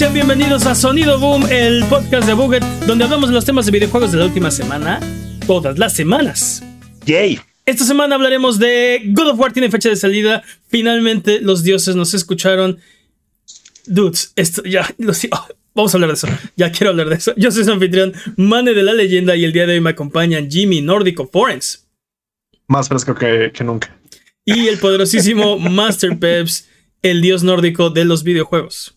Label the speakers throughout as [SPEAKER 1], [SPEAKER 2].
[SPEAKER 1] Sean bienvenidos a Sonido Boom, el podcast de Buget, donde hablamos de los temas de videojuegos de la última semana, todas las semanas.
[SPEAKER 2] Yay.
[SPEAKER 1] Esta semana hablaremos de God of War tiene fecha de salida. Finalmente los dioses nos escucharon. Dudes, esto ya lo oh, vamos a hablar de eso. Ya quiero hablar de eso. Yo soy su anfitrión, Mane de la leyenda, y el día de hoy me acompañan Jimmy Nórdico Forens
[SPEAKER 2] Más fresco que, que nunca.
[SPEAKER 1] y el poderosísimo Master Peps, el dios nórdico de los videojuegos.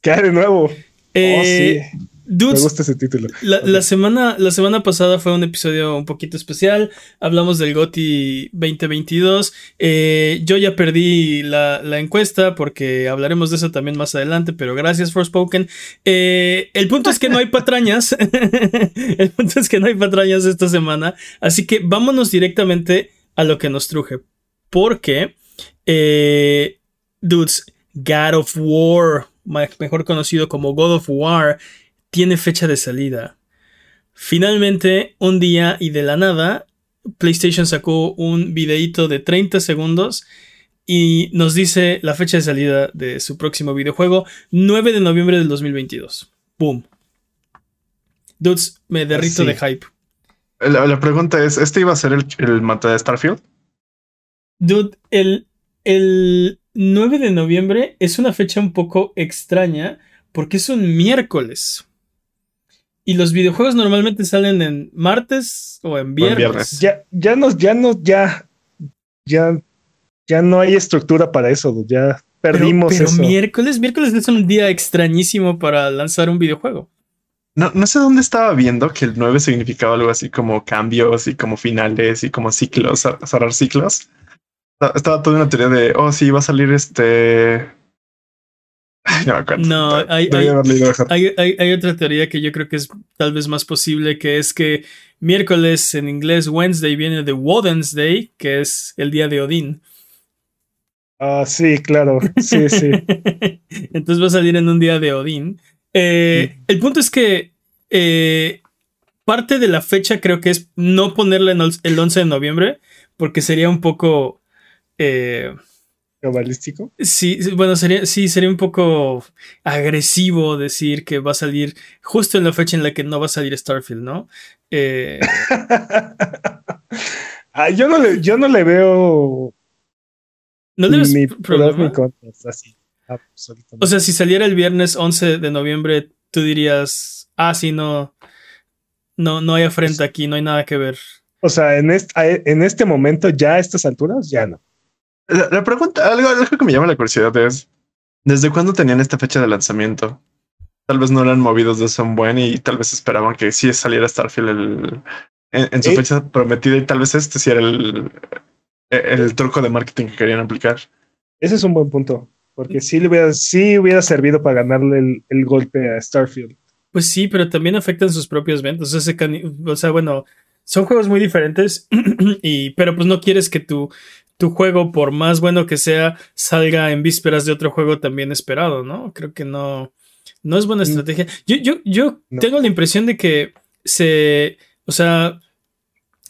[SPEAKER 3] ¿Qué hay de nuevo?
[SPEAKER 1] Eh,
[SPEAKER 3] oh, sí.
[SPEAKER 1] Dudes,
[SPEAKER 3] Me gusta ese título.
[SPEAKER 1] La, semana, la semana pasada fue un episodio un poquito especial. Hablamos del GOTI 2022. Eh, yo ya perdí la, la encuesta porque hablaremos de eso también más adelante, pero gracias Forspoken. Eh, el punto es que no hay patrañas. el punto es que no hay patrañas esta semana. Así que vámonos directamente a lo que nos truje. Porque, eh, dudes, God of War, mejor conocido como God of War, tiene fecha de salida. Finalmente, un día y de la nada, PlayStation sacó un videíto de 30 segundos y nos dice la fecha de salida de su próximo videojuego, 9 de noviembre del 2022. Boom. Dudes, me derrito de hype.
[SPEAKER 2] La, la pregunta es: ¿este iba a ser el, el mata de Starfield?
[SPEAKER 1] Dude, el, el 9 de noviembre es una fecha un poco extraña porque es un miércoles. Y los videojuegos normalmente salen en martes o en viernes.
[SPEAKER 2] viernes.
[SPEAKER 3] Ya, ya no, ya no, ya, ya, ya no hay estructura para eso. Ya
[SPEAKER 1] Pero,
[SPEAKER 3] perdimos
[SPEAKER 1] pero
[SPEAKER 3] eso.
[SPEAKER 1] miércoles, miércoles es un día extrañísimo para lanzar un videojuego.
[SPEAKER 2] No, no sé dónde estaba viendo que el 9 significaba algo así como cambios y como finales y como ciclos, cer- cerrar ciclos. Estaba- toda una teoría de, oh, sí, va a salir este. Ay, No.
[SPEAKER 1] No, hay, hay- hay- hay- hay otra teoría que yo creo que es tal vez más posible, que es que miércoles en inglés, Wednesday, viene de Woden's Day, que es el día de Odín.
[SPEAKER 3] Ah, sí, claro. Sí, sí.
[SPEAKER 1] Entonces va a salir en un día de Odín. Eh, el punto es que eh, parte de la fecha creo que es no ponerla en el el 11 de noviembre, porque sería un poco... eh,
[SPEAKER 3] Cabalístico.
[SPEAKER 1] Sí, bueno, sería, sí, sería un poco agresivo decir que va a salir justo en la fecha en la que no va a salir Starfield, ¿no? Eh,
[SPEAKER 3] Ah, yo no le, yo no le veo
[SPEAKER 1] no le ves
[SPEAKER 3] ni
[SPEAKER 1] problema.
[SPEAKER 3] ni contras, así. Absolutamente.
[SPEAKER 1] O sea, si saliera el viernes 11 de noviembre, tú dirías, ah, sí, no, no, no hay afrenta aquí, no hay nada que ver.
[SPEAKER 3] O sea, en este, en este momento, ya a estas alturas, ya no.
[SPEAKER 2] La, la pregunta, algo, algo que me llama la curiosidad es: ¿desde cuándo tenían esta fecha de lanzamiento? Tal vez no eran movidos de son buen y tal vez esperaban que sí saliera Starfield el- en, en su
[SPEAKER 3] Eh.
[SPEAKER 2] fecha prometida y tal vez este sí era el, el truco de marketing que querían aplicar.
[SPEAKER 3] Ese es un buen punto. Porque sí le hubiera, sí hubiera servido para ganarle el, el golpe a Starfield.
[SPEAKER 1] Pues sí, pero también afectan sus propias ventas. Sea, o sea, bueno, son juegos muy diferentes, y, pero pues no quieres que tu, tu juego, por más bueno que sea, salga en vísperas de otro juego también esperado, ¿no? Creo que no, no es buena
[SPEAKER 3] Mm.
[SPEAKER 1] estrategia. Yo, yo, yo
[SPEAKER 3] No.
[SPEAKER 1] tengo la impresión de que se, o sea,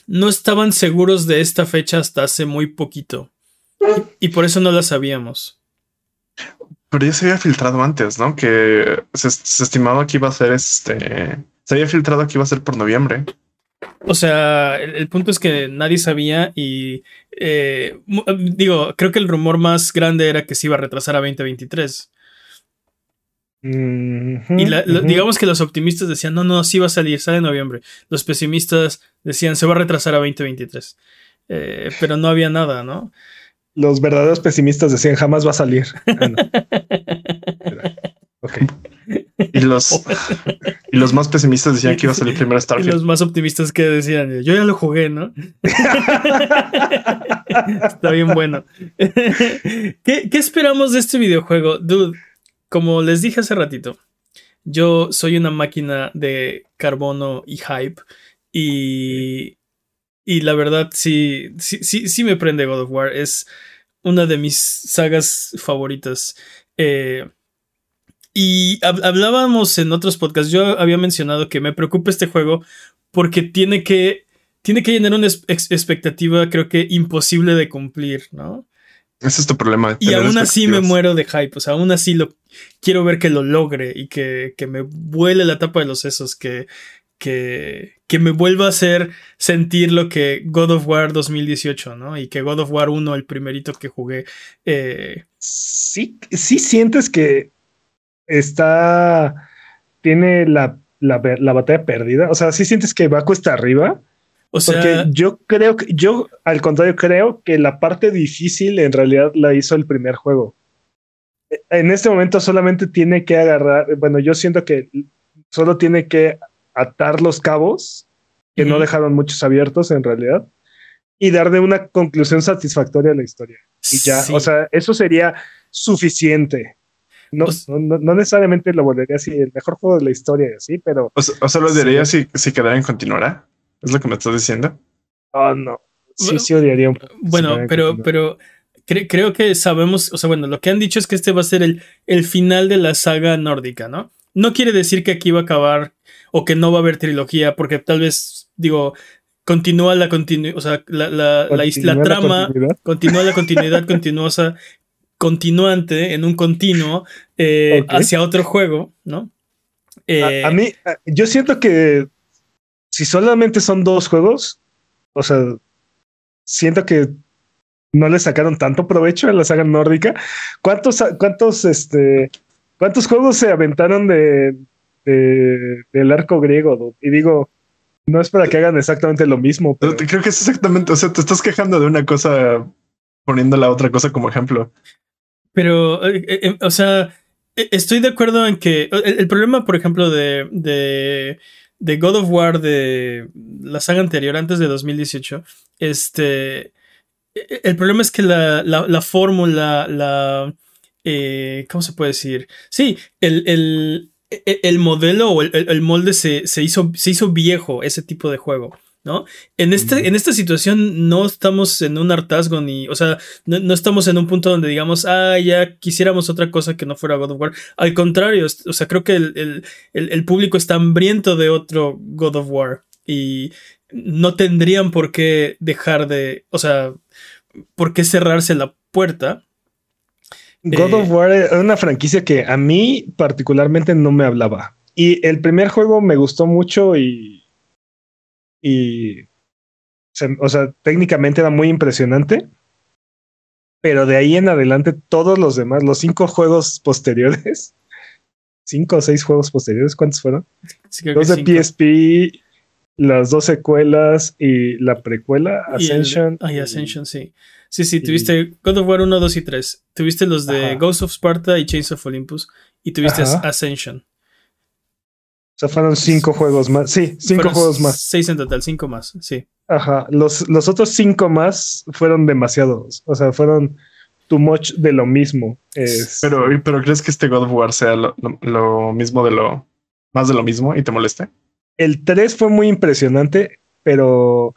[SPEAKER 1] no estaban seguros de esta fecha hasta hace muy poquito. Y, y por eso no la sabíamos.
[SPEAKER 2] Pero ya se había filtrado antes, ¿no? Que se, se estimaba que iba a ser este. Se había filtrado que iba a ser por noviembre.
[SPEAKER 1] O sea, el, el punto es que nadie sabía y eh, mu- digo, creo que el rumor más grande era que se iba a retrasar a 2023.
[SPEAKER 3] Mhm,
[SPEAKER 1] Y la- digamos que los optimistas decían, no, no, sí va a salir, sale en noviembre. Los pesimistas decían, se va a retrasar a 2023. Eh, pero no había nada, ¿no?
[SPEAKER 3] Los verdaderos pesimistas decían jamás va a salir. Ah, no. Ok.
[SPEAKER 2] Y los, y los más pesimistas decían que iba a salir primero
[SPEAKER 1] Y
[SPEAKER 2] Starfield.
[SPEAKER 1] los más optimistas que decían, yo ya lo jugué, ¿no? Está bien bueno. ¿Qué, qué esperamos de este videojuego? Dude, como les dije hace ratito, yo soy una máquina de carbono y hype. Y, y la verdad, sí, sí, sí, sí me prende God of War. Es una de mis sagas favoritas. Eh, y hab- hablábamos en otros podcasts. Yo había mencionado que me preocupa este juego porque tiene que, tiene que llenar una expectativa, creo que imposible de cumplir, ¿no?
[SPEAKER 2] Ese es tu problema.
[SPEAKER 1] Y aún así me muero de hype. O sea, aún así lo quiero ver que lo logre y que, que me vuele la tapa de los sesos, que, que, que me vuelva a hacer sentir lo que God of War 2018, ¿no? Y que God of War 1, el primerito que jugué, eh,
[SPEAKER 3] Sí, sí sientes que está. Tiene la, la, la batalla perdida. O sea, sí sientes que va cuesta arriba.
[SPEAKER 1] o sea,
[SPEAKER 3] Porque yo creo que, yo al contrario, creo que la parte difícil en realidad la hizo el primer juego. En este momento solamente tiene que agarrar, bueno, yo siento que solo tiene que atar los cabos, que no dejaron muchos abiertos en realidad, y darle una conclusión satisfactoria a la historia. Y ya,
[SPEAKER 1] sí.
[SPEAKER 3] o sea, eso sería suficiente. No, no, no- no necesariamente lo volvería así el mejor juego de la historia, sí, pero
[SPEAKER 2] O sea, o sea, lo diría si, si quedara en continuará. Es lo que me estás diciendo.
[SPEAKER 3] oh no. Sí,
[SPEAKER 1] Bueno,
[SPEAKER 3] sí odiaría un poco.
[SPEAKER 1] Bueno,
[SPEAKER 3] si
[SPEAKER 1] pero, pero cre- creo que sabemos, o sea, bueno, lo que han dicho es que este va a ser el, el final de la saga nórdica, ¿no? No quiere decir que aquí va a acabar o que no va a haber trilogía, porque tal vez, digo, continúa la continu o sea, la, la, la, la trama,
[SPEAKER 3] continuidad.
[SPEAKER 1] continúa la continuidad continuosa, continuante en un continuo eh, hacia otro juego, ¿no? Eh,
[SPEAKER 3] a, a mí, a- yo siento que si solamente son dos juegos, o sea, siento que no le sacaron tanto provecho a la saga nórdica. ¿Cuántos, cuántos, este, cuántos juegos se aventaron de, de- del arco griego? dude? Y digo, no es para que hagan exactamente lo mismo, pero
[SPEAKER 2] Creo que es exactamente, o sea, te estás quejando de una cosa poniendo la otra cosa como ejemplo.
[SPEAKER 1] Pero, eh, eh, eh, o sea, estoy de acuerdo en que el, problema, por ejemplo, de, de, God of War de la saga anterior, antes de 2018, este, el problema es que la, la, la fórmula, la, eh, ¿cómo se puede decir? Sí, el, el, el- el modelo o el- el molde se, se, hizo, se hizo viejo, ese tipo de juego. ¿No? En, este, en esta situación no estamos en un hartazgo ni, o sea, no, no estamos en un punto donde digamos, ah, ya quisiéramos otra cosa que no fuera God of War. Al contrario, es- o sea, creo que el, el- el- el público está hambriento de otro God of War y no tendrían por qué dejar de, o sea, por qué cerrarse la puerta.
[SPEAKER 3] God
[SPEAKER 1] Eh,
[SPEAKER 3] of War era una franquicia que a mí particularmente no me hablaba. Y el primer juego me gustó mucho y. Y. o sea, técnicamente era muy impresionante. Pero de ahí en adelante, todos los demás, los cinco juegos posteriores, cinco o seis juegos posteriores, ¿cuántos fueron?
[SPEAKER 1] Sí, que
[SPEAKER 3] de. PSP, las dos secuelas y la precuela,
[SPEAKER 1] Y el-
[SPEAKER 3] Ascension.
[SPEAKER 1] y Ascension, sí. Sí, sí,
[SPEAKER 3] y-
[SPEAKER 1] tuviste God of War 1, 2 y 3. Tuviste los de
[SPEAKER 3] Ajá.
[SPEAKER 1] Ghost of Sparta y Chains of Olympus. Y tuviste
[SPEAKER 3] Ajá.
[SPEAKER 1] Ascension.
[SPEAKER 3] O sea, fueron cinco juegos más. Sí, cinco
[SPEAKER 1] Fueron
[SPEAKER 3] juegos más.
[SPEAKER 1] Seis en total, cinco más, sí.
[SPEAKER 3] Ajá, los, los otros cinco más fueron demasiados. O sea, fueron too much de lo mismo. Es-
[SPEAKER 2] Pero, pero ¿crees que este God of War sea lo, lo- lo mismo de lo más de lo mismo y te moleste?
[SPEAKER 3] el 3 fue muy impresionante, pero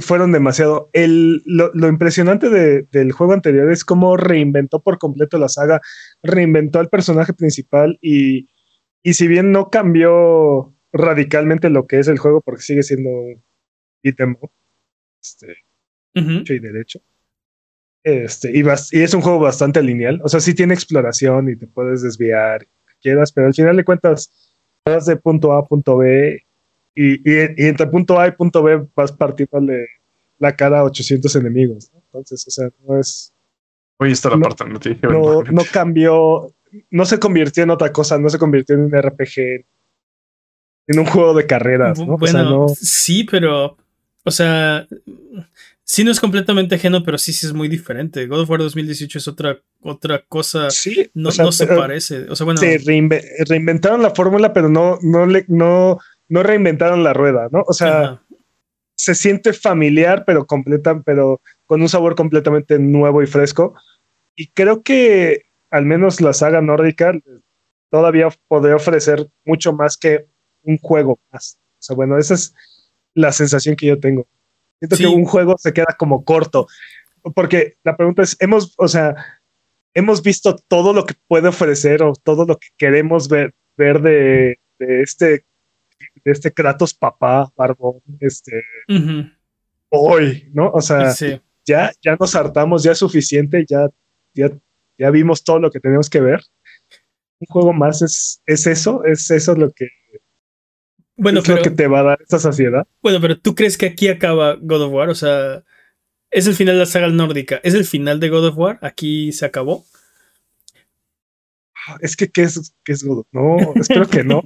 [SPEAKER 3] fueron demasiado. El, lo, lo impresionante de- del juego anterior es cómo reinventó por completo la saga, reinventó al personaje principal y, y si bien no cambió radicalmente lo que es el juego, porque sigue siendo un beat 'em up, este,
[SPEAKER 1] Ujú.
[SPEAKER 3] derecho y derecho. Este, y, y es un juego bastante lineal. O sea, sí tiene exploración y te puedes desviar, lo que quieras, pero al final de cuentas vas de punto A a punto B y, y- y entre punto A y punto B vas partiéndole la cara a 800 enemigos. ¿no? Entonces, o sea, no es,
[SPEAKER 2] Oye, está la
[SPEAKER 3] No, no, no cambió, no se convirtió en otra cosa, no se convirtió en un RPG, en un juego de carreras, ¿no?
[SPEAKER 1] Bueno,
[SPEAKER 3] o sea, no,
[SPEAKER 1] sí, pero, o sea, sí no es completamente ajeno, pero sí, sí es muy diferente. God of War 2018 es otra, otra cosa,
[SPEAKER 3] sí,
[SPEAKER 1] no,
[SPEAKER 3] o sea,
[SPEAKER 1] no se
[SPEAKER 3] pero-
[SPEAKER 1] parece. O sea, bueno,
[SPEAKER 3] se reinve- reinventaron la fórmula, pero no, no, le, no, no reinventaron la rueda, ¿no? O sea,
[SPEAKER 1] ajá.
[SPEAKER 3] se siente familiar, pero completa, pero con un sabor completamente nuevo y fresco. Y creo que al menos la saga nórdica todavía podría ofrecer mucho más que un juego más. O sea, bueno, esa es la sensación que yo tengo. Siento
[SPEAKER 1] Sí.
[SPEAKER 3] que un juego se queda como corto. Porque la pregunta es, hemos, o sea, hemos visto todo lo que puede ofrecer o todo lo que queremos ver, ver de, de este de este Kratos papá, barbón, este, hoy, ¿no? O sea,
[SPEAKER 1] Sí.
[SPEAKER 3] ya, ya nos hartamos, ya es suficiente, ya, ya, ya vimos todo lo que tenemos que ver. Un juego más es, es eso, es eso lo que,
[SPEAKER 1] Bueno,
[SPEAKER 3] es lo que te va a dar esa saciedad.
[SPEAKER 1] bueno, pero ¿tú crees que aquí acaba God of War? O sea, es el final de la saga nórdica. ¿Es el final de God of War? ¿Aquí se acabó?
[SPEAKER 3] Es que, ¿qué es, qué es No, espero que no.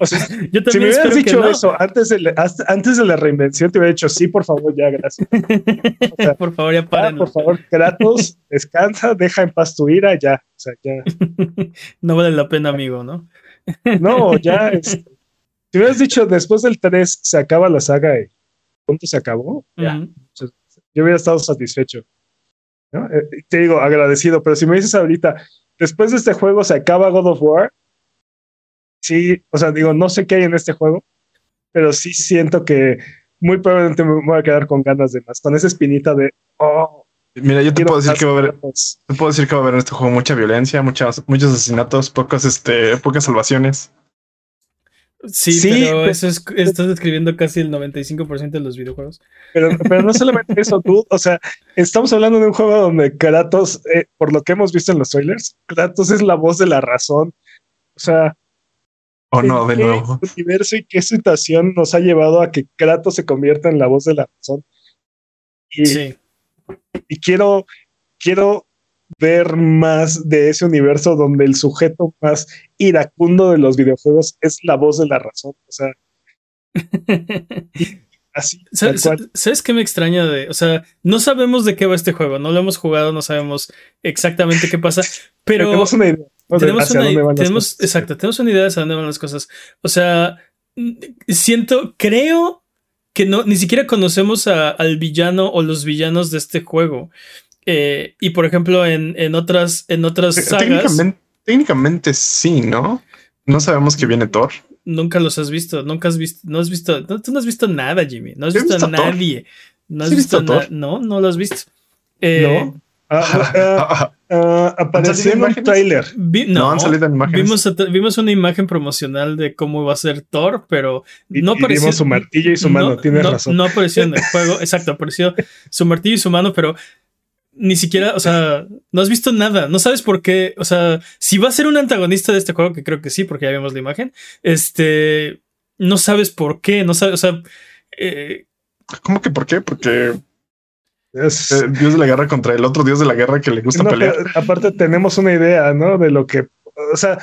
[SPEAKER 3] O sea,
[SPEAKER 1] Yo
[SPEAKER 3] si me hubieras dicho
[SPEAKER 1] no.
[SPEAKER 3] eso antes de, la, hasta- antes de la reinvención, te hubiera dicho, sí, por favor, ya, gracias. O sea,
[SPEAKER 1] por favor, ya
[SPEAKER 3] Ya,
[SPEAKER 1] paren.
[SPEAKER 3] por favor, Kratos, descansa, deja en paz tu ira, ya. O sea, ya.
[SPEAKER 1] no vale la pena, amigo, ¿no?
[SPEAKER 3] No, ya. este, si hubieras dicho después del 3 se acaba la saga y punto se acabó, ya. Yo hubiera estado satisfecho. ¿no? Eh, te digo, agradecido, pero si me dices ahorita, después de este juego se acaba God of War, sí, o sea, digo, no sé qué hay en este juego, pero sí siento que muy probablemente me voy a quedar con ganas de más, con esa espinita de, oh,
[SPEAKER 2] Mira, yo te puedo decir que va a haber, te puedo decir que va a haber en este juego mucha violencia, muchas, muchos asesinatos, pocos, este, pocas salvaciones.
[SPEAKER 1] Sí,
[SPEAKER 3] Sí,
[SPEAKER 1] pero
[SPEAKER 3] pero-
[SPEAKER 1] eso es, estás describiendo casi el 95% de los videojuegos.
[SPEAKER 3] Pero, pero no solamente eso, tú, o sea, estamos hablando de un juego donde Kratos, eh, por lo que hemos visto en los trailers, Kratos es la voz de la razón. O sea,
[SPEAKER 2] O no, de
[SPEAKER 3] ¿en qué
[SPEAKER 2] nuevo.
[SPEAKER 3] universo y qué situación nos ha llevado a que Kratos se convierta en la voz de la razón? Y,
[SPEAKER 1] Sí.
[SPEAKER 3] y quiero, quiero ver más de ese universo donde el sujeto más iracundo de los videojuegos es la voz de la razón. O sea, así.
[SPEAKER 1] ¿Sabes qué me extraña de.? O sea, no sabemos de qué va este juego, no lo hemos jugado, no sabemos exactamente qué pasa, pero.
[SPEAKER 3] tenemos una idea.
[SPEAKER 1] tenemos una,
[SPEAKER 3] dónde van las
[SPEAKER 1] tenemos,
[SPEAKER 3] cosas.
[SPEAKER 1] exacto, tenemos una idea de hacia dónde van las cosas. O sea, siento, creo que no, ni siquiera conocemos a- al villano o los villanos de este juego. Eh, y por ejemplo, en, en otras, en otras sagas,
[SPEAKER 2] Técnicamente, técnicamente sí, ¿no? No sabemos que viene Thor.
[SPEAKER 1] nunca los has visto, nunca has visto, no has visto, no, tú no has visto nada, Jimmy, no has visto, a
[SPEAKER 2] visto Thor.
[SPEAKER 1] nadie. No has
[SPEAKER 2] Sí
[SPEAKER 1] visto,
[SPEAKER 2] visto
[SPEAKER 1] nada,
[SPEAKER 2] Thor.
[SPEAKER 1] no, no lo has visto. Eh,
[SPEAKER 3] ¿No? Ah, ah, ah, apareció en un tráiler.
[SPEAKER 1] vi-
[SPEAKER 2] no,
[SPEAKER 1] no,
[SPEAKER 2] han salido en imágenes.
[SPEAKER 1] Vimos, a- vimos una imagen promocional de cómo va a ser Thor, pero
[SPEAKER 3] Y,
[SPEAKER 1] no
[SPEAKER 3] y
[SPEAKER 1] apareció.
[SPEAKER 3] vimos su martillo y su mano,
[SPEAKER 1] no,
[SPEAKER 3] tienes
[SPEAKER 1] no-
[SPEAKER 3] razón.
[SPEAKER 1] No apareció en el juego, exacto, apareció su martillo y su mano, pero ni siquiera, o sea, no has visto nada, no sabes por qué, o sea, si va a ser un antagonista de este juego, que creo que sí, porque ya vimos la imagen, este, no sabes por qué, no sabes, o sea, eh,
[SPEAKER 2] ¿Cómo que por qué? Porque
[SPEAKER 3] Es-
[SPEAKER 2] eh, Dios de la guerra contra el otro Dios de la guerra que le gusta
[SPEAKER 3] no,
[SPEAKER 2] pelear.
[SPEAKER 3] aparte tenemos una idea, ¿no? De lo que, o sea,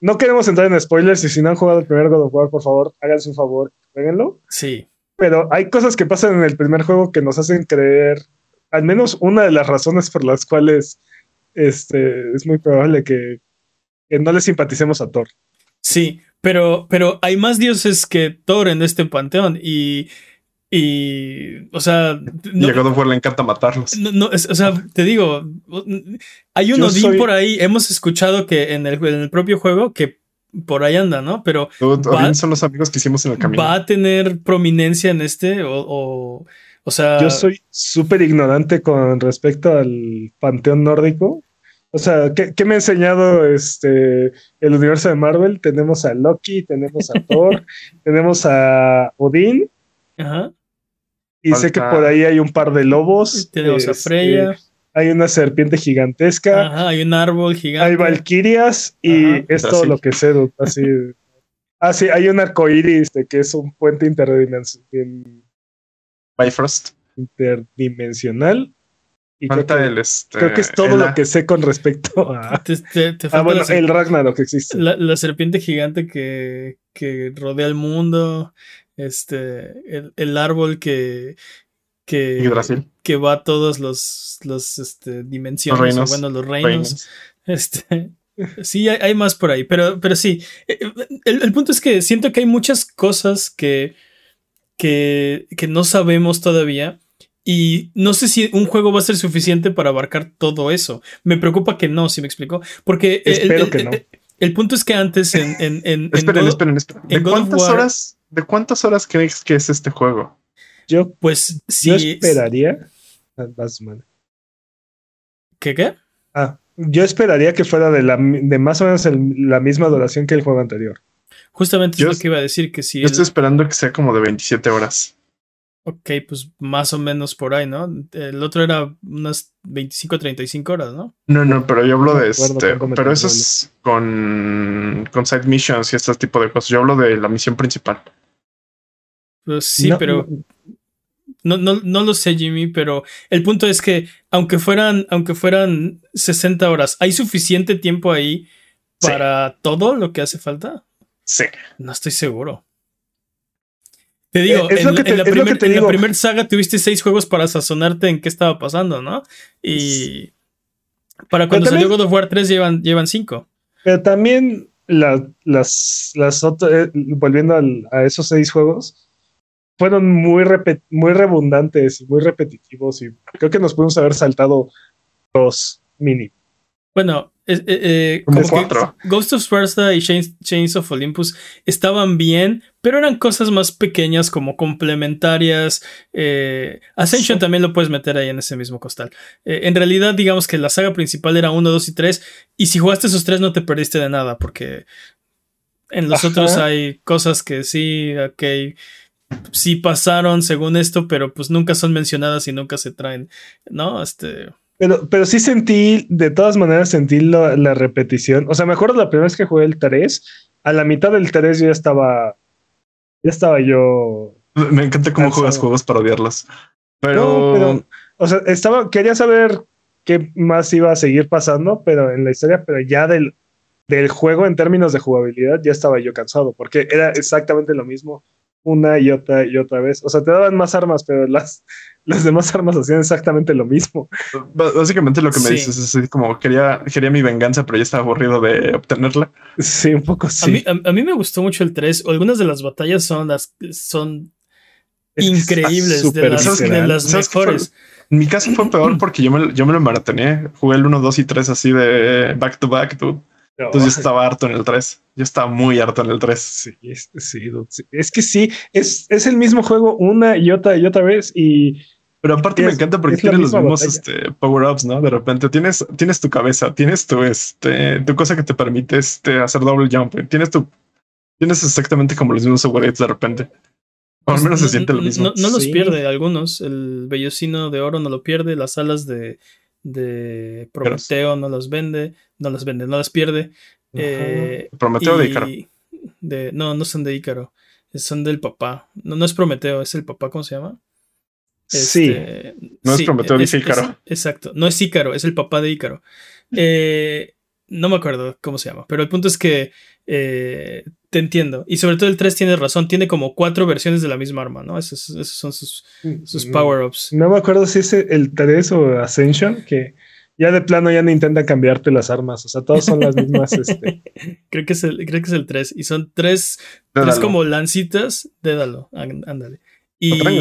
[SPEAKER 3] no queremos entrar en spoilers y si no han jugado el primer God of War, por favor, háganse un favor, jueguenlo.
[SPEAKER 1] sí,
[SPEAKER 3] Pero hay cosas que pasan en el primer juego que nos hacen creer, al menos una de las razones por las cuales este, es muy probable que, que no le simpaticemos a Thor.
[SPEAKER 1] sí, pero, pero hay más dioses que Thor en este panteón y, y, o sea, no-
[SPEAKER 2] y a God le encanta matarlos.
[SPEAKER 1] No, no, es- o sea, te digo, hay un
[SPEAKER 3] Yo
[SPEAKER 1] Odín
[SPEAKER 3] soy-
[SPEAKER 1] por ahí. Hemos escuchado que en el, en el propio juego que por ahí anda, ¿no? Pero va-
[SPEAKER 2] Odín son los amigos que hicimos en el camino.
[SPEAKER 1] va a tener prominencia en este o, o, o sea,
[SPEAKER 3] Yo soy súper ignorante con respecto al panteón nórdico. O sea, ¿qué, qué me ha enseñado este el universo de Marvel? Tenemos a Loki, tenemos a Thor, tenemos a Odín
[SPEAKER 1] ajá,
[SPEAKER 3] y sé que por ahí hay un par de lobos.
[SPEAKER 1] tenemos a
[SPEAKER 3] este,
[SPEAKER 1] Freya,
[SPEAKER 3] Hay una serpiente gigantesca,
[SPEAKER 1] ajá, hay un árbol
[SPEAKER 3] hay
[SPEAKER 1] gigante.
[SPEAKER 3] valquirias y
[SPEAKER 1] Ajá.
[SPEAKER 3] es todo lo que sé. Así. ah, sí, hay un arcoíris este, que es un puente interdimensional.
[SPEAKER 2] Bifrost.
[SPEAKER 3] interdimensional. Y creo
[SPEAKER 2] Falta
[SPEAKER 3] que,
[SPEAKER 2] el este.
[SPEAKER 3] creo que es todo
[SPEAKER 2] el-
[SPEAKER 3] lo que sé con respecto a.
[SPEAKER 1] Te, te- te
[SPEAKER 3] Ah, bueno, el Ragnarok existe.
[SPEAKER 1] la- la serpiente gigante que, que rodea el mundo. Este, el, el árbol que, que, que va a todos los, los este, dimensiones,
[SPEAKER 2] Los reinos.
[SPEAKER 1] o bueno, los reinos.
[SPEAKER 2] Reinos.
[SPEAKER 1] Este, sí, hay, hay más por ahí, pero, pero sí. Eh, El, el punto es que siento que hay muchas cosas que, que, que no sabemos todavía. Y no sé si un juego va a ser suficiente para abarcar todo eso. Me preocupa que no, si me explico. Porque
[SPEAKER 3] Espero
[SPEAKER 1] el-
[SPEAKER 3] que no.
[SPEAKER 1] el punto es que antes en, en, en, en
[SPEAKER 2] Esperen,
[SPEAKER 1] God-
[SPEAKER 2] esperen, esperen. ¿De cuántas
[SPEAKER 1] War-
[SPEAKER 2] horas? ¿De cuántas horas crees que es este juego?
[SPEAKER 3] Yo,
[SPEAKER 1] pues
[SPEAKER 3] yo
[SPEAKER 1] sí.
[SPEAKER 3] esperaría. Ah.
[SPEAKER 1] ¿Qué qué?
[SPEAKER 3] Ah, yo esperaría que fuera de, la, de más o menos el- la misma duración que el juego anterior.
[SPEAKER 1] Justamente
[SPEAKER 2] Yo
[SPEAKER 1] es lo que iba a decir, que si
[SPEAKER 2] Yo
[SPEAKER 1] el-
[SPEAKER 2] estoy esperando que sea como de 27 horas.
[SPEAKER 1] Ok, pues más o menos por ahí, ¿no? El otro era unas 25 35 horas, ¿no?
[SPEAKER 2] No, no, pero yo hablo
[SPEAKER 3] No
[SPEAKER 2] de este. Pero eso es con, con side missions y este tipo de cosas. Yo hablo de la misión principal.
[SPEAKER 1] Pues sí,
[SPEAKER 3] No,
[SPEAKER 1] pero
[SPEAKER 3] no,
[SPEAKER 1] no, no, lo sé, Jimmy, pero el punto es que aunque fueran, aunque fueran 60 horas, ¿hay suficiente tiempo ahí
[SPEAKER 2] Sí.
[SPEAKER 1] para todo lo que hace falta?
[SPEAKER 2] Sí.
[SPEAKER 1] No estoy seguro. Te digo,
[SPEAKER 3] Eh,
[SPEAKER 1] en,
[SPEAKER 3] lo que
[SPEAKER 1] en
[SPEAKER 3] te-
[SPEAKER 1] la
[SPEAKER 3] es lo
[SPEAKER 1] primer-
[SPEAKER 3] que te
[SPEAKER 1] en la
[SPEAKER 3] digo.
[SPEAKER 1] primer saga tuviste seis juegos para sazonarte en qué estaba pasando, ¿no? Y para cuando
[SPEAKER 3] también-
[SPEAKER 1] salió God of War 3 llevan, llevan cinco.
[SPEAKER 3] Pero también la- las, las otras, volviendo al- a esos seis juegos, fueron muy, muy redundantes y muy repetitivos y creo que nos pudimos haber saltado dos mini.
[SPEAKER 1] Bueno, eh, eh,
[SPEAKER 2] Como
[SPEAKER 1] como que
[SPEAKER 2] cuatro.
[SPEAKER 1] Ghost of Sparta y Chains, Chains of Olympus estaban bien, pero eran cosas más pequeñas como complementarias. eh, Ascension
[SPEAKER 3] Sí.
[SPEAKER 1] también lo puedes meter ahí en ese mismo costal. Eh, en realidad, digamos que la saga principal era 1, 2 y 3, y si jugaste esos tres no te perdiste de nada, porque en los
[SPEAKER 3] Ajá.
[SPEAKER 1] otros hay cosas que sí, ok, sí pasaron según esto, pero pues nunca son mencionadas y nunca se traen, ¿no? Este...
[SPEAKER 3] Pero, pero sí sentí, de todas maneras sentí la, la repetición. O sea, me acuerdo la primera vez que jugué el 3, a la mitad del 3 yo ya estaba, ya estaba yo
[SPEAKER 2] Me encanta cómo juegas juegos para odiarlos. Pero,
[SPEAKER 3] No, pero, o sea, estaba, quería saber qué más iba a seguir pasando, pero en la historia, pero ya del, del juego en términos de jugabilidad ya estaba yo cansado, porque era exactamente lo mismo una y otra y otra vez. O sea, te daban más armas, pero las, las demás armas hacían exactamente lo mismo.
[SPEAKER 2] b- básicamente lo que me
[SPEAKER 1] Sí.
[SPEAKER 2] dices es así como quería, quería mi venganza, pero ya estaba aburrido de obtenerla.
[SPEAKER 3] Sí, un poco
[SPEAKER 1] A,
[SPEAKER 3] sí.
[SPEAKER 1] mí, a- a mí me gustó mucho el 3. Algunas de las batallas son las son
[SPEAKER 3] Es
[SPEAKER 1] increíbles, de las, de las mejores.
[SPEAKER 2] En mi caso fue peor porque yo me, yo me lo maratoneé. Jugué el 1, 2 y 3 así de back to back, dude. Entonces yo estaba harto en el 3. Yo estaba muy harto en el 3.
[SPEAKER 3] Sí, es, sí. Es que sí, es, es el mismo juego una y otra y otra vez y
[SPEAKER 2] Pero aparte
[SPEAKER 3] Es-
[SPEAKER 2] me encanta porque tienes los mismos este, power-ups, ¿no? De repente tienes, tienes tu cabeza, tienes tu, este, tu cosa que te permite este, hacer double jump. Tienes tu, tienes exactamente como los mismos upgrades de repente. O al
[SPEAKER 1] Pues
[SPEAKER 2] menos
[SPEAKER 1] no-
[SPEAKER 2] se siente lo mismo.
[SPEAKER 1] No, no los
[SPEAKER 3] Sí.
[SPEAKER 1] pierde algunos. El vellocino de oro no lo pierde. Las alas de, de Prometeo no las vende. No las vende, no las pierde. Eh,
[SPEAKER 2] Prometeo de Ícaro.
[SPEAKER 1] de- no, no son de Ícaro. Son del papá. No, no es Prometeo, es el papá, ¿cómo se llama?
[SPEAKER 3] sí.
[SPEAKER 1] Este,
[SPEAKER 2] No es Prometeo,
[SPEAKER 1] es- es-
[SPEAKER 2] Ícaro.
[SPEAKER 1] exacto, no es Ícaro, es el papá de Ícaro. Eh, no me acuerdo cómo se llama, pero el punto es que eh, te entiendo. Y sobre todo el 3 tiene razón, tiene como cuatro versiones de la misma arma, ¿no? Esos, esos son sus, sus
[SPEAKER 3] No-
[SPEAKER 1] power-ups.
[SPEAKER 3] No me acuerdo si es el 3 o Ascension, que ya de plano ya no intentan cambiarte las armas. O sea, todas son las mismas. este,
[SPEAKER 1] Creo que es el, creo que es el 3. Y son tres, tres como lancitas, dédalo, án- ándale. Y,
[SPEAKER 2] man,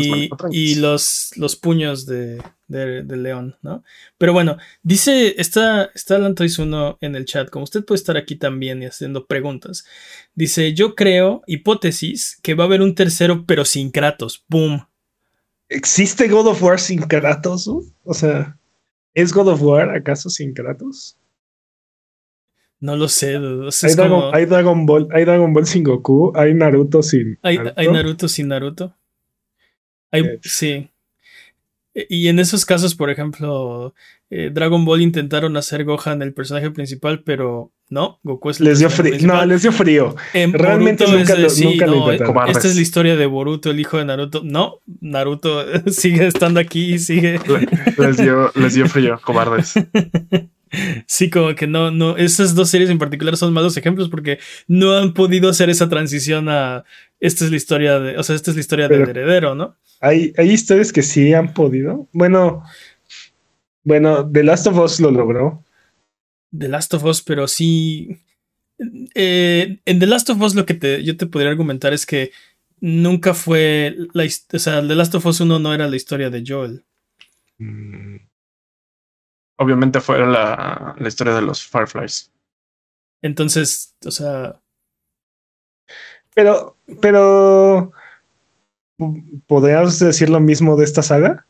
[SPEAKER 1] y los, los puños de, de, de león, ¿no? Pero bueno, dice, está, está Lantois 1 en el chat, como usted puede estar aquí también y haciendo preguntas. Dice, yo creo, hipótesis, que va a haber un tercero, pero sin Kratos. ¡Boom!
[SPEAKER 3] ¿Existe God of War sin Kratos? O sea, ¿es God of War acaso sin Kratos?
[SPEAKER 1] No lo sé, o sea,
[SPEAKER 3] Hay Dragon,
[SPEAKER 1] como-
[SPEAKER 3] hay Dragon Ball, hay Dragon Ball sin Goku, hay Naruto sin.
[SPEAKER 1] Hay,
[SPEAKER 3] Naruto.
[SPEAKER 1] hay Naruto sin Naruto. Hay,
[SPEAKER 3] Eh.
[SPEAKER 1] sí. E- Y en esos casos, por ejemplo, eh, Dragon Ball intentaron hacer Gohan el personaje principal, pero no, Goku es el
[SPEAKER 3] Les dio frío.
[SPEAKER 1] principal.
[SPEAKER 3] No, les dio frío.
[SPEAKER 1] En
[SPEAKER 3] realmente
[SPEAKER 1] Boruto
[SPEAKER 3] nunca
[SPEAKER 1] es de,
[SPEAKER 3] lo-
[SPEAKER 1] sí,
[SPEAKER 3] nunca lo
[SPEAKER 1] no,
[SPEAKER 3] intentaron.
[SPEAKER 1] eh. Esta es la historia de Boruto, el hijo de Naruto. No, Naruto sigue estando aquí, sigue.
[SPEAKER 2] Le- Les dio, les dio frío, cobardes.
[SPEAKER 1] Sí, como que no, no, esas dos series en particular son malos ejemplos porque no han podido hacer esa transición a esta es la historia de, o sea, esta es la historia
[SPEAKER 3] Pero-
[SPEAKER 1] del heredero, ¿no?
[SPEAKER 3] Hay, hay historias que sí han podido. Bueno, bueno, The Last of Us lo logró.
[SPEAKER 1] The Last of Us, pero sí. eh, en The Last of Us lo que te, yo te podría argumentar es que nunca fue. La, o sea, The Last of Us 1 no era la historia de Joel.
[SPEAKER 3] Mm,
[SPEAKER 2] Obviamente fue la, la historia de los Fireflies.
[SPEAKER 1] Entonces, o sea.
[SPEAKER 3] Pero, pero, ¿podrías decir lo mismo de esta saga?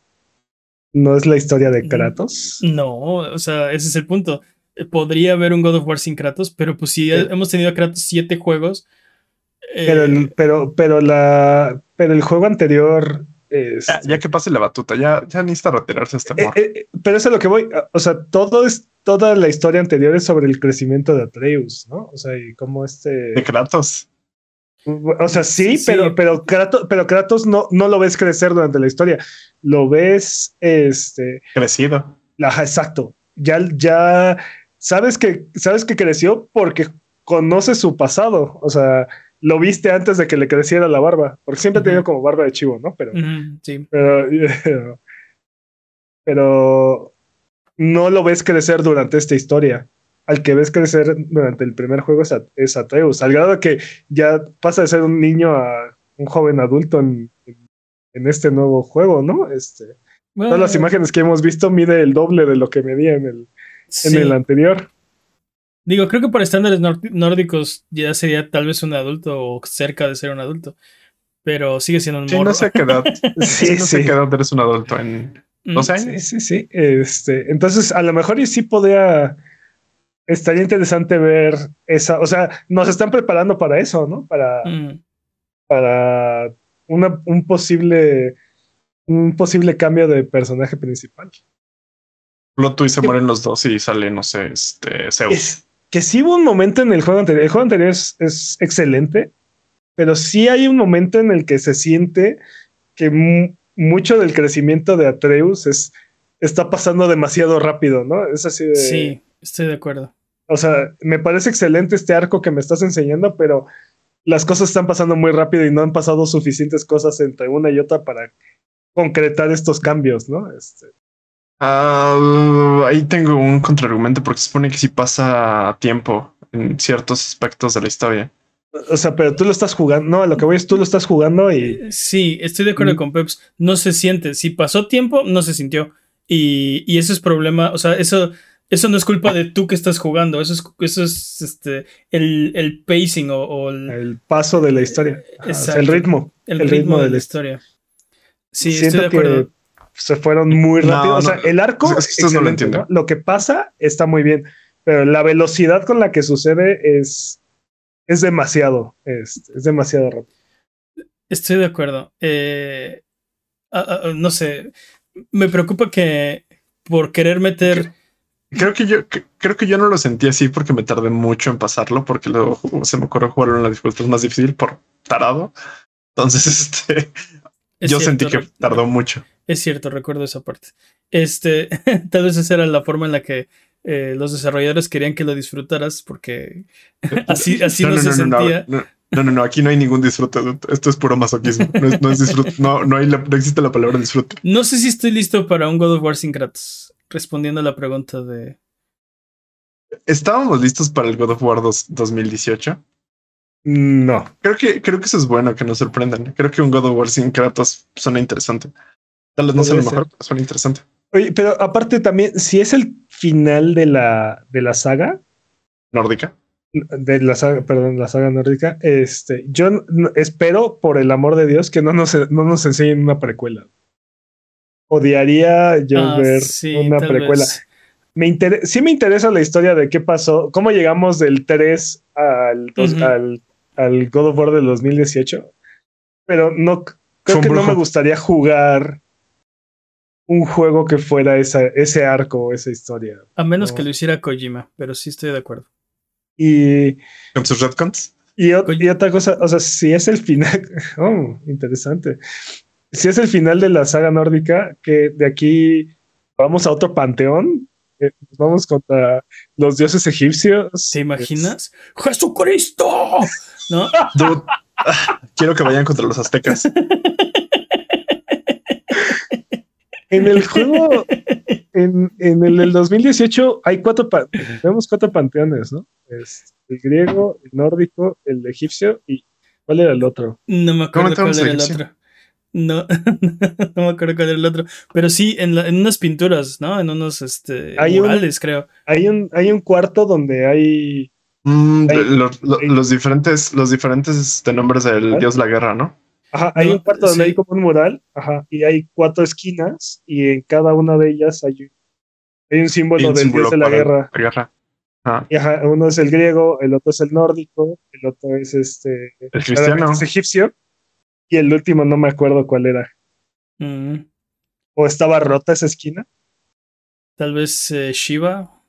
[SPEAKER 3] ¿No es la historia de Kratos?
[SPEAKER 1] No, o sea, ese es el punto. Eh, Podría haber un God of War sin Kratos, pero pues si
[SPEAKER 3] Pero-
[SPEAKER 1] hemos tenido a Kratos siete juegos. eh,
[SPEAKER 3] Pero, el, pero, pero la, pero el juego anterior
[SPEAKER 2] Ya, ya, que pase la batuta, ya, ya necesita retirarse este amor.
[SPEAKER 3] Eh, eh, pero eso es lo que voy. O sea, todo es, toda la historia anterior es sobre el crecimiento de Atreus, ¿no? O sea, y cómo este.
[SPEAKER 2] De Kratos.
[SPEAKER 3] O sea, sí, sí, pero, pero Kratos, pero Kratos no, no lo ves crecer durante la historia. Lo ves este.
[SPEAKER 2] Crecido.
[SPEAKER 3] Ajá, exacto. Ya, ya sabes que, sabes que creció porque conoce su pasado. O sea, lo viste antes de que le creciera la barba, porque siempre ha tenido como barba de chivo, ¿no? Pero,
[SPEAKER 1] sí.
[SPEAKER 3] pero, pero, no lo ves crecer durante esta historia. Al que ves crecer durante el primer juego es, Atreus, al grado que ya pasa de ser un niño a un joven adulto en, en, este nuevo juego, ¿no? Este, todas las imágenes que hemos visto mide el doble de lo que medía en el, en el anterior.
[SPEAKER 1] Digo, creo que por estándares nórdicos ya sería tal vez un adulto o cerca de ser un adulto. Pero sigue siendo un
[SPEAKER 2] sí, No sé qué edad. sí, no sé qué edad eres un adulto en dos mm, años.
[SPEAKER 3] Sí, sí, sí. Este, entonces, a lo mejor y sí podría. Estaría interesante ver esa. O sea, nos están preparando para eso, ¿no? Para. Mm. Para una, un posible. Un posible cambio de personaje principal.
[SPEAKER 2] Plot twist se mueren los dos y sale, no sé, este Zeus
[SPEAKER 3] que sí hubo un momento en el juego anterior. El juego anterior es, excelente, pero sí hay un momento en el que se siente que mucho del crecimiento de Atreus es, está pasando demasiado rápido, ¿no? Es así de.
[SPEAKER 1] Sí, estoy de acuerdo.
[SPEAKER 3] O sea, me parece excelente este arco que me estás enseñando, pero las cosas están pasando muy rápido y no han pasado suficientes cosas entre una y otra para concretar estos cambios, ¿no? Este,
[SPEAKER 2] Uh, ahí tengo un contraargumento porque se supone que si pasa tiempo en ciertos aspectos de la historia.
[SPEAKER 3] O sea, pero tú lo estás jugando, no, lo que voy es tú lo estás jugando y...
[SPEAKER 1] Eh, sí, estoy de acuerdo mm. con Peps, no se siente, si pasó tiempo, no se sintió. Y, y eso es problema, o sea, eso, eso no es culpa de tú que estás jugando, eso es, eso es este, el, el pacing o,
[SPEAKER 3] el... paso de la historia, el ritmo.
[SPEAKER 1] El, ritmo, de, la historia. Sí, estoy de acuerdo
[SPEAKER 3] se fueron muy rápido. o sea, el arco es, no lo, lo que pasa está muy bien, pero la velocidad con la que sucede es, es demasiado, es, es demasiado rápido.
[SPEAKER 1] Estoy de acuerdo. Eh, no sé, me preocupa que por querer meter...
[SPEAKER 2] Creo que yo creo que yo no lo sentí así porque me tardé mucho en pasarlo, porque luego se me ocurrió jugarlo en la dificultad más difícil por tarado. Entonces, este, yo sentí que tardó mucho.
[SPEAKER 1] Es cierto, recuerdo esa parte. Este, tal vez esa era la forma en la que eh, los desarrolladores querían que lo disfrutaras, porque así, así no, se sentía.
[SPEAKER 2] No, no, no, aquí no hay ningún disfrute. Esto es puro masoquismo. No, es, no, disfrute, no, no, hay no existe la palabra disfrute.
[SPEAKER 1] No sé si estoy listo para un God of War sin Kratos. Respondiendo a la pregunta de.
[SPEAKER 2] ¿Estábamos listos para el God of War 2018?
[SPEAKER 3] No.
[SPEAKER 2] Creo que, creo que eso es bueno que nos sorprendan. Creo que un God of War sin Kratos suena interesante. Tal vez no sea lo mejor, pero suena interesante.
[SPEAKER 3] Oye, pero aparte también, si es el final de la, de la saga
[SPEAKER 2] nórdica,
[SPEAKER 3] de la saga, perdón, la saga nórdica, este, yo espero, por el amor de Dios, que no nos, no nos enseñen una precuela. Odiaría yo ah, ver una precuela. Me sí me interesa la historia de qué pasó, cómo llegamos del 3 al, al, al God of War del 2018, pero no creo que no me gustaría jugar un juego que fuera esa, ese arco, esa historia.
[SPEAKER 1] A menos que lo hiciera Kojima, pero sí estoy de acuerdo.
[SPEAKER 3] Y.
[SPEAKER 2] ¿Con sus retcons?
[SPEAKER 3] Y, y, otra cosa, o sea, si es el final. Oh, interesante. Si es el final de la saga nórdica, que de aquí vamos a otro panteón. Eh, vamos contra los dioses egipcios.
[SPEAKER 1] ¿Te imaginas? ¡Jesucristo! ¿No?
[SPEAKER 2] quiero que vayan contra los aztecas.
[SPEAKER 3] En el juego, en, en, el del 2018, hay cuatro, vemos cuatro panteones, ¿no? Es el griego, el nórdico, el egipcio y ¿cuál era el otro?
[SPEAKER 1] No me acuerdo cuál era el otro. No, no me acuerdo cuál era el otro. Pero sí, en, en unas pinturas, ¿no? En unos este, murales, creo.
[SPEAKER 3] Hay un, hay un cuarto donde hay.
[SPEAKER 2] Mm, los, diferentes, los diferentes este, nombres del dios de la guerra, ¿no?
[SPEAKER 3] Ajá, hay un cuarto donde hay como un mural, ajá, y hay cuatro esquinas, y en cada una de ellas hay, hay un símbolo del dios de la guerra. Y ajá, uno es el griego, el otro es el nórdico, el otro es este
[SPEAKER 2] el cristiano.
[SPEAKER 3] Es egipcio, y el último no me acuerdo cuál era.
[SPEAKER 1] Mm,
[SPEAKER 3] ¿O estaba rota esa esquina?
[SPEAKER 1] tal vez eh, Shiva.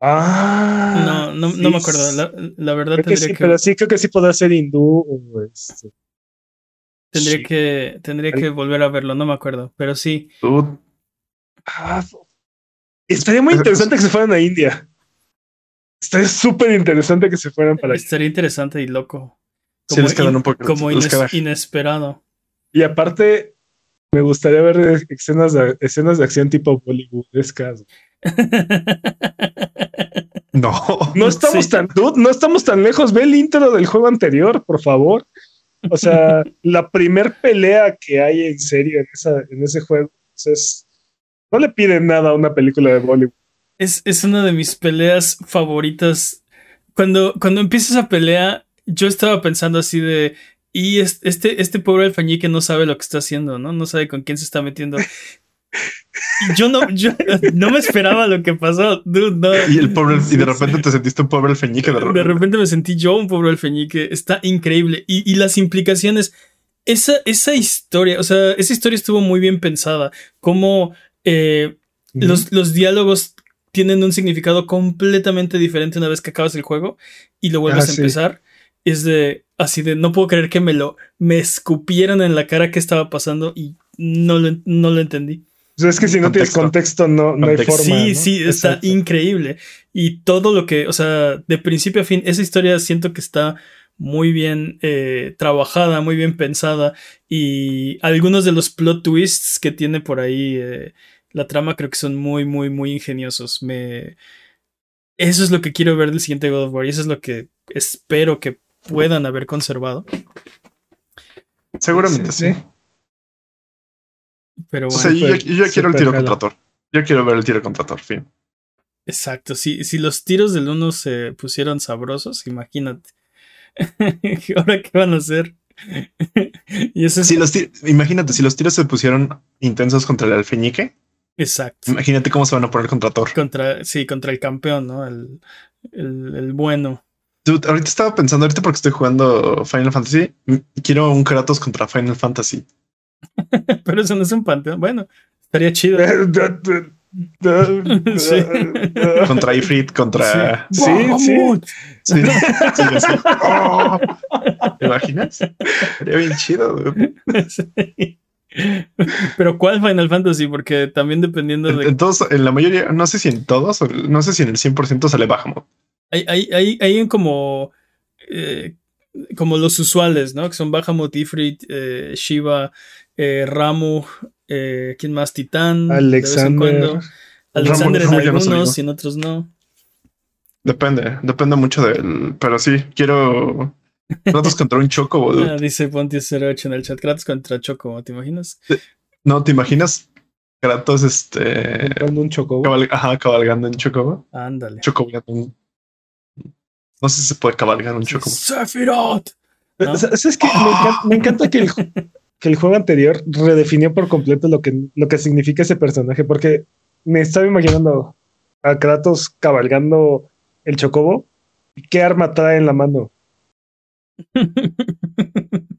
[SPEAKER 3] Ah.
[SPEAKER 1] No, no,
[SPEAKER 3] sí,
[SPEAKER 1] no me acuerdo. La, la verdad
[SPEAKER 3] creo que
[SPEAKER 1] tendría
[SPEAKER 3] sí,
[SPEAKER 1] que,
[SPEAKER 3] pero sí creo que sí podrá ser hindú o este.
[SPEAKER 1] tendría
[SPEAKER 3] sí.
[SPEAKER 1] que tendría que volver a verlo, no me acuerdo. Pero sí.
[SPEAKER 3] Ah, estaría muy interesante que se fueran a India. Estaría súper interesante que se fueran para allá.
[SPEAKER 1] Estaría interesante y loco.
[SPEAKER 2] Sí, les quedan un poco-
[SPEAKER 1] como
[SPEAKER 2] les
[SPEAKER 1] ines-
[SPEAKER 2] queda-
[SPEAKER 1] inesperado.
[SPEAKER 3] Y aparte, me gustaría ver escenas de, escenas de acción tipo bollywoodescas.
[SPEAKER 2] no.
[SPEAKER 3] No estamos
[SPEAKER 1] Sí.
[SPEAKER 3] tan, dude, no estamos tan lejos. Ve el intro del juego anterior, por favor. O sea, la primer pelea que hay en serio en, esa, en ese juego pues, es. No le piden nada a una película de Bollywood.
[SPEAKER 1] Es, es una de mis peleas favoritas. Cuando, cuando empieza esa pelea, yo estaba pensando así de. Y es- este, este pobre alfañique no sabe lo que está haciendo, ¿no? No sabe con quién se está metiendo. Y yo no, yo no me esperaba lo que pasó. Dude, no.
[SPEAKER 2] Y el pobre, y de repente te sentiste un pobre alfeñique de
[SPEAKER 1] De
[SPEAKER 2] repente.
[SPEAKER 1] repente me sentí yo un pobre alfeñique. Está increíble. Y, y las implicaciones. Esa, esa historia, o sea, esa historia estuvo muy bien pensada. Cómo eh, los, los diálogos tienen un significado completamente diferente una vez que acabas el juego y lo vuelves
[SPEAKER 3] Ah,
[SPEAKER 1] a
[SPEAKER 3] sí.
[SPEAKER 1] empezar. Es de así de no puedo creer que me lo me escupieran en la cara que estaba pasando y no lo, no lo entendí.
[SPEAKER 3] O sea, es que si no tienes
[SPEAKER 2] Contexto.
[SPEAKER 3] no, no hay forma.
[SPEAKER 1] Sí,
[SPEAKER 3] ¿no?
[SPEAKER 1] sí, está
[SPEAKER 3] Exacto.
[SPEAKER 1] increíble. Y todo lo que, o sea, de principio a fin, esa historia siento que está muy bien eh, trabajada, muy bien pensada. Y algunos de los plot twists que tiene por ahí eh, la trama creo que son muy, muy, muy ingeniosos. Me... Eso es lo que quiero ver del siguiente God of War y eso es lo que espero que puedan haber conservado.
[SPEAKER 2] Seguramente
[SPEAKER 3] Sí,
[SPEAKER 2] sí.
[SPEAKER 1] Pero
[SPEAKER 2] O
[SPEAKER 1] bueno,
[SPEAKER 2] sea, yo, quiero el tiro
[SPEAKER 3] jalo.
[SPEAKER 2] contra Thor. Yo quiero ver el tiro contra Thor, fin.
[SPEAKER 1] exacto. Si, si los tiros del uno se pusieron sabrosos, imagínate. Ahora qué van a hacer. y eso es
[SPEAKER 2] Si los imagínate, si los tiros se pusieron intensos contra el alfeñique,
[SPEAKER 1] exacto.
[SPEAKER 2] imagínate cómo se van a poner contra Thor.
[SPEAKER 1] Contra, sí, contra el campeón, ¿no? El, el, el bueno.
[SPEAKER 2] Dude, ahorita estaba pensando, ahorita porque estoy jugando Final Fantasy, quiero un Kratos contra Final Fantasy.
[SPEAKER 1] Pero eso no es un panteón. Bueno, estaría chido. Sí.
[SPEAKER 2] Contra Ifrit, contra.
[SPEAKER 3] Sí, sí.
[SPEAKER 2] Oh, ¿Te imaginas? Sería bien chido. dude.
[SPEAKER 1] Sí. Pero ¿cuál Final Fantasy? Porque también dependiendo
[SPEAKER 2] En,
[SPEAKER 1] de...
[SPEAKER 2] en todos, en la mayoría, no sé si en todos, o no sé si en el 100% sale Bahamut.
[SPEAKER 1] Hay, hay, hay, hay en como... eh, como los usuales, ¿no? Que son Bahamut, Ifrit, eh, Shiva, eh, Ramu, eh, ¿quién más? Titán. de vez en
[SPEAKER 3] Alexander.
[SPEAKER 1] cuando. Alexander
[SPEAKER 2] Ramu
[SPEAKER 1] en algunos y en otros no.
[SPEAKER 2] Depende, depende mucho del. Pero sí, quiero. Kratos contra un Chocobo.
[SPEAKER 1] Ah, dice Ponti08 en el chat. Kratos contra Choco, ¿te imaginas?
[SPEAKER 2] No, ¿te imaginas? Kratos, este.
[SPEAKER 3] Comprando un chocobo.
[SPEAKER 2] cabal- ajá, cabalgando en Chocobo.
[SPEAKER 1] Ándale.
[SPEAKER 2] Chocobo. No sé si se puede cabalgar un Chocobo.
[SPEAKER 1] Sephiroth. ¿no?
[SPEAKER 3] O sea, Es que me encanta, me encanta que, el, que el juego anterior redefinió por completo lo que, lo que significa ese personaje, porque me estaba imaginando a Kratos cabalgando el chocobo. ¿Qué arma trae en la mano?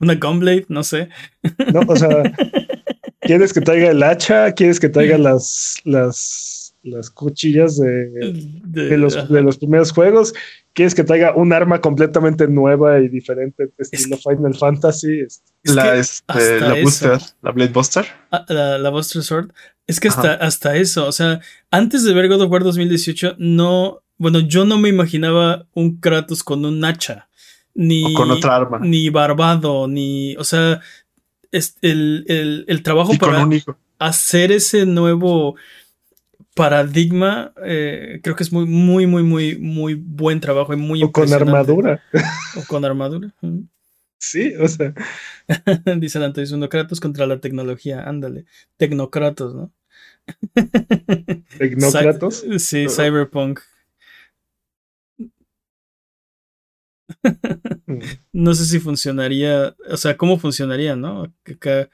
[SPEAKER 1] Una Gunblade, no sé.
[SPEAKER 3] ¿No? O sea, ¿quieres que traiga el hacha? ¿Quieres que traiga las, las, las cuchillas de,
[SPEAKER 1] De-
[SPEAKER 3] de los, de los primeros juegos? ¿Quieres que traiga un arma completamente nueva y diferente, estilo Final Fantasy?
[SPEAKER 1] es
[SPEAKER 2] la,
[SPEAKER 1] que
[SPEAKER 2] este,
[SPEAKER 1] hasta
[SPEAKER 2] la
[SPEAKER 1] eso-
[SPEAKER 2] Booster, la Blade Buster.
[SPEAKER 1] Ah, la, la Buster Sword. Es que hasta,
[SPEAKER 2] Ajá.
[SPEAKER 1] hasta eso, o sea, antes de ver God of War 2018, no, bueno, yo no me imaginaba un Kratos con un hacha, ni,
[SPEAKER 2] O con otra arma.
[SPEAKER 1] ni barbado, ni, o sea, es el, el, el trabajo
[SPEAKER 2] Y
[SPEAKER 1] para hacer ese nuevo paradigma, eh, creo que es muy, muy, muy, muy, muy buen trabajo y muy
[SPEAKER 3] O con armadura.
[SPEAKER 1] O con armadura.
[SPEAKER 3] Sí, o sea,
[SPEAKER 1] Dice el Antonio Kratos contra la tecnología, ándale. Tecnocratos, ¿no?
[SPEAKER 3] Tecnócratos.
[SPEAKER 1] Cy- Sí, Cyberpunk.
[SPEAKER 3] Mm.
[SPEAKER 1] No sé si funcionaría, o sea, ¿cómo funcionaría, no? Acá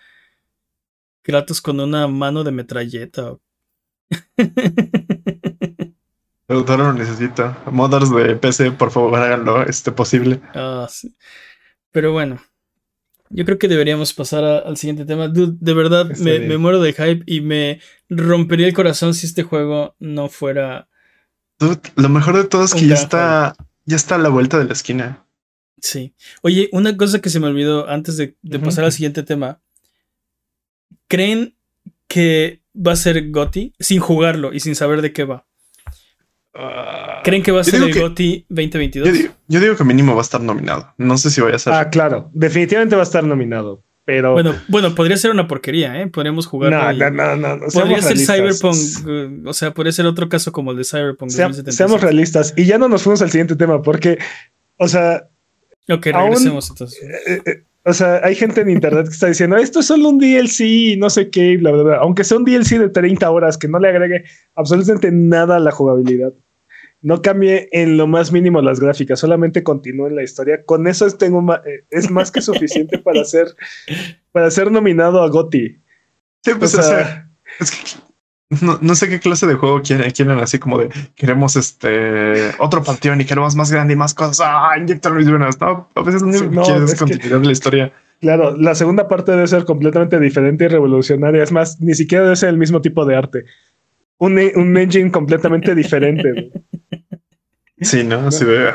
[SPEAKER 1] Kratos con una mano de metralleta. o-
[SPEAKER 2] El autor lo necesita. Modders de PC, por favor, háganlo este posible.
[SPEAKER 1] Ah, sí. Pero bueno, Yo creo que deberíamos pasar a- al siguiente tema. Dude, de verdad,
[SPEAKER 3] Está
[SPEAKER 1] me, muero de hype y me rompería el corazón si este juego no fuera.
[SPEAKER 2] Dude, lo mejor de todo es que ya está, ya está a la vuelta de la esquina.
[SPEAKER 1] Sí. Oye, una cosa que se me olvidó antes de, pasar al siguiente tema. ¿Creen que va a ser GOTY sin jugarlo y sin saber de qué va? ¿Creen que va a
[SPEAKER 2] Yo
[SPEAKER 1] ser el
[SPEAKER 2] que-
[SPEAKER 1] GOTY 2022?
[SPEAKER 2] Yo digo, yo digo que mínimo va a estar nominado. No sé si vaya a ser.
[SPEAKER 3] Ah, claro, definitivamente va a estar nominado, pero
[SPEAKER 1] Bueno, bueno, podría ser una porquería, ¿eh? Podríamos jugarlo.
[SPEAKER 3] no, no, no, no, no,
[SPEAKER 1] Podría ser
[SPEAKER 3] realistas.
[SPEAKER 1] Cyberpunk, o sea, podría ser otro caso como el de Cyberpunk.
[SPEAKER 3] Sea-
[SPEAKER 1] 2077.
[SPEAKER 3] seamos realistas y ya no nos fuimos al siguiente tema porque, o sea,
[SPEAKER 1] Ok,
[SPEAKER 3] aún-
[SPEAKER 1] regresemos entonces.
[SPEAKER 3] eh, eh, o sea, hay gente en internet que está diciendo esto es solo un DLC y no sé qué, bla, bla, bla. Aunque sea un DLC de 30 horas que no le agregue absolutamente nada a la jugabilidad. No cambie en lo más mínimo las gráficas, solamente continúe la historia. Con eso es, tengo eh, es más que suficiente para ser, para ser nominado a GOTY.
[SPEAKER 2] Sí, pues,
[SPEAKER 3] o
[SPEAKER 2] o
[SPEAKER 3] sea,
[SPEAKER 2] sea, es que no, no sé qué clase de juego quieren, quieren así como de queremos este otro panteón y queremos más grande y más cosas. Ah, de una vez. No, a veces
[SPEAKER 3] Sí, no,
[SPEAKER 2] quieres
[SPEAKER 3] que-
[SPEAKER 2] de la historia.
[SPEAKER 3] Claro, la segunda parte debe ser completamente diferente y revolucionaria. Es más, ni siquiera debe ser el mismo tipo de arte. Un, un engine completamente diferente.
[SPEAKER 2] Sí, no, sí, de-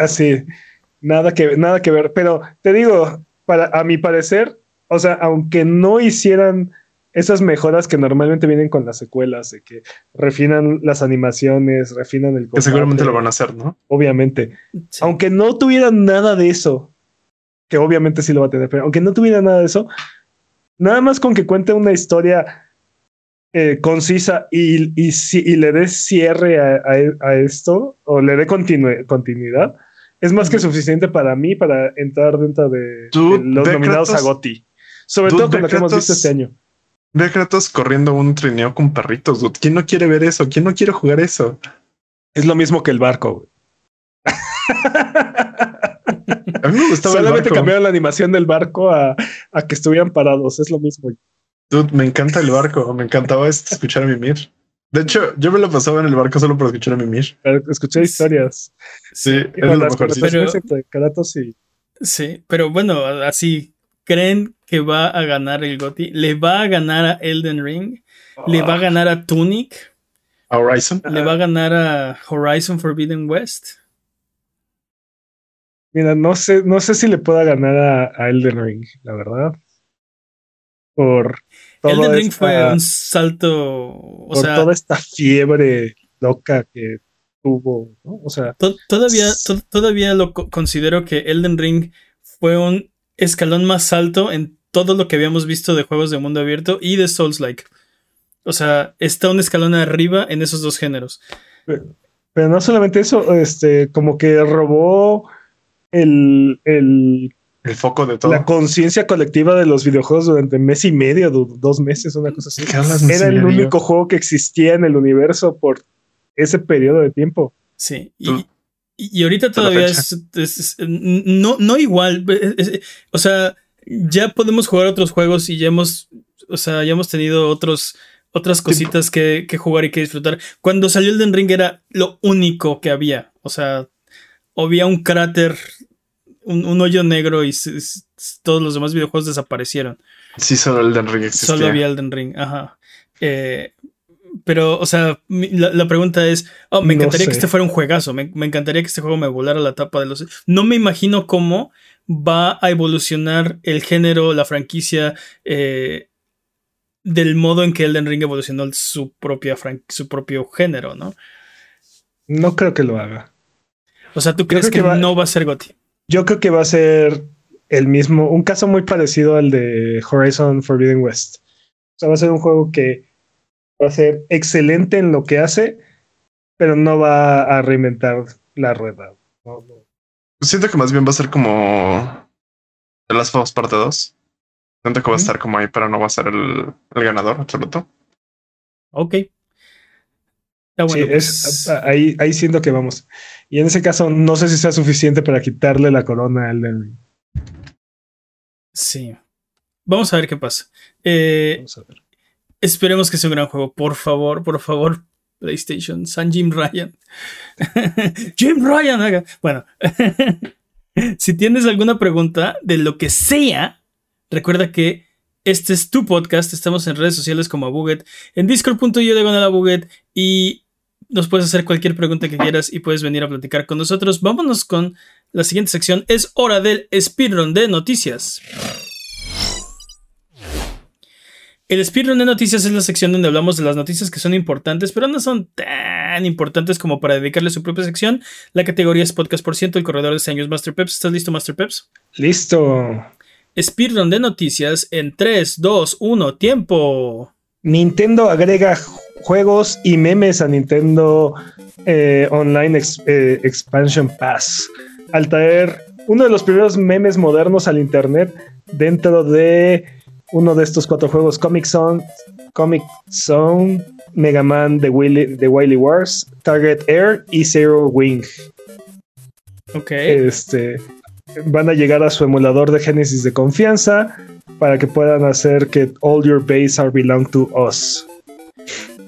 [SPEAKER 3] Así, nada que, nada que ver. Pero te digo, para, a mi parecer, o sea, aunque no hicieran esas mejoras que normalmente vienen con las secuelas, de que refinan las animaciones, refinan el
[SPEAKER 2] que seguramente
[SPEAKER 3] combate,
[SPEAKER 2] lo van a hacer, ¿no?
[SPEAKER 3] Obviamente.
[SPEAKER 1] Sí.
[SPEAKER 3] Aunque no tuvieran nada de eso, que obviamente sí lo va a tener, pero aunque no tuviera nada de eso, nada más con que cuente una historia eh, concisa y, y, si- y le dé cierre a, a- a esto, o le dé continuidad, es más que suficiente para mí para entrar dentro de,
[SPEAKER 2] Dude,
[SPEAKER 3] de los nominados a. GOTY. Sobre
[SPEAKER 2] Dude,
[SPEAKER 3] todo con lo que hemos visto este año.
[SPEAKER 2] Ve a Kratos corriendo un trineo con perritos, dude. ¿Quién no quiere ver eso? ¿Quién no quiere jugar eso?
[SPEAKER 3] Es lo mismo que el barco. güey.
[SPEAKER 2] A mí me gustaba
[SPEAKER 3] Solamente cambiaron la animación del barco a, a que estuvieran parados. Es lo mismo.
[SPEAKER 2] Dude, me encanta el barco. Me encantaba este, escuchar a Mimir. De hecho, yo me lo pasaba en el barco solo para escuchar a Mimir.
[SPEAKER 3] Pero Escuché historias.
[SPEAKER 2] Sí, es lo mejor.
[SPEAKER 3] entre Kratos y
[SPEAKER 1] Sí, pero bueno, así, ¿creen que va a ganar el GOTY? ¿Le va a ganar a Elden Ring? ¿Le va a ganar a Tunic?
[SPEAKER 2] A Horizon.
[SPEAKER 1] ¿Le va a ganar a Horizon Forbidden West?
[SPEAKER 3] Mira, no sé, no sé si le pueda ganar a, a Elden Ring, la verdad. Por
[SPEAKER 1] Elden Ring
[SPEAKER 3] esta-
[SPEAKER 1] fue un salto, o
[SPEAKER 3] por
[SPEAKER 1] sea,
[SPEAKER 3] toda esta fiebre loca que tuvo, ¿no? O sea,
[SPEAKER 1] to- todavía, to- todavía lo co- considero que Elden Ring fue un escalón más alto en todo lo que habíamos visto de juegos de mundo abierto y de Souls-like. O sea, está un escalón arriba en esos dos géneros.
[SPEAKER 3] pero no solamente eso, este, como que robó el, el-
[SPEAKER 2] El foco de todo.
[SPEAKER 3] la conciencia colectiva de los videojuegos durante mes y medio, dos meses, una cosa así.
[SPEAKER 2] ¿Qué hablas, mes y
[SPEAKER 3] Era el único juego que existía en el universo por ese periodo de tiempo.
[SPEAKER 1] Sí. Y, y- y ahorita todavía es, es- es- no, no igual. es- es- o sea, ya podemos jugar otros juegos y ya hemos, o sea, ya hemos tenido otros, otras cositas que, que jugar y que disfrutar. Cuando salió el Den Ring era lo único que había. O sea, había un cráter, un, un hoyo negro y se- todos los demás videojuegos desaparecieron.
[SPEAKER 2] Sí, solo el Den Ring existía.
[SPEAKER 1] Solo había Elden Ring, ajá. Eh, pero, o sea, la, la pregunta es, oh, me
[SPEAKER 3] No
[SPEAKER 1] encantaría que este fuera un juegazo, me, me encantaría que este juego me volara la tapa de los... No me imagino cómo va a evolucionar el género, la franquicia, eh, del modo en que Elden Ring evolucionó su, propia fran- su propio género, ¿no?
[SPEAKER 3] No creo que lo haga.
[SPEAKER 1] O sea, ¿tú crees que,
[SPEAKER 3] que va-
[SPEAKER 1] no va a ser GOTY?
[SPEAKER 3] Yo creo que va a ser el mismo, un caso muy parecido al de Horizon Forbidden West. O sea, va a ser un juego que va a ser excelente en lo que hace, pero no va a reinventar la rueda. No, no.
[SPEAKER 2] Siento que más bien va a ser como The Last of Us parte 2. Siento que va a estar como ahí, pero no va a ser el, el ganador absoluto.
[SPEAKER 1] Ok. Está
[SPEAKER 3] Sí,
[SPEAKER 1] bueno.
[SPEAKER 3] es,
[SPEAKER 1] pues,
[SPEAKER 3] ahí, ahí siento que vamos. Y en ese caso, no sé si sea suficiente para quitarle la corona a Elden
[SPEAKER 1] sí. Vamos a ver qué pasa. Eh,
[SPEAKER 3] Vamos a ver.
[SPEAKER 1] Esperemos que sea un gran juego. Por favor, por favor, PlayStation. San Jim Ryan. Jim Ryan, haga. Bueno. si tienes alguna pregunta de lo que sea, recuerda que este es tu podcast. Estamos en redes sociales como Buget, en discord.io de Buget y nos puedes hacer cualquier pregunta que quieras y puedes venir a platicar con nosotros. Vámonos con la siguiente sección. Es hora del speedrun de noticias. El speedrun de noticias es la sección donde hablamos de las noticias que son importantes, pero no son tan importantes como para dedicarle su propia sección. La categoría es podcast por ciento, el corredor de año es Master Peps. ¿Estás listo, Master Peps?
[SPEAKER 3] Listo.
[SPEAKER 1] Speedrun de noticias en 3, 2, 1, tiempo.
[SPEAKER 3] Nintendo agrega juegos y memes a Nintendo eh, Online eh, Expansion Pass. Al traer uno de los primeros memes modernos al Internet dentro de uno de estos cuatro juegos, Comic Zone, Comic Zone, Mega Man The Wily, Wars, Target Air y Zero Wing.
[SPEAKER 1] Ok.
[SPEAKER 3] Este, van a llegar a su emulador de Genesis de confianza para que puedan hacer que all your base are belong to us.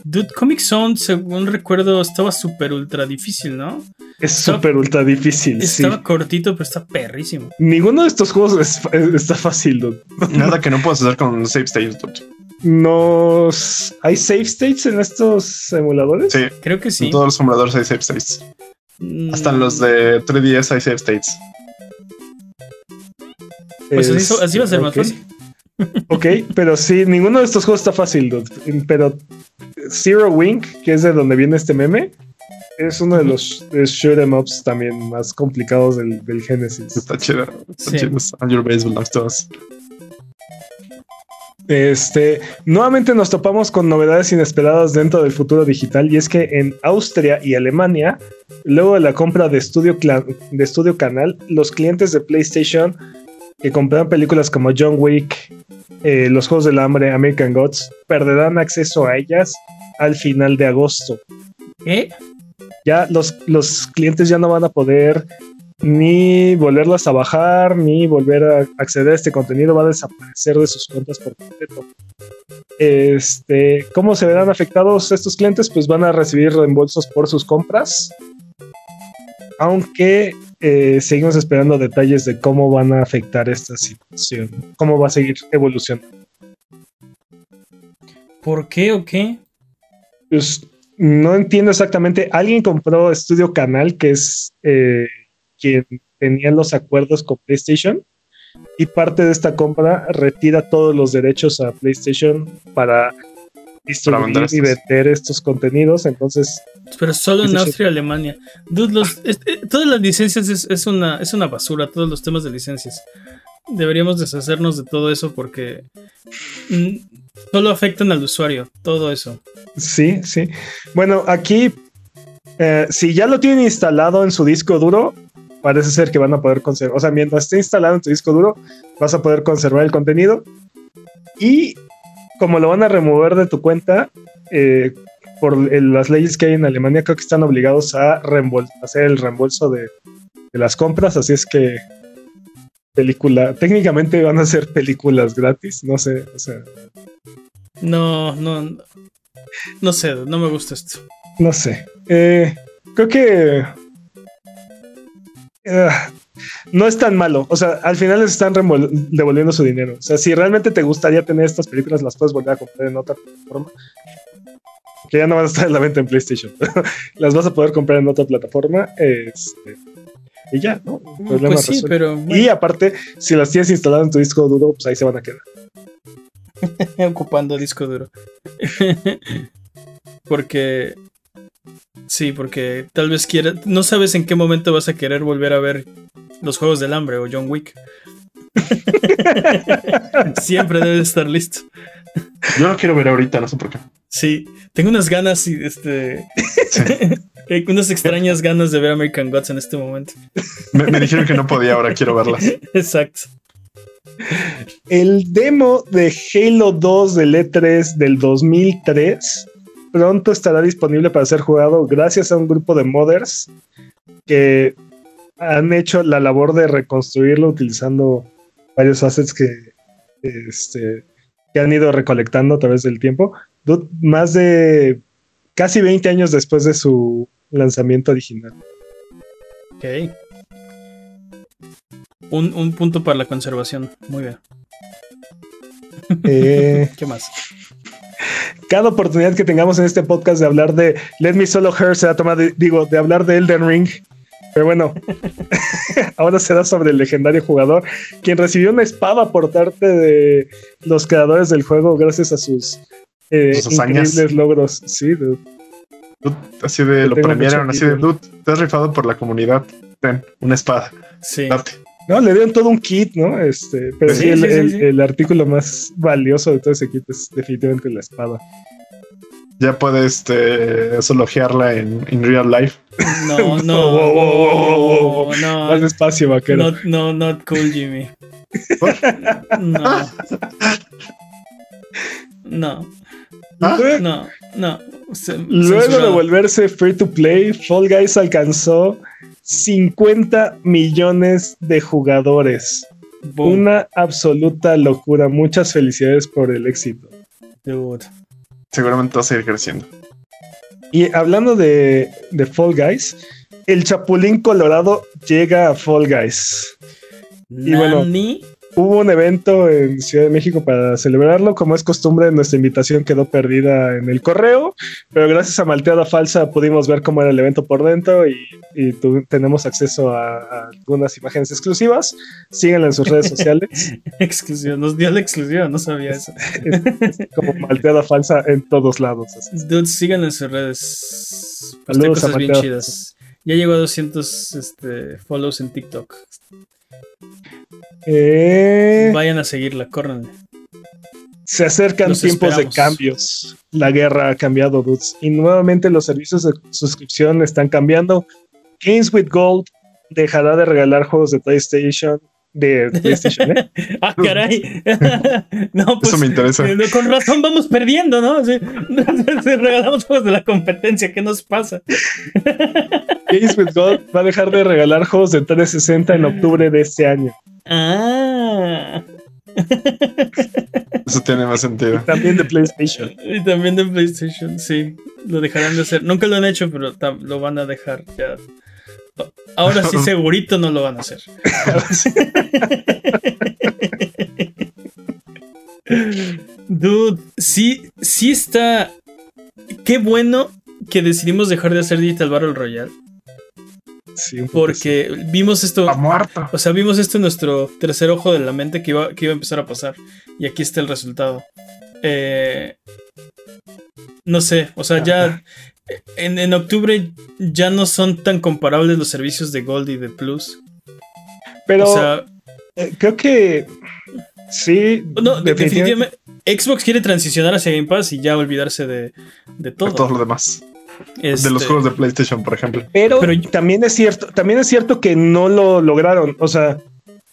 [SPEAKER 1] Dude, Comic Zone, según recuerdo, estaba súper ultra difícil, ¿no?
[SPEAKER 3] Es súper ultra difícil.
[SPEAKER 1] Estaba cortito, pero está perrísimo.
[SPEAKER 3] Ninguno de estos juegos está fácil, dude.
[SPEAKER 2] Nada que no puedas hacer con save states, dude.
[SPEAKER 3] Nos... ¿Hay save states en estos emuladores?
[SPEAKER 2] Sí.
[SPEAKER 1] Creo que sí.
[SPEAKER 2] En todos los emuladores hay save states. Mm. Hasta en los de 3DS hay save states.
[SPEAKER 1] Pues así, va a ser más fácil.
[SPEAKER 3] Ok, pero sí, ninguno de estos juegos está fácil, dude. Pero Zero Wing, que es de donde viene este meme, es uno de los shoot em ups también más complicados del, del Genesis.
[SPEAKER 2] Está chido. Está chido. your base belongs to us.
[SPEAKER 3] Este, nuevamente nos topamos con novedades inesperadas dentro del futuro digital y es que en Austria y Alemania, luego de la compra de Studio, de Studio Canal, los clientes de PlayStation que compraron películas como John Wick, eh, Los Juegos del Hambre, American Gods, perderán acceso a ellas al final de agosto.
[SPEAKER 1] ¿Eh?
[SPEAKER 3] Ya los, los clientes ya no van a poder ni volverlas a bajar, ni volver a acceder a este contenido, va a desaparecer de sus cuentas por completo. Este, ¿Cómo se verán afectados estos clientes? Pues van a recibir reembolsos por sus compras, aunque eh, seguimos esperando detalles de cómo van a afectar esta situación, cómo va a seguir evolucionando.
[SPEAKER 1] ¿Por qué o qué?
[SPEAKER 3] Pues no entiendo exactamente. Alguien compró Estudio Canal, que es eh, quien tenía los acuerdos con PlayStation, y parte de esta compra retira todos los derechos a PlayStation para distribuir y vender estos contenidos. Entonces,
[SPEAKER 1] pero solo en Austria y Alemania. Dude, eh, todas las licencias es, una, es una basura, todos los temas de licencias. Deberíamos deshacernos de todo eso porque mm, solo afectan al usuario, todo eso.
[SPEAKER 3] Sí, sí. Bueno, aquí, eh, si ya lo tienen instalado en su disco duro, parece ser que van a poder conservar. O sea, mientras esté instalado en tu disco duro, vas a poder conservar el contenido. Y como lo van a remover de tu cuenta, eh, por las leyes que hay en Alemania, creo que están obligados a hacer el reembolso de, las compras, así es que película, técnicamente van a ser películas gratis, no sé, o sea.
[SPEAKER 1] No, no, no sé, no me gusta esto.
[SPEAKER 3] No sé. Eh, creo que eh, no es tan malo. O sea, al final les están devolviendo su dinero. O sea, si realmente te gustaría tener estas películas, las puedes volver a comprar en otra plataforma que ya no van a estar en la venta en PlayStation. las vas a poder comprar en otra plataforma. Este, y ya, ¿no?
[SPEAKER 1] pues sí, pero,
[SPEAKER 3] Y aparte, si las tienes instaladas en tu disco duro, pues ahí se van a quedar.
[SPEAKER 1] Ocupando disco duro. porque. Sí, porque tal vez quiera. No sabes en qué momento vas a querer volver a ver los Juegos del Hambre o John Wick. Siempre debe estar listo.
[SPEAKER 2] Yo lo quiero ver ahorita, no sé por qué.
[SPEAKER 1] Sí, tengo unas ganas y este. unas extrañas ganas de ver American Gods en este momento.
[SPEAKER 2] Me, dijeron que no podía, ahora quiero verlas.
[SPEAKER 1] Exacto.
[SPEAKER 3] El demo de Halo 2 del E3 del 2003 pronto estará disponible para ser jugado gracias a un grupo de modders que han hecho la labor de reconstruirlo utilizando varios assets que, este, que han ido recolectando a través del tiempo más de casi 20 años después de su lanzamiento original.
[SPEAKER 1] Ok. Un, un punto para la conservación. Muy bien.
[SPEAKER 3] Eh,
[SPEAKER 1] ¿Qué más?
[SPEAKER 3] cada oportunidad que tengamos en este podcast de hablar de Let Me Solo Her será tomada, digo, de hablar de Elden Ring. Pero bueno, ahora será sobre el legendario jugador, quien recibió una espada por parte de los creadores del juego gracias a sus, eh, increíbles logros. Sí, dude.
[SPEAKER 2] Dude, Así de, lo premiaron, así de, dude, te has rifado por la comunidad. Ten, una espada,
[SPEAKER 1] Sí.
[SPEAKER 2] date.
[SPEAKER 3] No, le dieron todo un kit, ¿no? Este, pero sí,
[SPEAKER 1] Sí,
[SPEAKER 3] el,
[SPEAKER 1] sí, sí,
[SPEAKER 3] el-
[SPEAKER 1] sí.
[SPEAKER 3] el artículo más valioso de todo ese kit es definitivamente la espada.
[SPEAKER 2] Ya puedes este, sologearla en, en real life.
[SPEAKER 1] No, no,
[SPEAKER 3] Wow, wow, wow, wow, wow.
[SPEAKER 1] no,
[SPEAKER 3] Más despacio, vaquero.
[SPEAKER 1] Not, no, not cool, Jimmy. No. No,
[SPEAKER 2] ¿Ah?
[SPEAKER 1] no, no. Se-
[SPEAKER 3] Luego de volverse free to play, Fall Guys alcanzó 50 millones de jugadores.
[SPEAKER 1] Boom,
[SPEAKER 3] Una absoluta locura. Muchas felicidades por el éxito.
[SPEAKER 1] dude.
[SPEAKER 2] Seguramente va a seguir creciendo.
[SPEAKER 3] Y hablando de, de Fall Guys, el Chapulín Colorado llega a Fall Guys. Y bueno. Hubo un evento en Ciudad de México para celebrarlo. Como es costumbre, nuestra invitación quedó perdida en el correo, pero gracias a Malteada Falsa pudimos ver cómo era el evento por dentro y, y tu- tenemos acceso a, a algunas imágenes exclusivas. Síganla en sus redes sociales
[SPEAKER 1] Exclusiva, nos dio la exclusiva, no sabía eso.
[SPEAKER 3] como Malteada Falsa en todos lados.
[SPEAKER 1] Dude, sigan en sus redes.
[SPEAKER 3] Saludos a
[SPEAKER 1] cosas bien chidas. Ya llegó a 200 este, follows en TikTok.
[SPEAKER 3] Eh,
[SPEAKER 1] Vayan a seguirla, córranle.
[SPEAKER 3] se acercan
[SPEAKER 1] Los
[SPEAKER 3] tiempos
[SPEAKER 1] esperamos.
[SPEAKER 3] de cambios. La guerra ha cambiado, dudes. Y nuevamente los servicios de suscripción están cambiando. Games with Gold dejará de regalar juegos de PlayStation. De PlayStation, ¿eh?
[SPEAKER 1] Ah, caray. no, pues.
[SPEAKER 2] Eso me interesa.
[SPEAKER 1] eh, Con razón vamos perdiendo, ¿no? Sí. Regalamos juegos de la competencia, ¿qué nos pasa?
[SPEAKER 3] Games with Gold va a dejar de regalar juegos de 360 en octubre de este año.
[SPEAKER 1] Ah.
[SPEAKER 2] Eso tiene más sentido.
[SPEAKER 3] También de PlayStation.
[SPEAKER 1] Y también de PlayStation, sí. Lo dejarán de hacer. Nunca lo han hecho, pero lo van a dejar ya. Ahora sí, segurito no lo van a hacer. Dude, sí, sí está. Qué bueno que decidimos dejar de hacer Digital Battle Royale.
[SPEAKER 3] Sí,
[SPEAKER 1] Porque vimos esto.
[SPEAKER 2] Ha muerto.
[SPEAKER 1] O sea, vimos esto en nuestro tercer ojo de la mente que iba, que iba a empezar a pasar. Y aquí está el resultado. Eh, no sé, o sea, ya en, en octubre ya no son tan comparables los servicios de Gold y de Plus.
[SPEAKER 3] Pero
[SPEAKER 1] o sea,
[SPEAKER 3] eh, creo que sí.
[SPEAKER 1] no, de-
[SPEAKER 3] definitivamente.
[SPEAKER 1] definitivamente. Xbox quiere transicionar hacia Game Pass y ya olvidarse de, de todo.
[SPEAKER 2] De todo lo demás.
[SPEAKER 1] Este,
[SPEAKER 2] De los juegos de PlayStation, por ejemplo.
[SPEAKER 3] Pero,
[SPEAKER 1] Pero-
[SPEAKER 3] también es cierto, también es cierto que no lo lograron. O sea,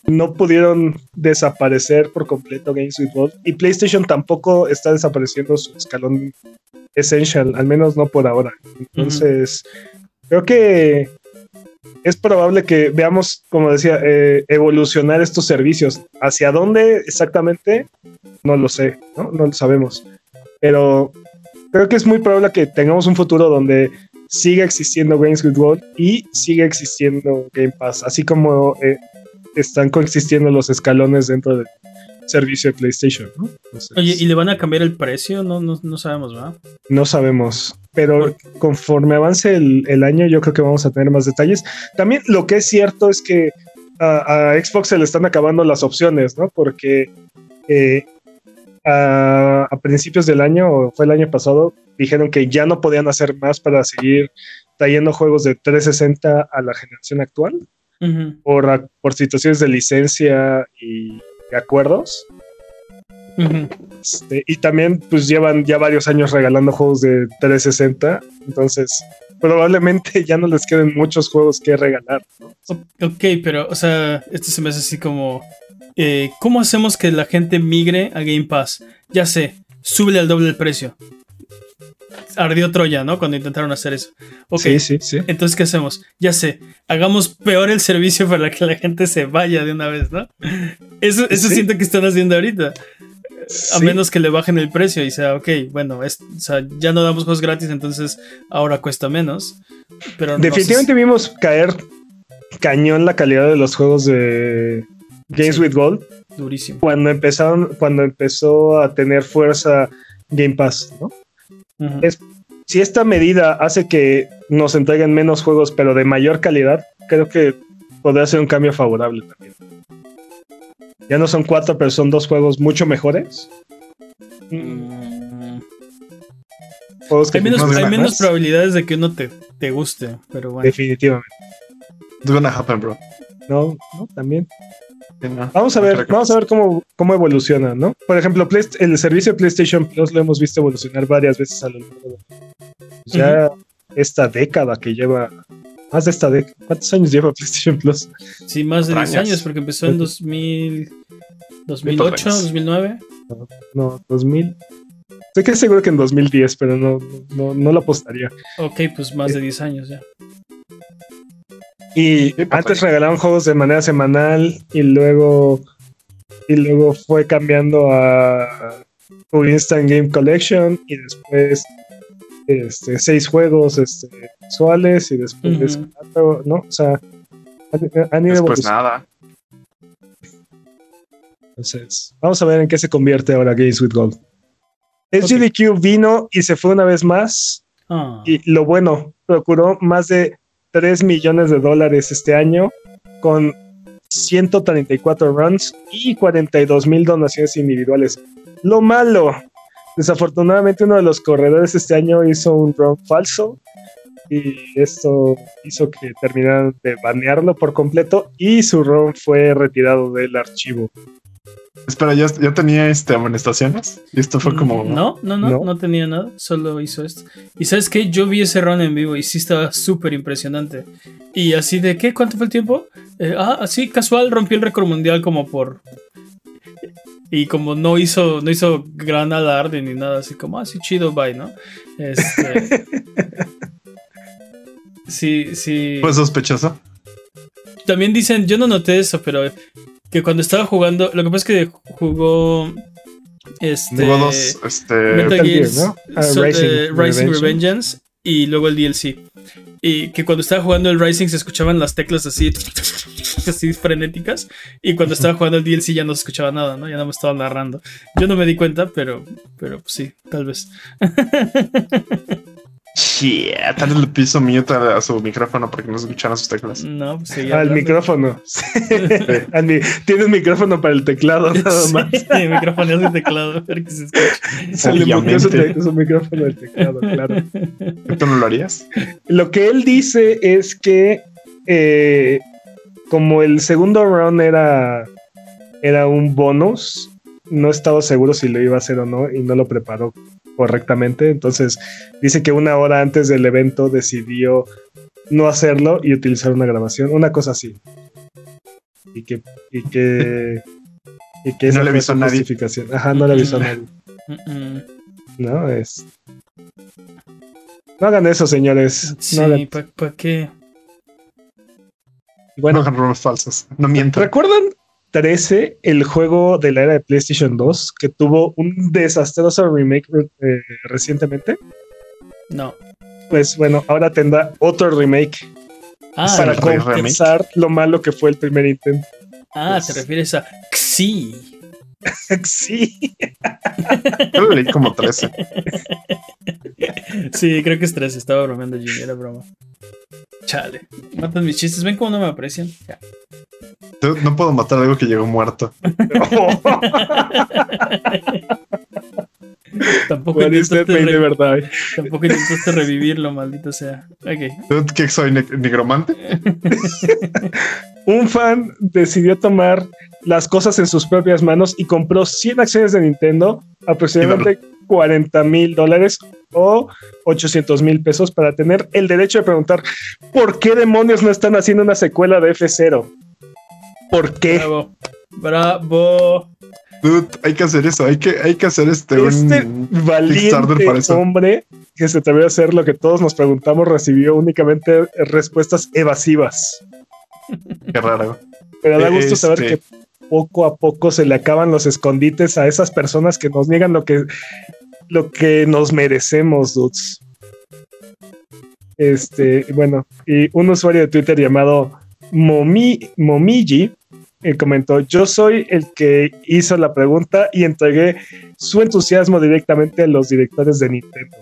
[SPEAKER 3] no pudieron desaparecer por completo Games with Gold. Y PlayStation tampoco está desapareciendo su escalón Essential, al menos no por ahora. Entonces, creo que es probable que veamos, como decía, eh, evolucionar estos servicios. ¿Hacia dónde exactamente? No lo sé, ¿no? No lo sabemos. Pero creo que es muy probable que tengamos un futuro donde siga existiendo Games with Gold y siga existiendo Game Pass, así como eh, están coexistiendo los escalones dentro del servicio de PlayStation, ¿no? Entonces,
[SPEAKER 1] Oye, ¿y le van a cambiar el precio? No, no, no sabemos, ¿verdad?
[SPEAKER 3] no sabemos, pero conforme avance el, el año yo creo que vamos a tener más detalles. También lo que es cierto es que a, a Xbox se le están acabando las opciones, ¿no? Porque eh, a, a principios del año, o fue el año pasado, dijeron que ya no podían hacer más para seguir trayendo juegos de 360 a la generación actual Por, por situaciones de licencia y de acuerdos. Este, y también pues llevan ya varios años regalando juegos de 360, entonces probablemente ya no les queden muchos juegos que regalar.
[SPEAKER 1] O- Ok, pero, o sea, esto se me hace así como. eh, ¿Cómo hacemos que la gente migre a Game Pass? Ya sé, súbele al doble el precio. Ardió Troya, ¿no? Cuando intentaron hacer eso. Ok,
[SPEAKER 3] Sí, sí, sí.
[SPEAKER 1] entonces, ¿qué hacemos? Ya sé, hagamos peor el servicio para que la gente se vaya de una vez, ¿no? Eso, eso
[SPEAKER 3] Sí.
[SPEAKER 1] siento que están haciendo ahorita. A menos que le bajen el precio y sea, ok, bueno, es, o sea, ya no damos juegos gratis, entonces ahora cuesta menos. Pero no sé
[SPEAKER 3] Definitivamente vimos caer cañón la calidad de los juegos de Games
[SPEAKER 1] Sí.
[SPEAKER 3] with Gold
[SPEAKER 1] Durísimo.
[SPEAKER 3] cuando empezaron, cuando empezó a tener fuerza Game Pass, ¿no? Es- Si esta medida hace que nos entreguen menos juegos, pero de mayor calidad, creo que podría ser un cambio favorable también. Ya no son cuatro, pero son dos juegos mucho mejores.
[SPEAKER 1] Mm.
[SPEAKER 3] Juegos que
[SPEAKER 1] Hay menos,
[SPEAKER 2] no
[SPEAKER 1] hay probabilidades de que uno te, te guste, pero bueno.
[SPEAKER 3] definitivamente.
[SPEAKER 2] It's gonna happen, bro.
[SPEAKER 3] No, no, también.
[SPEAKER 2] Sí, no.
[SPEAKER 3] Vamos a
[SPEAKER 2] No
[SPEAKER 3] ver, vamos a ver cómo, cómo evoluciona, ¿no? Por ejemplo, Play- el servicio de PlayStation Plus lo hemos visto evolucionar varias veces a lo largo de ya esta década que lleva, más de esta década. ¿Cuántos años lleva PlayStation Plus?
[SPEAKER 1] Sí, más de 10
[SPEAKER 2] Extrañas.
[SPEAKER 1] años, porque empezó en 2000, 2008,
[SPEAKER 2] años.
[SPEAKER 1] 2009.
[SPEAKER 3] No, 2000. Estoy casi seguro que en 2010, pero no, no, no lo apostaría.
[SPEAKER 1] Ok, pues más de 10 años ya.
[SPEAKER 3] Y
[SPEAKER 2] Sí, papá.
[SPEAKER 3] antes regalaban juegos de manera semanal y luego y luego fue cambiando a tu Instant Game Collection y después este, seis juegos este, mensuales y después cuatro, ¿no? O sea, han, ido
[SPEAKER 2] Después nada.
[SPEAKER 3] Entonces, vamos a ver en qué se convierte ahora Games with Gold. SGDQ vino y se fue una vez más
[SPEAKER 1] Ah,
[SPEAKER 3] y lo bueno, procuró más de 3 millones de dólares este año con 134 runs y 42 mil donaciones individuales. Lo malo, desafortunadamente uno de los corredores este año hizo un run falso y esto hizo que terminaran de banearlo por completo y su run fue retirado del archivo.
[SPEAKER 2] Espera, ¿ya, ya tenía este, amonestaciones? Y esto fue como.
[SPEAKER 1] No, no, no,
[SPEAKER 3] No.
[SPEAKER 1] no, tenía nada, solo hizo esto. Y sabes qué, yo vi ese run en vivo y sí estaba súper impresionante. Y así de, ¿qué? ¿Cuánto fue el tiempo? Eh, ah, así casual rompió el récord mundial como por... Y como no hizo, no hizo gran alarde ni nada, así como, así chido, bye, ¿no? Este... sí, sí.
[SPEAKER 2] Fue sospechoso.
[SPEAKER 1] También dicen, yo no noté eso, pero que cuando estaba jugando, lo que pasa es que jugó este
[SPEAKER 2] Hubo dos. Este.
[SPEAKER 1] Metal Gear,
[SPEAKER 3] Gear, ¿no? Ah,
[SPEAKER 1] so-
[SPEAKER 3] Rising
[SPEAKER 1] Rising
[SPEAKER 3] Revengeance.
[SPEAKER 1] Revengeance y luego el DLC. Y que cuando estaba jugando el Rising se escuchaban las teclas así, así frenéticas. Y cuando estaba jugando el DLC ya no se escuchaba nada, ¿no? Ya no me estaba narrando. Yo no me di cuenta, pero, pero pues sí, tal vez.
[SPEAKER 2] Shit, tal le piso mute a, su micrófono para que no se escucharan sus teclas.
[SPEAKER 1] No, pues seguía
[SPEAKER 3] Al micrófono. Al mi- Tiene un micrófono para el teclado nada más.
[SPEAKER 1] Sí, el micrófono es de teclado, a ver que se escucha.
[SPEAKER 3] Se le movió su,
[SPEAKER 2] Obviamente.
[SPEAKER 3] te- su micrófono del teclado, claro.
[SPEAKER 2] ¿Tú no lo harías?
[SPEAKER 3] Lo que él dice es que eh, como el segundo round era, era un bonus, no estaba seguro si lo iba a hacer o no y no lo preparó correctamente. Entonces dice que una hora antes del evento decidió no hacerlo y utilizar una grabación, una cosa así. Y que, y que, y que
[SPEAKER 2] No le avisó a nadie.
[SPEAKER 3] Ajá, no le avisó a nadie. No, es. No hagan eso, señores.
[SPEAKER 1] Sí,
[SPEAKER 3] No hagan-
[SPEAKER 1] ¿para qué?
[SPEAKER 3] Bueno,
[SPEAKER 2] no hagan rumores falsos. No mientan.
[SPEAKER 3] ¿recuerdan 13, el juego de la era de PlayStation 2, que tuvo un desastroso remake eh, recientemente?
[SPEAKER 1] No.
[SPEAKER 3] Pues bueno, ahora tendrá otro remake
[SPEAKER 1] Ah,
[SPEAKER 3] para
[SPEAKER 2] remake.
[SPEAKER 3] compensar lo malo que fue el primer intento.
[SPEAKER 1] ah,
[SPEAKER 3] pues-
[SPEAKER 1] te refieres a Xi.
[SPEAKER 2] Yo leí como 13.
[SPEAKER 1] Sí, creo que es 13. Estaba bromeando Jimmy, era broma. Chale. Matan mis chistes. ¿Ven cómo no me aprecian? Ya.
[SPEAKER 2] Yo no puedo matar algo que llegó muerto.
[SPEAKER 1] Tampoco intentaste,
[SPEAKER 3] die?
[SPEAKER 1] tampoco intentaste revivirlo, maldito sea. Ok.
[SPEAKER 2] ¿Tú qué soy? ne- ¿Nigromante?
[SPEAKER 3] Un fan decidió tomar las cosas en sus propias manos y compró 100 acciones de Nintendo, aproximadamente 40 mil dólares o 800 mil pesos para tener el derecho de preguntar ¿por qué demonios no están haciendo una secuela de F0? ¿Por qué?
[SPEAKER 1] Bravo. Bravo.
[SPEAKER 2] Dude, hay que hacer eso. Hay que, hay que hacer este.
[SPEAKER 3] Este
[SPEAKER 2] un...
[SPEAKER 3] valiente
[SPEAKER 2] para eso.
[SPEAKER 3] hombre que se atrevió a hacer lo que todos nos preguntamos recibió únicamente respuestas evasivas.
[SPEAKER 2] Qué raro.
[SPEAKER 3] Pero da gusto saber
[SPEAKER 2] Este-
[SPEAKER 3] que poco a poco se le acaban los escondites a esas personas que nos niegan lo que, lo que nos merecemos, dudes. Este, bueno, y un usuario de Twitter llamado Momi, Momiji eh, comentó, yo soy el que hizo la pregunta y entregué su entusiasmo directamente a los directores de Nintendo.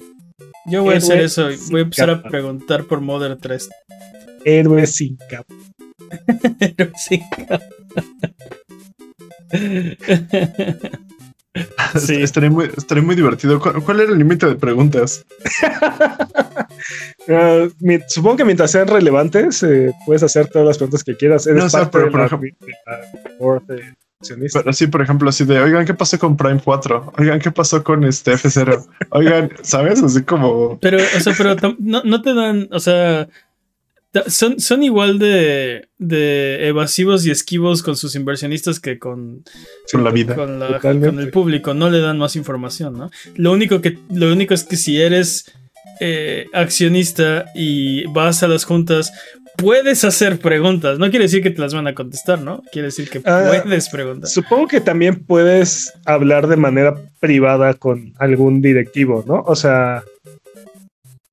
[SPEAKER 1] Yo voy a hacer
[SPEAKER 3] Héroe
[SPEAKER 1] eso.
[SPEAKER 3] sin
[SPEAKER 1] Voy a empezar a
[SPEAKER 3] capa.
[SPEAKER 1] preguntar por Mother 3.
[SPEAKER 3] Héroe sin capa.
[SPEAKER 1] Pero sí. Sí.
[SPEAKER 2] Estaría muy, estaría muy divertido. ¿Cuál, cuál era el límite de preguntas?
[SPEAKER 3] Ah, mi- supongo que mientras sean relevantes, eh, puedes hacer todas las preguntas que quieras. Eres
[SPEAKER 2] No, o sea,
[SPEAKER 3] parte
[SPEAKER 2] pero
[SPEAKER 3] de
[SPEAKER 2] por ejemplo-. Pero sí, por ejemplo, así de, oigan, ¿qué pasó con Prime 4? Oigan, ¿qué pasó con este F0? Oigan, ¿sabes? Así como...
[SPEAKER 1] Pero, o sea, pero no, no te dan, o sea, son, son igual de, de evasivos y esquivos con sus inversionistas que con,
[SPEAKER 2] Con la vida.
[SPEAKER 1] con, la-
[SPEAKER 3] Totalmente.
[SPEAKER 1] con el público. No le dan más información, ¿no? Lo único que, lo único es que si eres eh, accionista y vas a las juntas, puedes hacer preguntas. No quiere decir que te las van a contestar, ¿no? Quiere decir que
[SPEAKER 3] Ah,
[SPEAKER 1] puedes preguntar.
[SPEAKER 3] Supongo que también puedes hablar de manera privada con algún directivo, ¿no? O sea,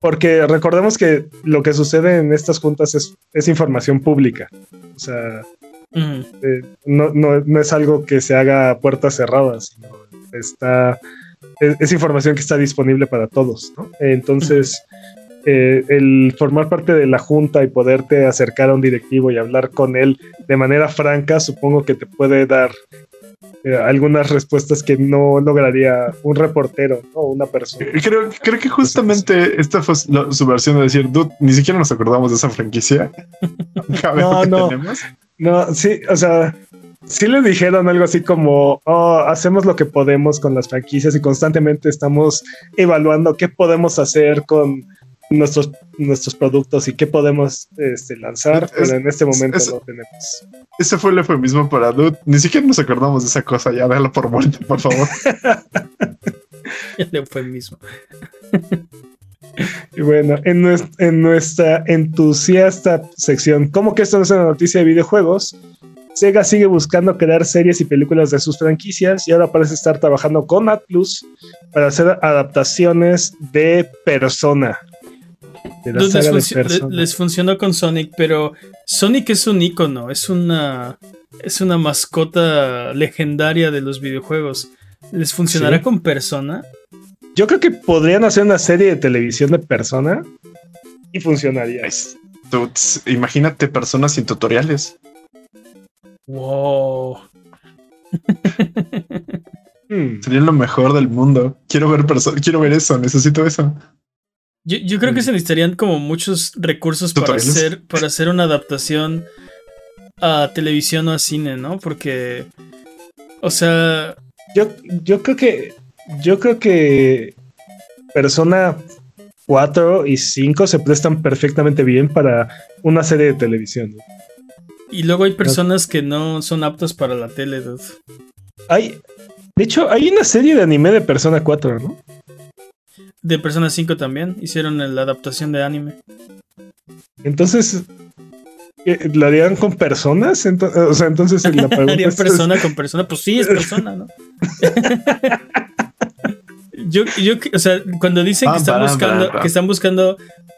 [SPEAKER 3] porque recordemos que lo que sucede en estas juntas es, es información pública. O sea, eh, no, no- no es algo que se haga a puertas cerradas, sino está, es, es información que está disponible para todos, ¿no? Entonces, eh, el formar parte de la junta y poderte acercar a un directivo y hablar con él de manera franca, supongo que te puede dar eh, algunas respuestas que no lograría un reportero o una persona.
[SPEAKER 2] Creo, creo que justamente esta fue su versión de decir, dude, ni siquiera nos acordamos de esa franquicia.
[SPEAKER 3] No, no.
[SPEAKER 2] tenemos.
[SPEAKER 3] No, sí, o sea, sí le dijeron algo así como, oh, hacemos lo que podemos con las franquicias y constantemente estamos evaluando qué podemos hacer con nuestros, nuestros productos y qué podemos este, lanzar,
[SPEAKER 2] Es-
[SPEAKER 3] pero en este momento
[SPEAKER 2] es-
[SPEAKER 3] no tenemos.
[SPEAKER 2] Ese fue el eufemismo para dude. Ni siquiera nos acordamos de esa cosa. Ya, déjalo por muerto, por favor.
[SPEAKER 1] El eufemismo.
[SPEAKER 3] Y bueno, en, nues- en nuestra entusiasta sección, ¿cómo que esto no es una noticia de videojuegos? Sega sigue buscando crear series y películas de sus franquicias y ahora parece estar trabajando con Atlus para hacer adaptaciones de Persona. De la
[SPEAKER 1] Dude, les,
[SPEAKER 3] de
[SPEAKER 1] les funcionó con Sonic, pero Sonic es un icono, es una, es una mascota legendaria de los videojuegos. ¿Les funcionará
[SPEAKER 3] Sí.
[SPEAKER 1] con Persona?
[SPEAKER 3] Yo creo que podrían hacer una serie de televisión de Persona y funcionaría.
[SPEAKER 2] Dude, imagínate personas sin tutoriales.
[SPEAKER 1] Wow.
[SPEAKER 3] Hmm.
[SPEAKER 2] Sería lo mejor del mundo. Quiero ver quiero ver eso, necesito eso.
[SPEAKER 1] Yo, yo creo que se necesitarían como muchos recursos para hacer, para hacer una adaptación a televisión o a cine, ¿no? Porque, o sea,
[SPEAKER 3] Yo, yo creo que. Yo creo que Persona 4 y 5 se prestan perfectamente bien para una serie de televisión. ¿no?
[SPEAKER 1] y luego hay personas que no son aptas para la tele, dude.
[SPEAKER 3] Hay. De hecho, hay una serie de anime de Persona 4, ¿no?
[SPEAKER 1] De Persona 5 también hicieron la adaptación de anime.
[SPEAKER 3] Entonces. ¿Lo harían con personas? Ento- o sea, entonces la pregunta
[SPEAKER 1] Harían
[SPEAKER 3] es-
[SPEAKER 1] persona con persona, pues sí, es persona, ¿no? yo, yo, o sea, cuando dicen que están buscando, que están buscando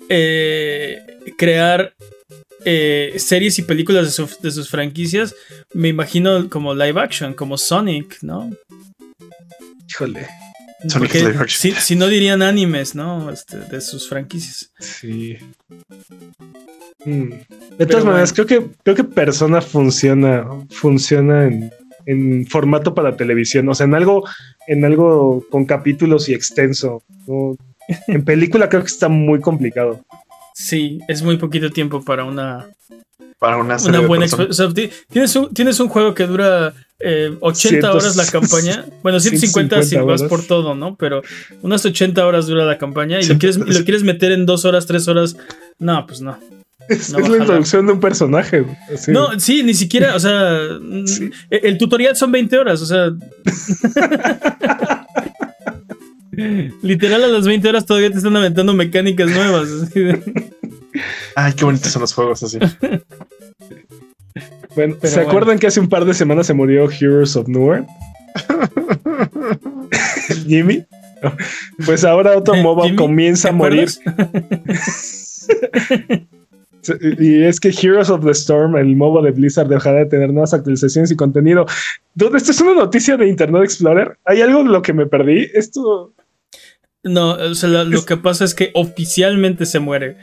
[SPEAKER 1] eh, crear eh, series y películas de, su- de sus franquicias, me imagino como live action, como Sonic, ¿no?
[SPEAKER 3] Híjole.
[SPEAKER 2] Sonic live action.
[SPEAKER 1] si, si no dirían animes, ¿no? Este, de sus franquicias.
[SPEAKER 3] Sí. Mm. De
[SPEAKER 1] Pero
[SPEAKER 3] todas maneras,
[SPEAKER 1] bueno.
[SPEAKER 3] creo que creo que Persona funciona, funciona en, en formato para televisión, o sea, en algo, en algo con capítulos y extenso. ¿no? En película creo que está muy complicado.
[SPEAKER 1] Sí, es muy poquito tiempo para una,
[SPEAKER 2] Para una serie
[SPEAKER 1] una buena experiencia. O sea, ti- tienes, un, tienes un juego que dura eh, 80
[SPEAKER 3] Cientos-
[SPEAKER 1] horas la campaña. Bueno, 150 si
[SPEAKER 3] 150
[SPEAKER 1] vas
[SPEAKER 3] horas.
[SPEAKER 1] por todo, ¿no? Pero unas 80 horas dura la campaña y lo, quieres, y lo quieres meter en dos horas, tres horas. No, pues no.
[SPEAKER 3] Es,
[SPEAKER 1] No
[SPEAKER 3] es la introducción de un personaje. así.
[SPEAKER 1] No, sí, ni siquiera, o sea,
[SPEAKER 3] Sí.
[SPEAKER 1] el, el tutorial son 20 horas, o sea. Literal a las 20 horas todavía te están aventando mecánicas nuevas. así de-
[SPEAKER 2] Ay, qué bonitos son los juegos así.
[SPEAKER 3] Bueno,
[SPEAKER 1] Pero
[SPEAKER 3] ¿se
[SPEAKER 1] bueno.
[SPEAKER 3] acuerdan que hace un par de semanas se murió Heroes of Newer? Jimmy. No. Pues ahora otro MOBA
[SPEAKER 1] Jimmy,
[SPEAKER 3] comienza
[SPEAKER 1] ¿te
[SPEAKER 3] a morir. Y es que Heroes of the Storm, el MOBA de Blizzard, dejará de tener nuevas actualizaciones y contenido. ¿Dónde esto es una noticia de Internet Explorer? ¿Hay algo de lo que me perdí? Esto.
[SPEAKER 1] No, o sea, lo, lo que pasa es que oficialmente se muere.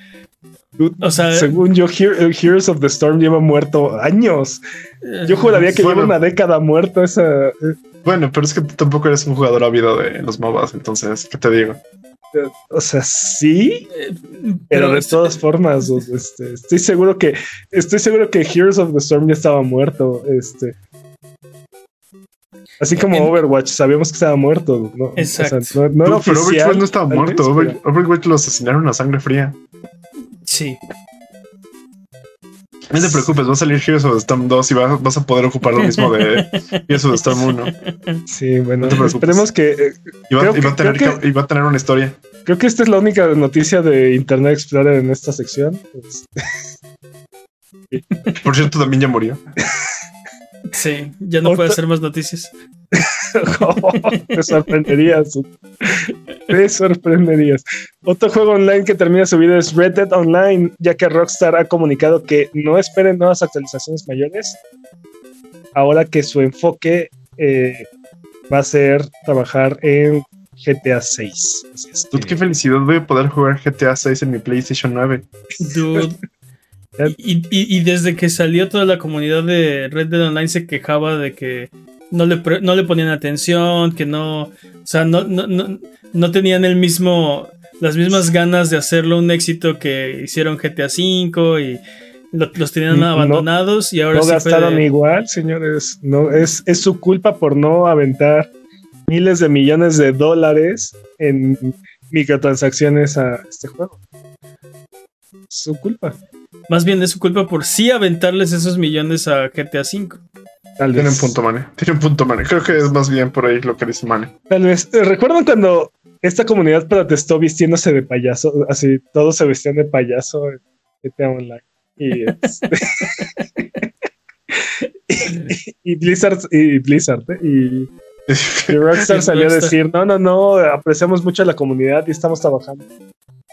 [SPEAKER 1] O sea,
[SPEAKER 3] según yo, Here- Heroes of the Storm lleva muerto años. Yo juraría que
[SPEAKER 2] Bueno.
[SPEAKER 3] lleva una década muerto esa.
[SPEAKER 2] Bueno, pero es que tú tampoco eres un jugador ávido de los MOBAs, entonces, ¿qué te digo?
[SPEAKER 3] O sea, sí,
[SPEAKER 1] eh,
[SPEAKER 3] pero de
[SPEAKER 1] es-
[SPEAKER 3] todas formas, este, estoy seguro que estoy seguro que Heroes of the Storm ya estaba muerto. Este, así como
[SPEAKER 1] En-
[SPEAKER 3] Overwatch, sabíamos que estaba muerto. ¿no? O sea,
[SPEAKER 1] Exacto.
[SPEAKER 3] no, no era
[SPEAKER 2] No, pero
[SPEAKER 3] oficial.
[SPEAKER 2] Overwatch no estaba muerto.
[SPEAKER 3] vez,
[SPEAKER 2] Overwatch lo asesinaron a sangre fría.
[SPEAKER 1] Sí.
[SPEAKER 2] No te preocupes, va a salir Heroes of the Storm 2 y vas, vas a poder ocupar lo mismo de Heroes of the Storm 1.
[SPEAKER 3] pero- Sí, bueno,
[SPEAKER 2] No te preocupes.
[SPEAKER 3] esperemos que. eh,
[SPEAKER 2] Y va,
[SPEAKER 3] Creo
[SPEAKER 2] y va
[SPEAKER 3] que-
[SPEAKER 2] a tener,
[SPEAKER 3] creo
[SPEAKER 2] que- y va a tener una historia.
[SPEAKER 3] creo que esta es la única noticia de Internet Explorer en esta sección.
[SPEAKER 2] Por cierto, también ya murió.
[SPEAKER 1] Sí, ya no puede
[SPEAKER 3] Otra-
[SPEAKER 1] hacer más noticias.
[SPEAKER 3] te sorprenderías. Te sorprenderías. Otro juego online que termina su vida es Red Dead Online, ya que Rockstar ha comunicado que no esperen nuevas actualizaciones mayores. Ahora que su enfoque eh, va a ser trabajar en GTA 6. Así es
[SPEAKER 2] Dude, qué felicidad. Voy a poder jugar GTA 6 en mi PlayStation 9.
[SPEAKER 1] Dude. Y, y- y desde que salió toda la comunidad de Red Dead Online se quejaba de que no le, no le ponían atención, que no, o sea, no, no, no, no tenían el mismo, las mismas ganas de hacerlo un éxito que hicieron GTA V y lo- los tenían
[SPEAKER 3] No-
[SPEAKER 1] abandonados y ahora
[SPEAKER 3] no
[SPEAKER 1] sí
[SPEAKER 3] gastaron igual, señores. No, es, es su culpa por no aventar miles de millones de dólares en microtransacciones a este juego. Su culpa.
[SPEAKER 1] Más bien es su culpa por sí aventarles esos millones a GTA V.
[SPEAKER 3] Tal
[SPEAKER 2] Tiene un
[SPEAKER 3] vez.
[SPEAKER 2] punto, Mane. Tiene un punto, Mane. Creo que es más bien por ahí lo que dice Mane.
[SPEAKER 3] Tal vez. Eh, ¿Recuerdan cuando esta comunidad protestó vistiéndose de payaso? Así, todos se vestían de payaso en GTA Online. Y, este- y, y Blizzard, y Blizzard, ¿eh? y, y Rockstar salió a decir, no, no, no, apreciamos mucho a la comunidad y estamos trabajando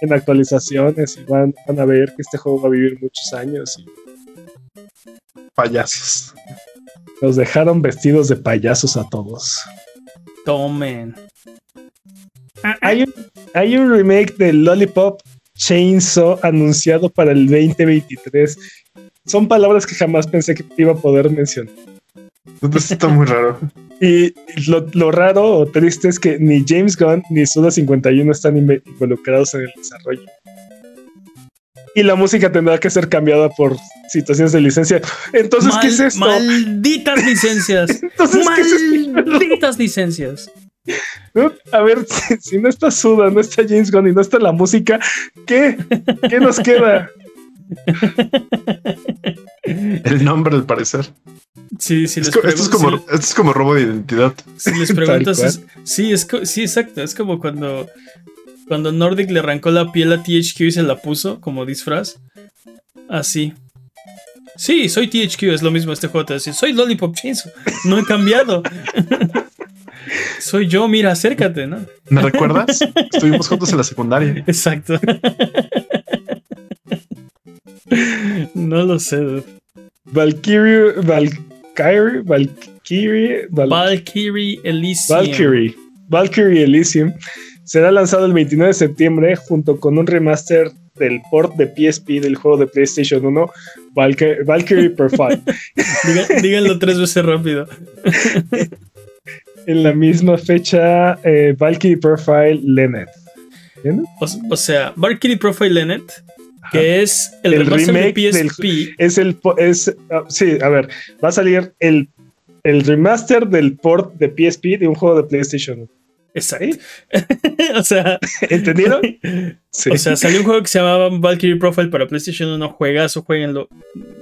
[SPEAKER 3] en actualizaciones y van, van a ver que este juego va a vivir muchos años y
[SPEAKER 2] Payasos.
[SPEAKER 3] nos dejaron vestidos de payasos a todos.
[SPEAKER 1] Tomen.
[SPEAKER 3] Hay un, hay un remake de Lollipop Chainsaw anunciado para el 2023. Son palabras que jamás pensé que iba a poder mencionar.
[SPEAKER 2] Esto está muy raro.
[SPEAKER 3] Y lo, lo raro o triste es que ni James Gunn ni Suda 51 están involucrados en el desarrollo. Y la música tendrá que ser cambiada por situaciones de licencia. Entonces, ¿qué es esto?
[SPEAKER 1] Malditas licencias.
[SPEAKER 3] Entonces, ¿qué es esto?
[SPEAKER 1] Malditas licencias.
[SPEAKER 3] ¿No? A ver, si, si no está Suda, no está James Gunn y no está la música, ¿qué? ¿Qué nos queda?
[SPEAKER 2] El nombre, al parecer.
[SPEAKER 1] Sí, sí,
[SPEAKER 2] Es esto, es como, esto es como robo de identidad.
[SPEAKER 1] si, les preguntas, es- sí, es sí, exacto. Es como cuando, cuando Nordic le arrancó la piel a THQ y se la puso como disfraz. Así. Sí, soy THQ, es lo mismo este juego. Te decir, soy Lollipop Chainsaw. No he cambiado. soy yo, mira, acércate, ¿no?
[SPEAKER 2] ¿Me recuerdas? Estuvimos juntos en la secundaria.
[SPEAKER 1] Exacto. No lo sé. dude.
[SPEAKER 3] Valkyrie, Valkyrie, Valkyrie, Val-
[SPEAKER 1] Valkyrie Elysium.
[SPEAKER 3] Valkyrie, Valkyrie Elysium será lanzado el 29 de septiembre junto con un remaster del port de PSP del juego de PlayStation 1, Valky- Valkyrie Profile.
[SPEAKER 1] Díganlo tres veces rápido.
[SPEAKER 3] en la misma fecha, eh, Valkyrie Profile Lenet.
[SPEAKER 1] O, o sea, Valkyrie Profile Lenet, que es el,
[SPEAKER 3] remake
[SPEAKER 1] de
[SPEAKER 3] del-
[SPEAKER 1] PSP.
[SPEAKER 3] Es el. Es, ah, sí, a ver, va a salir el, el remaster del port de PSP de un juego de PlayStation 1.
[SPEAKER 1] Exacto. o sea,
[SPEAKER 3] ¿Entendieron? Sí.
[SPEAKER 1] o sea, salió un juego que se llamaba Valkyrie Profile para PlayStation 1, juegazo, jueguenlo.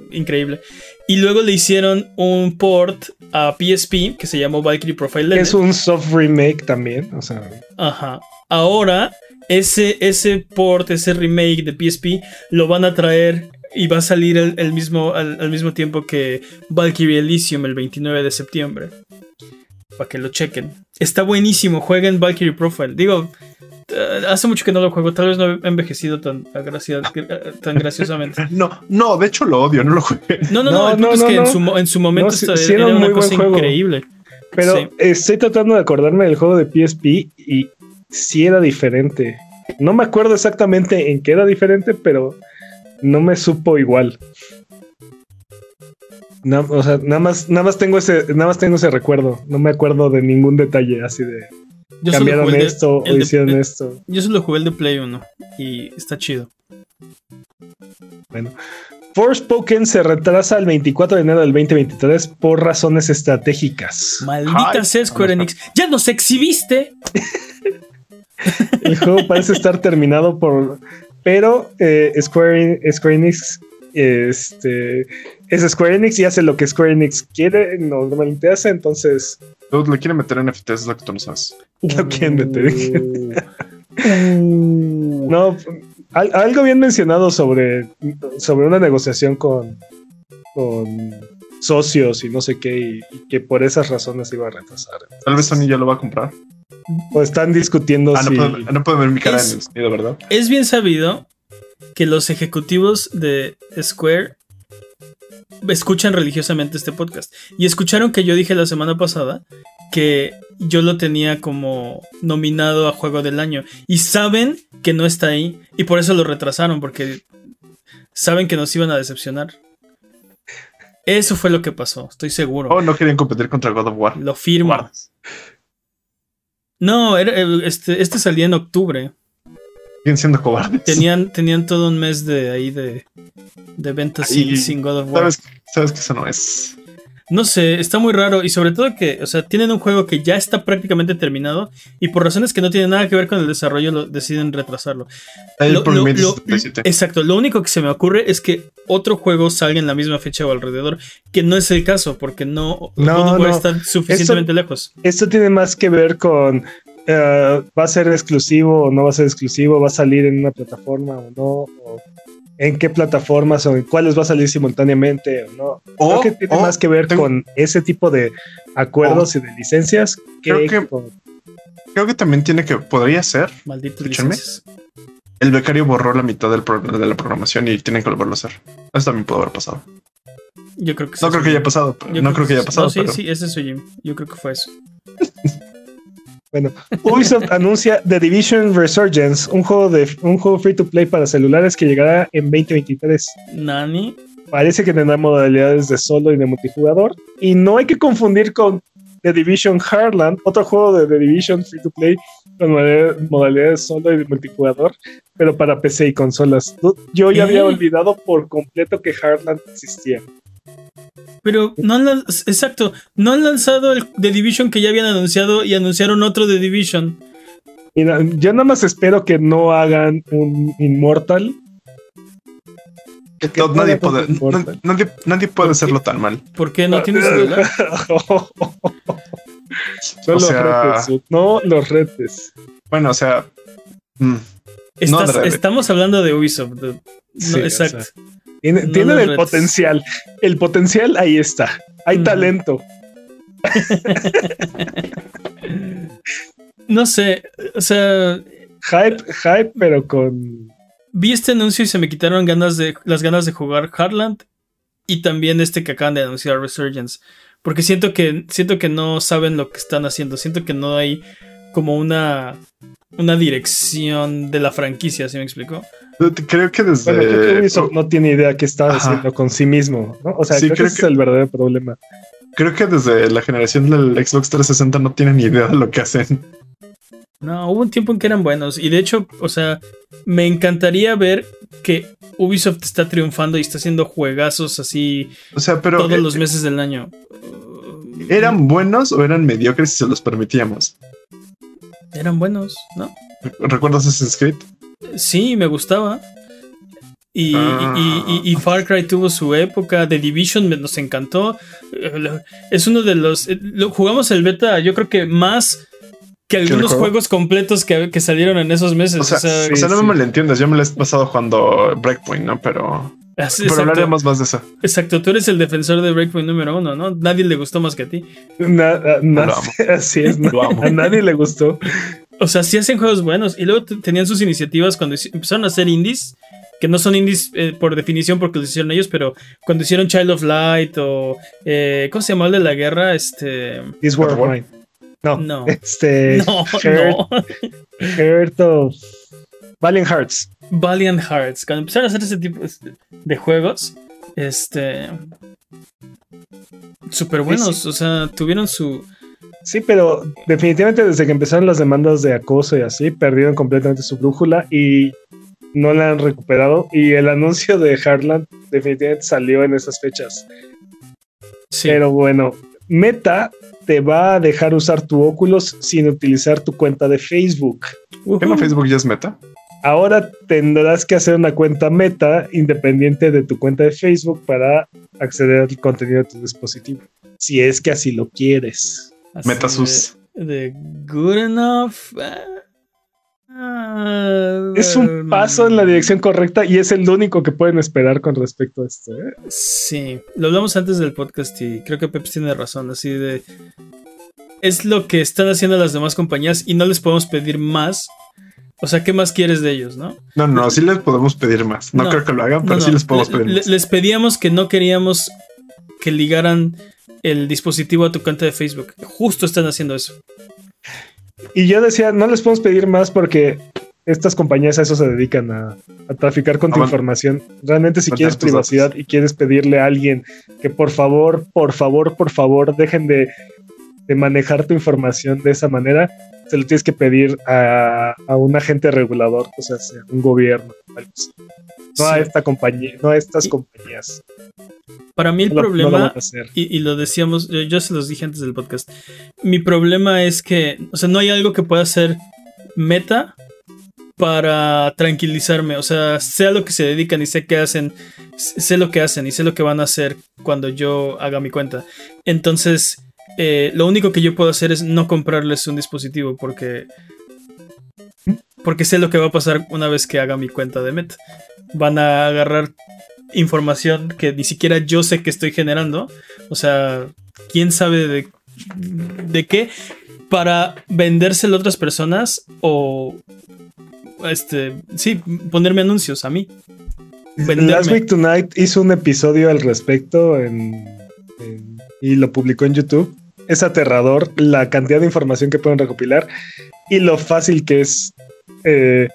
[SPEAKER 1] Increíble. Y luego le hicieron un port a PSP que se llamó Valkyrie Profile
[SPEAKER 3] es un soft remake también. O sea,
[SPEAKER 1] Ajá. Ahora, ese, ese port, ese remake de PSP, lo van a traer y va a salir el, el mismo, al, al mismo tiempo que Valkyrie Elysium el 29 de septiembre. Para que lo chequen. Está buenísimo, jueguen Valkyrie Profile. Digo, eh, hace mucho que no lo juego, tal vez no he envejecido tan, eh, tan graciosamente.
[SPEAKER 2] No, no, de hecho lo odio, no lo jugué.
[SPEAKER 1] No, no, no,
[SPEAKER 3] No,
[SPEAKER 1] el punto
[SPEAKER 3] no,
[SPEAKER 1] es
[SPEAKER 3] no,
[SPEAKER 1] que en su, mo- en su momento
[SPEAKER 3] sí era
[SPEAKER 1] era
[SPEAKER 3] un
[SPEAKER 1] una
[SPEAKER 3] muy buen
[SPEAKER 1] cosa
[SPEAKER 3] juego.
[SPEAKER 1] increíble.
[SPEAKER 3] Pero
[SPEAKER 1] Sí.
[SPEAKER 3] estoy tratando de acordarme del juego de PSP y sí era diferente. No me acuerdo exactamente en qué era diferente, pero no me supo igual. Na- o sea, nada más, nada más tengo ese, nada más tengo ese recuerdo. No me acuerdo de ningún detalle así de
[SPEAKER 1] Yo
[SPEAKER 3] cambiaron
[SPEAKER 1] el de-
[SPEAKER 3] esto o
[SPEAKER 1] el de-
[SPEAKER 3] hicieron
[SPEAKER 1] el-
[SPEAKER 3] esto.
[SPEAKER 1] Yo solo jugué el de Play 1 y está chido.
[SPEAKER 3] Bueno. Forspoken se retrasa al 24 de enero del 2023 por razones estratégicas.
[SPEAKER 1] Maldita sea Square Enix. ¡Ya nos exhibiste!
[SPEAKER 3] El juego parece estar terminado por. Pero eh, Square, Square Enix este, es Square Enix y hace lo que Square Enix quiere, normalmente hace, entonces
[SPEAKER 2] Dude, le quieren meter NFTs, es lo que tú no sabes.
[SPEAKER 3] lo quieren meter. No, al- algo bien mencionado sobre, sobre una negociación con, con socios y no sé qué, y, y que por esas razones iba a retrasar.
[SPEAKER 2] Tal vez Sony ya lo va a comprar.
[SPEAKER 3] O están discutiendo
[SPEAKER 2] Ah, no,
[SPEAKER 3] si.
[SPEAKER 2] puedo, no puedo ver mi cara
[SPEAKER 1] Es-
[SPEAKER 2] en el sonido, ¿verdad?
[SPEAKER 1] Es bien sabido que los ejecutivos de Square escuchan religiosamente este podcast. Y escucharon que yo dije la semana pasada que yo lo tenía como nominado a juego del año. Y saben que no está ahí. Y por eso lo retrasaron, porque saben que nos iban a decepcionar. Eso fue lo que pasó, estoy seguro.
[SPEAKER 2] Oh, no querían competir contra God of War.
[SPEAKER 1] Lo firmo.
[SPEAKER 2] Guardas.
[SPEAKER 1] No, era, el- este, este salía en octubre.
[SPEAKER 2] Siguen siendo cobardes.
[SPEAKER 1] Tenían, tenían todo un mes de ahí de, de ventas sin, God of War.
[SPEAKER 2] Sabes, sabes que eso no es.
[SPEAKER 1] No sé, está muy raro y sobre todo que, o sea, tienen un juego que ya está prácticamente terminado y por razones que no tienen nada que ver con el desarrollo lo, deciden retrasarlo. Lo- lo-
[SPEAKER 2] 2077.
[SPEAKER 1] lo- exacto, lo único que se me ocurre es que otro juego salga en la misma fecha o alrededor, que no es el caso porque no,
[SPEAKER 3] No, no.
[SPEAKER 1] está suficientemente lejos.
[SPEAKER 3] Esto tiene más que ver con eh, va a ser exclusivo o no va a ser exclusivo, va a salir en una plataforma o no, o en qué plataformas o en cuáles va a salir simultáneamente o no. Creo que tiene
[SPEAKER 2] o
[SPEAKER 3] más que ver
[SPEAKER 2] tengo-
[SPEAKER 3] con ese tipo de acuerdos y de licencias que,
[SPEAKER 2] Creo que- Creo que también tiene que, podría ser.
[SPEAKER 1] Licencias.
[SPEAKER 2] El becario borró la mitad del pro- de la programación y tienen que volverlo a hacer. Eso también pudo haber pasado.
[SPEAKER 1] Yo creo que
[SPEAKER 2] No
[SPEAKER 1] sí,
[SPEAKER 2] creo
[SPEAKER 1] sí.
[SPEAKER 2] que haya pasado. No creo que haya pasado.
[SPEAKER 1] No, sí,
[SPEAKER 2] pero
[SPEAKER 1] sí, ese es su Jim. Yo creo que fue eso.
[SPEAKER 3] Bueno, Ubisoft anuncia The Division Resurgence, un juego de un juego free to play para celulares que llegará en 2023.
[SPEAKER 1] Nani.
[SPEAKER 3] Parece que tendrá modalidades de solo y de multijugador. Y no hay que confundir con The Division Heartland, otro juego de The Division free to play con modalidades solo y de multijugador, pero para PC y consolas. Yo ya había olvidado por completo que Heartland existía.
[SPEAKER 1] Pero no han lan- exacto, no han lanzado el The Division que ya habían anunciado y anunciaron otro The Division.
[SPEAKER 3] Mira, yo nada más espero que no hagan un Immortal. Que
[SPEAKER 2] no, nadie, puede,
[SPEAKER 3] Immortal.
[SPEAKER 2] nadie, nadie puede hacerlo tan mal.
[SPEAKER 1] ¿Por qué no tienes celular?
[SPEAKER 3] no
[SPEAKER 2] O
[SPEAKER 3] los
[SPEAKER 2] sea-
[SPEAKER 3] retes, Sud, no los retes.
[SPEAKER 2] Bueno, o sea. mm,
[SPEAKER 1] Estás- estamos hablando de Ubisoft. No,
[SPEAKER 3] Sí, o
[SPEAKER 1] exacto.
[SPEAKER 3] sea, Tienen,
[SPEAKER 1] No
[SPEAKER 3] tienen
[SPEAKER 1] los
[SPEAKER 3] el
[SPEAKER 1] retes.
[SPEAKER 3] potencial. El potencial ahí está. Hay talento.
[SPEAKER 1] No sé, o sea,
[SPEAKER 3] Hype, hype, pero con.
[SPEAKER 1] vi este anuncio y se me quitaron ganas de, las ganas de jugar Heartland y también este que acaban de anunciar Resurgence. Porque siento que, siento que no saben lo que están haciendo. Siento que no hay como una, una dirección de la franquicia, ¿sí me explico?
[SPEAKER 2] Creo que desde.
[SPEAKER 3] Bueno, creo que Ubisoft no tiene idea qué está
[SPEAKER 2] Ajá.
[SPEAKER 3] haciendo con sí mismo. ¿no? O sea,
[SPEAKER 2] Sí,
[SPEAKER 3] creo,
[SPEAKER 2] creo
[SPEAKER 3] que ese es el verdadero problema.
[SPEAKER 2] Creo que desde la generación del Xbox 360 no tienen ni idea de lo que hacen.
[SPEAKER 1] No, hubo un tiempo en que eran buenos. Y de hecho, o sea, me encantaría ver que Ubisoft está triunfando y está haciendo juegazos así
[SPEAKER 2] O sea, pero.
[SPEAKER 1] todos
[SPEAKER 2] eh,
[SPEAKER 1] los meses del año.
[SPEAKER 2] ¿Eran buenos o eran mediocres si se los permitíamos?
[SPEAKER 1] Eran buenos, ¿no?
[SPEAKER 2] ¿Recuerdas Assassin's Creed?
[SPEAKER 1] Sí, me gustaba. Y,
[SPEAKER 2] Ah.
[SPEAKER 1] y- y- y Far Cry tuvo su época. The Division me- nos encantó. Es uno de los. eh, lo- jugamos el beta, yo creo que más que algunos
[SPEAKER 2] juego?
[SPEAKER 1] juegos completos que, que salieron en esos meses.
[SPEAKER 2] O sea,
[SPEAKER 3] sí,
[SPEAKER 2] o sea, no
[SPEAKER 3] sí.
[SPEAKER 2] me malentiendas, yo me lo he pasado jugando Breakpoint, ¿no? Pero,
[SPEAKER 1] así-
[SPEAKER 2] pero
[SPEAKER 1] exacto,
[SPEAKER 2] hablaremos más de eso.
[SPEAKER 1] exacto, tú eres el defensor de Breakpoint número uno, ¿no? Nadie le gustó más que a ti.
[SPEAKER 3] Na- na-
[SPEAKER 2] Lo amo.
[SPEAKER 3] así es. ¿no?
[SPEAKER 2] Lo amo.
[SPEAKER 3] A nadie le gustó.
[SPEAKER 1] O sea, sí hacen juegos buenos. Y luego tenían sus iniciativas cuando empezaron a hacer indies. Que no son indies eh, por definición porque los hicieron ellos, pero cuando hicieron Child of Light o. Eh, ¿Cómo se llama el de la guerra? Este.
[SPEAKER 3] This War Mine. No,
[SPEAKER 1] no.
[SPEAKER 3] Este.
[SPEAKER 1] No,
[SPEAKER 3] Heart,
[SPEAKER 1] no.
[SPEAKER 3] Heart of. Valiant Hearts.
[SPEAKER 1] Valiant Hearts. Cuando empezaron a hacer ese tipo de juegos, este. Súper buenos.
[SPEAKER 3] Sí.
[SPEAKER 1] O sea, tuvieron su.
[SPEAKER 3] Sí, pero definitivamente desde que empezaron las demandas de acoso y así, perdieron completamente su brújula y no la han recuperado. Y el anuncio de Heartland definitivamente salió en esas fechas.
[SPEAKER 1] Sí.
[SPEAKER 3] Pero bueno, Meta te va a dejar usar tu Oculus sin utilizar tu cuenta de Facebook.
[SPEAKER 2] ¿Qué no Facebook ya es meta?
[SPEAKER 3] Ahora tendrás que hacer una cuenta Meta independiente de tu cuenta de Facebook para acceder al contenido de tu dispositivo. Si es que así lo quieres.
[SPEAKER 1] Así
[SPEAKER 2] Metasus.
[SPEAKER 1] De, de good enough. Ah,
[SPEAKER 3] Es un paso en la dirección correcta y es el único que pueden esperar con respecto a esto. ¿eh?
[SPEAKER 1] Sí, lo hablamos antes del podcast y creo que Peps tiene razón, así de... Es lo que están haciendo las demás compañías y no les podemos pedir más. O sea, ¿qué más quieres de ellos, no?
[SPEAKER 2] No, no, sí les podemos pedir más. No,
[SPEAKER 1] No,
[SPEAKER 2] creo que lo hagan, pero
[SPEAKER 1] No,
[SPEAKER 2] sí les podemos pedir
[SPEAKER 1] le-
[SPEAKER 2] más.
[SPEAKER 1] Les pedíamos que no queríamos que ligaran el dispositivo a tu cuenta de Facebook. Justo están haciendo eso.
[SPEAKER 3] Y yo decía, no les podemos pedir más porque estas compañías a eso se dedican a, a traficar con tu
[SPEAKER 2] Ah, bueno.
[SPEAKER 3] información. Realmente si quieres privacidad y quieres pedirle a alguien que por favor, por favor, por favor, dejen de, de manejar tu información de esa manera, se lo tienes que pedir a, a un agente regulador, o sea, un gobierno. algo así. No a esta compañía, no a estas
[SPEAKER 1] Y-
[SPEAKER 3] compañías.
[SPEAKER 1] Para mí el
[SPEAKER 3] No no
[SPEAKER 1] problema...
[SPEAKER 3] hacer.
[SPEAKER 1] y, y lo decíamos, yo, yo se los dije antes del podcast. Mi problema es que, o sea, no hay algo que pueda ser meta para tranquilizarme. O sea, sé a lo que se dedican y sé qué hacen, sé lo que hacen y sé lo que van a hacer cuando yo haga mi cuenta. Entonces, eh, lo único que yo puedo hacer es no comprarles un dispositivo porque. Porque sé lo que va a pasar una vez que haga mi cuenta de meta. Van a agarrar información que ni siquiera yo sé que estoy generando. O sea, quién sabe de, de qué para vendérselo a otras personas o este, sí, ponerme anuncios a mí. venderme.
[SPEAKER 3] Last Week Tonight hizo un episodio al respecto en- en- y lo publicó en YouTube. Es aterrador la cantidad de información que pueden recopilar y lo fácil que es eh,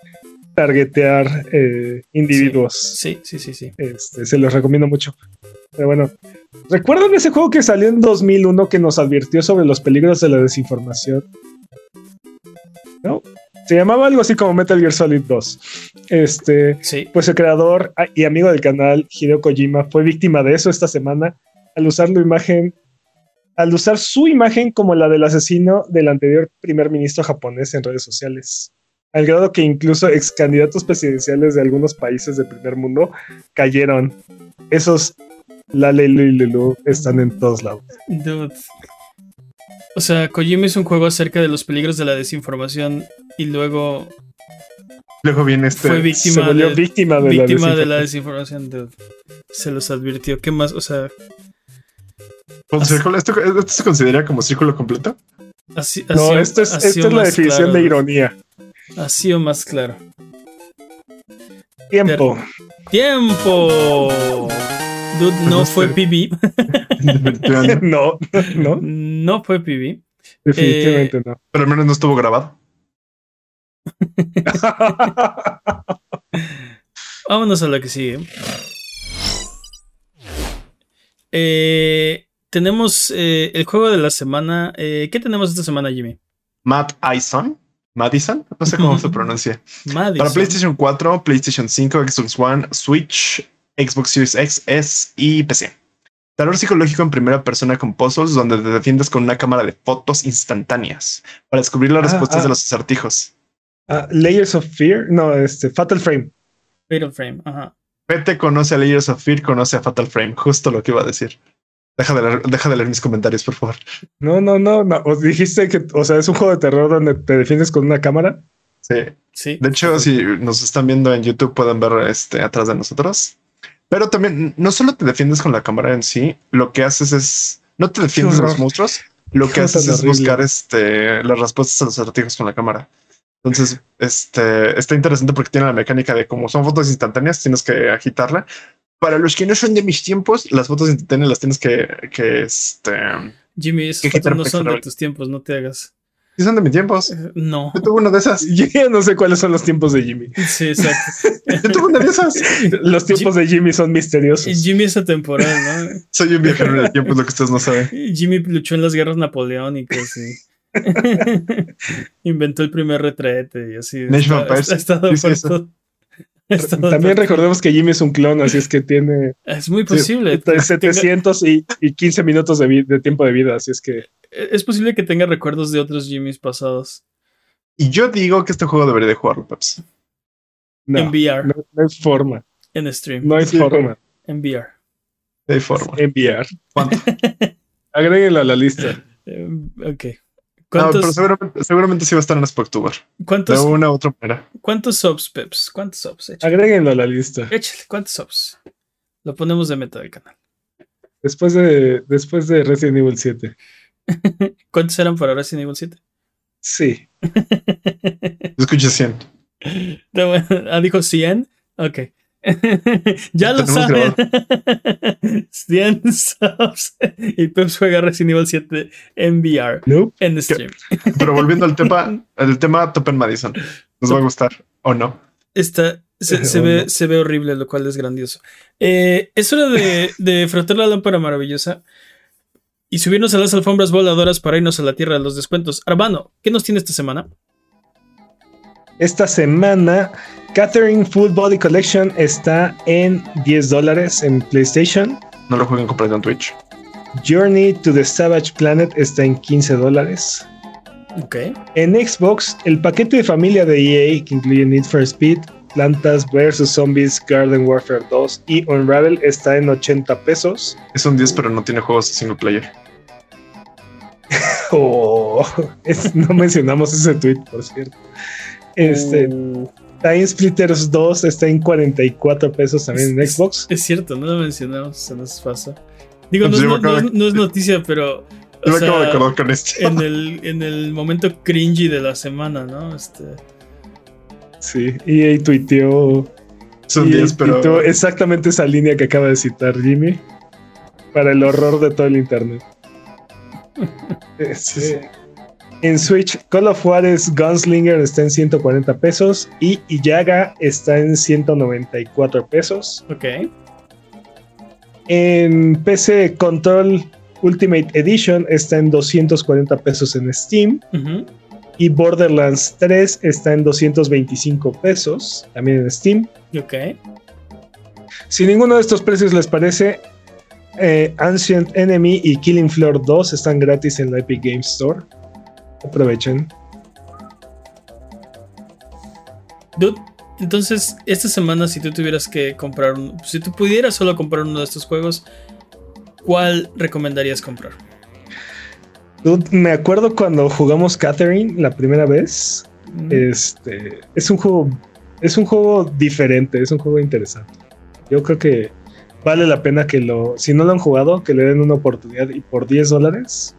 [SPEAKER 3] targetear eh, individuos.
[SPEAKER 1] Sí, sí, sí, sí.
[SPEAKER 3] Este, se los recomiendo mucho. Pero bueno, ¿recuerdan ese juego que salió en 2001 que nos advirtió sobre los peligros de la desinformación? ¿No? Se llamaba algo así como Metal Gear Solid 2. Este,
[SPEAKER 1] Sí.
[SPEAKER 3] pues el creador y amigo del canal, Hideo Kojima, fue víctima de eso esta semana al usar la imagen, al usar su imagen como la del asesino del anterior primer ministro japonés en redes sociales. Al grado que incluso ex candidatos presidenciales de algunos países del primer mundo cayeron. Esos Lalelu y Lulu están en todos lados.
[SPEAKER 1] Dude. O sea, Kojima es un juego acerca de los peligros de la desinformación y luego
[SPEAKER 2] Luego viene este.
[SPEAKER 1] fue
[SPEAKER 3] Se
[SPEAKER 1] víctima,
[SPEAKER 3] volvió
[SPEAKER 1] de,
[SPEAKER 3] víctima de la
[SPEAKER 1] víctima de la
[SPEAKER 3] desinformación.
[SPEAKER 1] desinformación. Dude. Se los advirtió. ¿Qué más? O sea,
[SPEAKER 2] Pues, ¿Esto, esto se considera como círculo completo?
[SPEAKER 1] así,
[SPEAKER 3] No, esto es,
[SPEAKER 1] así
[SPEAKER 3] esto
[SPEAKER 1] o
[SPEAKER 3] es la definición
[SPEAKER 1] claro,
[SPEAKER 3] de ironía.
[SPEAKER 1] Así o más claro.
[SPEAKER 3] Tiempo.
[SPEAKER 1] ¡Tiempo! Dude, no
[SPEAKER 2] no
[SPEAKER 1] fue. PB.
[SPEAKER 3] No, no,
[SPEAKER 1] No fue PB.
[SPEAKER 3] definitivamente no.
[SPEAKER 2] Pero al menos no estuvo grabado.
[SPEAKER 1] Vámonos a la que sigue. Eh, tenemos eh, el juego de la semana. Eh, ¿Qué tenemos esta semana, Jimmy?
[SPEAKER 2] Matt Ison. Madison, no sé cómo se pronuncia.
[SPEAKER 1] Madison.
[SPEAKER 2] Para PlayStation 4, PlayStation 5, Xbox One, Switch, Xbox Series X, S y PC. Terror psicológico en primera persona con puzzles donde te defiendes con una cámara de fotos instantáneas para descubrir las
[SPEAKER 3] Ah,
[SPEAKER 2] respuestas
[SPEAKER 3] ah.
[SPEAKER 2] de los acertijos.
[SPEAKER 3] Ah, Layers of Fear, no, este, Fatal Frame.
[SPEAKER 1] Fatal Frame, ajá.
[SPEAKER 2] Pete conoce a Layers of Fear, conoce a Fatal Frame, justo lo que iba a decir. Deja de leer, deja de leer mis comentarios, por favor.
[SPEAKER 3] No, no, no, no. Os dijiste que, o sea, es un juego de terror donde te defiendes con una cámara.
[SPEAKER 2] Sí.
[SPEAKER 1] Sí.
[SPEAKER 2] De hecho, si nos están viendo en YouTube, pueden ver este atrás de nosotros. Pero también no solo te defiendes con la cámara en sí, lo que haces es no te defiendes de los monstruos, lo que haces es
[SPEAKER 3] horrible.
[SPEAKER 2] buscar este las respuestas a los acertijos con la cámara. Entonces, este está interesante porque tiene la mecánica de como son fotos instantáneas, tienes que agitarla. Para los que no son de mis tiempos, las fotos instantáneas las tienes que, que este.
[SPEAKER 1] Jimmy, esas
[SPEAKER 2] Que
[SPEAKER 1] fotos no son de tus tiempos, no te hagas.
[SPEAKER 2] Sí, son de mis tiempos.
[SPEAKER 1] Eh, No.
[SPEAKER 2] Yo tuve una de esas.
[SPEAKER 3] Yo ya no sé cuáles son los tiempos de Jimmy.
[SPEAKER 1] Sí, exacto.
[SPEAKER 2] Yo tuve una de esas.
[SPEAKER 3] Los tiempos de Jimmy son misteriosos.
[SPEAKER 1] Jimmy es atemporal, ¿no?
[SPEAKER 2] Soy un viajero en el tiempo, es lo que ustedes no saben.
[SPEAKER 1] Jimmy luchó en las guerras napoleónicas y inventó el primer retrete y así.
[SPEAKER 2] Nation
[SPEAKER 1] Ha- ha estado por todo.
[SPEAKER 3] También recordemos que Jimmy es un clon, así es que tiene
[SPEAKER 1] Es muy posible.
[SPEAKER 3] está en 700 y, y 15 minutos de, tiempo de vida, así es que
[SPEAKER 1] Es posible que tenga recuerdos de otros Jimmys pasados.
[SPEAKER 2] Y yo digo que este juego debería de jugarlo,
[SPEAKER 3] no,
[SPEAKER 1] en VR,
[SPEAKER 3] no, no hay forma,
[SPEAKER 1] en stream.
[SPEAKER 3] no hay
[SPEAKER 2] Sí,
[SPEAKER 3] forma.
[SPEAKER 1] En VR.
[SPEAKER 2] De forma.
[SPEAKER 3] En VR.
[SPEAKER 2] ¿Cuánto?
[SPEAKER 3] Agréguenlo a la lista.
[SPEAKER 1] Eh, ok.
[SPEAKER 2] No,
[SPEAKER 1] ¿Cuántos,
[SPEAKER 2] pero seguramente, seguramente sí va a estar en Spooktuber. De
[SPEAKER 1] cuántos,
[SPEAKER 2] una u otra manera.
[SPEAKER 1] cuántos subs, Peps? ¿Cuántos subs? Échale,
[SPEAKER 3] Agréguenlo a la lista.
[SPEAKER 1] échale, ¿cuántos subs? Lo ponemos de meta del canal.
[SPEAKER 3] Después de, después de Resident Evil 7.
[SPEAKER 1] ¿Cuántos eran para Resident Evil 7?
[SPEAKER 3] Sí.
[SPEAKER 2] Escucha 100.
[SPEAKER 1] Está bueno. Ah, dijo 100. Ok. ya lo saben. 100 subs. Y Peps juega Resident Evil 7 en VR,
[SPEAKER 3] Nope.
[SPEAKER 1] en stream.
[SPEAKER 2] Pero volviendo al tema, el tema Top en Madison. ¿Nos va a gustar o no?
[SPEAKER 1] Está, se, se ve,
[SPEAKER 3] no.
[SPEAKER 1] se ve horrible, lo cual es grandioso. Eh, es hora de, de frotar la lámpara maravillosa y subirnos a las alfombras voladoras para irnos a la tierra de los descuentos. Arbano, ¿qué nos tiene esta semana?
[SPEAKER 3] Esta semana, Catherine Full Body Collection está en 10 dólares en PlayStation.
[SPEAKER 2] No lo jueguen comprando en Twitch.
[SPEAKER 3] Journey to the Savage Planet está en 15 dólares.
[SPEAKER 1] Ok.
[SPEAKER 3] En Xbox, el paquete de familia de EA, que incluye Need for Speed, Plantas vs. Zombies, Garden Warfare 2 y Unravel, está en 80 pesos.
[SPEAKER 2] Es un 10, pero no tiene juegos de single player.
[SPEAKER 3] Oh, es- no mencionamos ese tweet, por cierto. Este,
[SPEAKER 1] Uh,
[SPEAKER 3] Time Splitters 2 está en 44 pesos también en
[SPEAKER 1] Es-
[SPEAKER 3] Xbox.
[SPEAKER 1] es cierto, no lo mencionamos, se nos pasa. Digo, no,
[SPEAKER 2] Pues
[SPEAKER 1] es-
[SPEAKER 2] yo
[SPEAKER 1] no, no es- no es noticia, pero.
[SPEAKER 2] Yo me acabo de
[SPEAKER 1] sea,
[SPEAKER 2] acordar con esto.
[SPEAKER 1] en el, en el momento cringy de la semana, ¿no? Este,
[SPEAKER 3] Sí, EA tuiteó,
[SPEAKER 2] Es
[SPEAKER 3] EA
[SPEAKER 2] 10, pero.
[SPEAKER 3] tuiteó exactamente esa línea que acaba de citar Jimmy para el horror de todo el internet. Este, En Switch, Call of Juarez Gunslinger está en 140 pesos y Iyaga está en 194 pesos.
[SPEAKER 1] ok.
[SPEAKER 3] En PC, Control Ultimate Edition está en 240 pesos en Steam. Y Borderlands 3 está en 225 pesos, también en Steam.
[SPEAKER 1] Ok.
[SPEAKER 3] Si ninguno de estos precios les parece, eh, Ancient Enemy y Killing Floor 2 están gratis en la Epic Games Store. Aprovechen.
[SPEAKER 1] Dude, entonces, esta semana, si tú tuvieras que comprar un. Si tú pudieras solo comprar uno de estos juegos, ¿cuál recomendarías comprar?
[SPEAKER 3] Dude, me acuerdo cuando jugamos Catherine la primera vez.
[SPEAKER 1] Mm,
[SPEAKER 3] Este es un juego. Es un juego diferente, es un juego interesante. Yo creo que vale la pena que lo. Si no lo han jugado, que le den una oportunidad y por 10 dólares.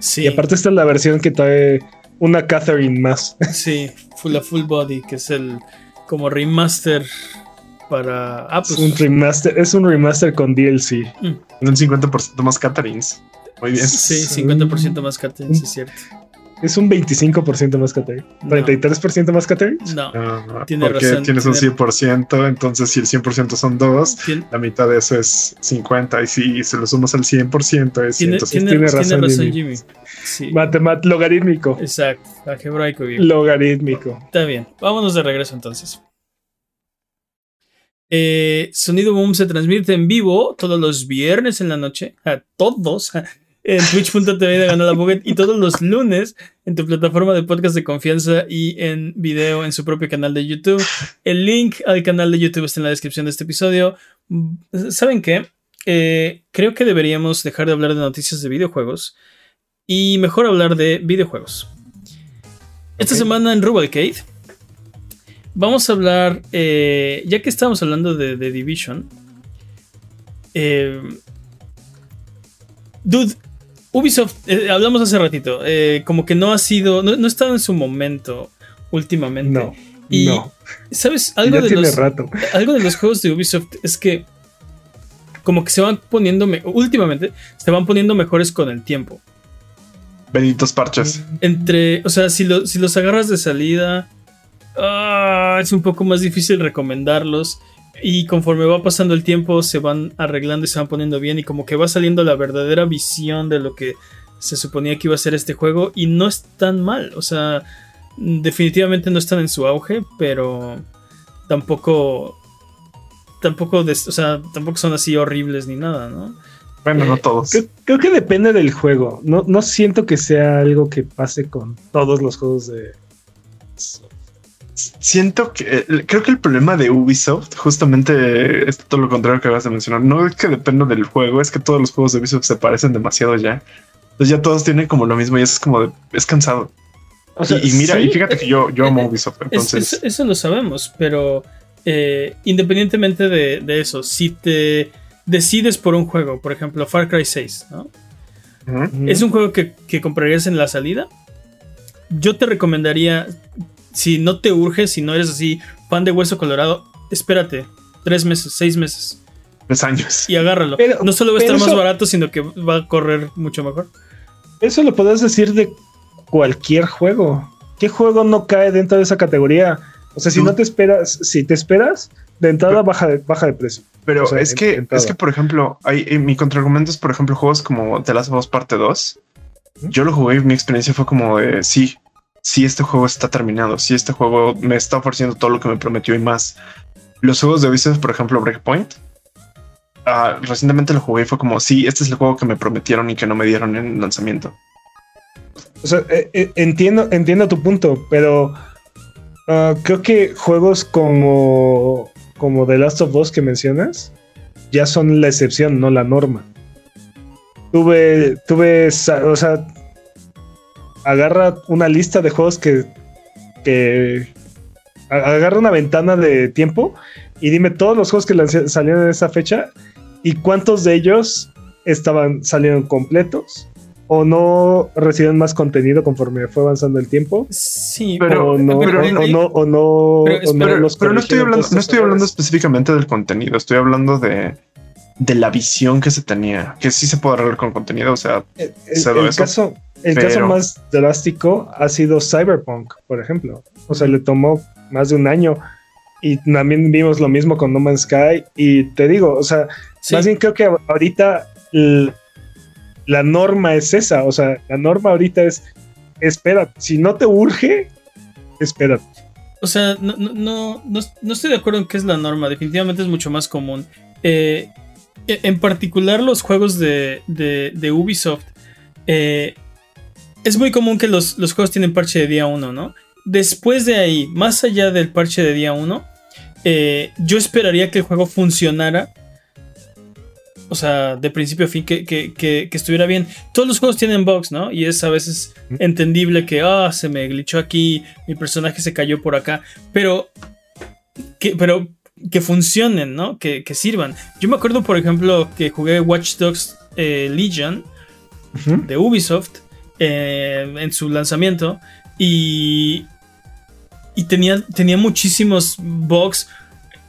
[SPEAKER 1] Sí,
[SPEAKER 3] Y aparte está la versión que trae una Catherine más.
[SPEAKER 1] sí, full, la full body, que es el como remaster para. Ah,
[SPEAKER 3] Es
[SPEAKER 1] pues.
[SPEAKER 3] un remaster, es un remaster con DLC.
[SPEAKER 1] mm,
[SPEAKER 2] Un 50% más Catharines. Muy bien.
[SPEAKER 1] sí, 50% más Catherine, sí es cierto.
[SPEAKER 3] Es un 25% más Catherine.
[SPEAKER 1] No.
[SPEAKER 3] 33% más Catherine.
[SPEAKER 1] No,
[SPEAKER 2] Ah,
[SPEAKER 1] Tiene
[SPEAKER 2] porque
[SPEAKER 1] razón,
[SPEAKER 2] tienes un
[SPEAKER 1] tiene-
[SPEAKER 2] 100%, entonces si el 100% son dos,
[SPEAKER 1] tien-
[SPEAKER 2] la mitad de eso es 50. Y si se lo sumas al 100% es
[SPEAKER 1] tiene,
[SPEAKER 2] 100.
[SPEAKER 1] tiene,
[SPEAKER 3] tiene
[SPEAKER 1] tiene
[SPEAKER 3] razón,
[SPEAKER 1] razón,
[SPEAKER 3] Jimmy.
[SPEAKER 1] Jimmy. Sí,
[SPEAKER 3] Matemat logarítmico.
[SPEAKER 1] exacto, algebraico, viejo.
[SPEAKER 3] Logarítmico.
[SPEAKER 1] Está bien, vámonos de regreso entonces. Eh, Sonido Boom se transmite en vivo todos los viernes en la noche, a todos, en twitch.tv de Gana la Buget y todos los lunes en tu plataforma de podcast de confianza y en video en su propio canal de YouTube. El link al canal de YouTube está en la descripción de este episodio. ¿Saben qué? Eh, creo que deberíamos dejar de hablar de noticias de videojuegos y mejor hablar de videojuegos. Esta semana en Rubalcade vamos a hablar, eh, ya que estamos hablando de, de Division, eh, dude, Ubisoft, eh, hablamos hace ratito, eh, como que no ha sido, no, no ha estado en su momento últimamente.
[SPEAKER 3] No.
[SPEAKER 1] Y,
[SPEAKER 3] no.
[SPEAKER 1] ¿sabes? Algo
[SPEAKER 3] ya
[SPEAKER 1] de,
[SPEAKER 3] tiene
[SPEAKER 1] los,
[SPEAKER 3] rato.
[SPEAKER 1] algo de los juegos de Ubisoft es que como que se van poniendo, me- últimamente, se van poniendo mejores con el tiempo.
[SPEAKER 2] Benditos parches.
[SPEAKER 1] Entre, o sea, si, lo- si los agarras de salida, ah, es un poco más difícil recomendarlos. Y conforme va pasando el tiempo, se van arreglando y se van poniendo bien. Y como que va saliendo la verdadera visión de lo que se suponía que iba a ser este juego. Y no es tan mal. O sea, definitivamente no están en su auge, pero tampoco. Tampoco, des- o sea, tampoco son así horribles ni nada, ¿no?
[SPEAKER 2] Bueno, no
[SPEAKER 1] Eh,
[SPEAKER 2] todos.
[SPEAKER 3] Creo, creo que depende del juego. No, no siento que sea algo que pase con todos los juegos de.
[SPEAKER 2] Siento que eh, creo que el problema de Ubisoft justamente es todo lo contrario que acabas de mencionar. No es que dependa del juego, es que todos los juegos de Ubisoft se parecen demasiado ya. Entonces ya todos tienen como lo mismo y es como de, es cansado.
[SPEAKER 3] O sea,
[SPEAKER 2] y, y mira,
[SPEAKER 1] sí,
[SPEAKER 2] y fíjate que yo, yo
[SPEAKER 1] eh,
[SPEAKER 2] amo
[SPEAKER 1] eh,
[SPEAKER 2] Ubisoft,
[SPEAKER 1] Es-
[SPEAKER 2] entonces
[SPEAKER 1] es- eso lo sabemos, pero eh, independientemente de, de eso, si te decides por un juego, por ejemplo Far Cry 6, ¿no? ¿Es un juego que, que comprarías en la salida? Yo te recomendaría, si no te urge, si no eres así fan de Hueso Colorado, espérate tres meses, seis meses
[SPEAKER 2] tres años.
[SPEAKER 1] y agárralo.
[SPEAKER 3] Pero-
[SPEAKER 1] no solo va a estar más barato, sino que va a correr mucho mejor.
[SPEAKER 3] Eso lo podés decir de cualquier juego. ¿Qué juego no cae dentro de esa categoría? O sea, si
[SPEAKER 2] Tú-
[SPEAKER 3] no te esperas, si te esperas, de entrada baja de, baja de precio.
[SPEAKER 2] Pero
[SPEAKER 3] O sea,
[SPEAKER 2] es que,
[SPEAKER 3] entrada.
[SPEAKER 2] es que, por ejemplo, hay, eh, mi contraargumento es, por ejemplo, juegos como The Last of Us Parte 2.
[SPEAKER 3] Ujú.
[SPEAKER 2] Yo lo jugué y mi experiencia fue como de, sí, sí, este juego está terminado. Sí, este juego me está ofreciendo todo lo que me prometió y más. Los juegos de Ubisoft, por ejemplo, Breakpoint. ah, recientemente lo jugué y fue como, sí, este es el juego que me prometieron y que no me dieron en lanzamiento.
[SPEAKER 3] Eh, eh, entiendo, entiendo tu punto, pero ah, creo que juegos como, como The Last of Us que mencionas ya son la excepción, no la norma. Tuve, tuve, o sea, agarra una lista de juegos que, que agarra una ventana de tiempo y dime todos los juegos que salieron en esa fecha y cuántos de ellos estaban salieron completos o no recibieron más contenido conforme fue avanzando el tiempo.
[SPEAKER 1] Sí,
[SPEAKER 2] Pero-
[SPEAKER 3] o no,
[SPEAKER 2] pero-
[SPEAKER 3] o, o no o no,
[SPEAKER 1] Pero
[SPEAKER 3] o no
[SPEAKER 2] Pero,
[SPEAKER 3] los
[SPEAKER 2] pero no estoy hablando, no estoy hablando específicamente del contenido, estoy hablando de, de la visión que se tenía, que sí se puede arreglar con contenido. O sea,
[SPEAKER 3] el, caso el
[SPEAKER 2] pero-
[SPEAKER 3] caso más drástico ha sido Cyberpunk por ejemplo o sea le tomó más de un año y también vimos lo mismo con No Man's Sky y te digo o sea
[SPEAKER 1] sí.
[SPEAKER 3] Más bien creo que ahorita la norma es esa, o sea, la norma ahorita es, espera, si no te urge, espera.
[SPEAKER 1] O sea, no, no, no, no, no estoy de acuerdo en qué es la norma. Definitivamente es mucho más común. Eh, en particular, los juegos de, de- de Ubisoft. eh, es muy común que los, los juegos tienen parche de día 1, ¿no? Después de ahí, más allá del parche de día 1, eh, yo esperaría que el juego funcionara. O sea, de principio a fin, que, que- que- que estuviera bien. Todos los juegos tienen bugs, ¿no? Y es a veces entendible que, ah, se me glitchó aquí, mi personaje se cayó por acá. Pero, que, pero que funcionen, ¿no? Que, que sirvan. Yo me acuerdo, por ejemplo, que jugué Watch Dogs eh, Legion de Ubisoft eh, en su lanzamiento y, y tenía, tenía muchísimos bugs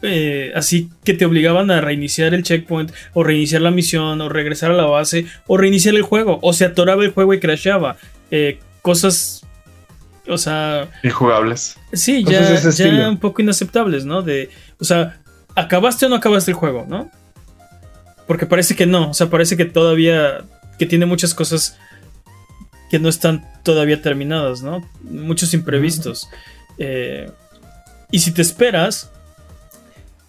[SPEAKER 1] eh, así que te obligaban a reiniciar el checkpoint o reiniciar la misión o regresar a la base o reiniciar el juego o se atoraba el juego y crashaba cosas o sea
[SPEAKER 2] injugables.
[SPEAKER 1] sí
[SPEAKER 3] Cosas
[SPEAKER 1] ya, ya un poco inaceptables no de o sea acabaste o no acabaste el juego no porque parece que no o sea parece que todavía que tiene muchas cosas que no están todavía terminadas, ¿no? Muchos imprevistos. Eh, y si te esperas,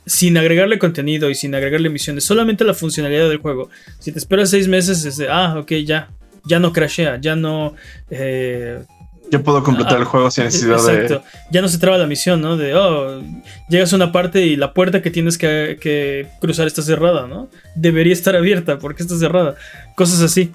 [SPEAKER 1] sin agregarle contenido y sin agregarle misiones, solamente la funcionalidad del juego, si te esperas seis meses, es de, ah, ok, ya, ya no crashea, ya no... eh,
[SPEAKER 2] Yo puedo completar
[SPEAKER 1] Ah,
[SPEAKER 2] el juego sin necesidad
[SPEAKER 1] Exacto. Ya no se traba la misión, ¿no? De, oh, llegas a una parte y la puerta que tienes que, que cruzar está cerrada, ¿no? Debería estar abierta porque está cerrada. Cosas así.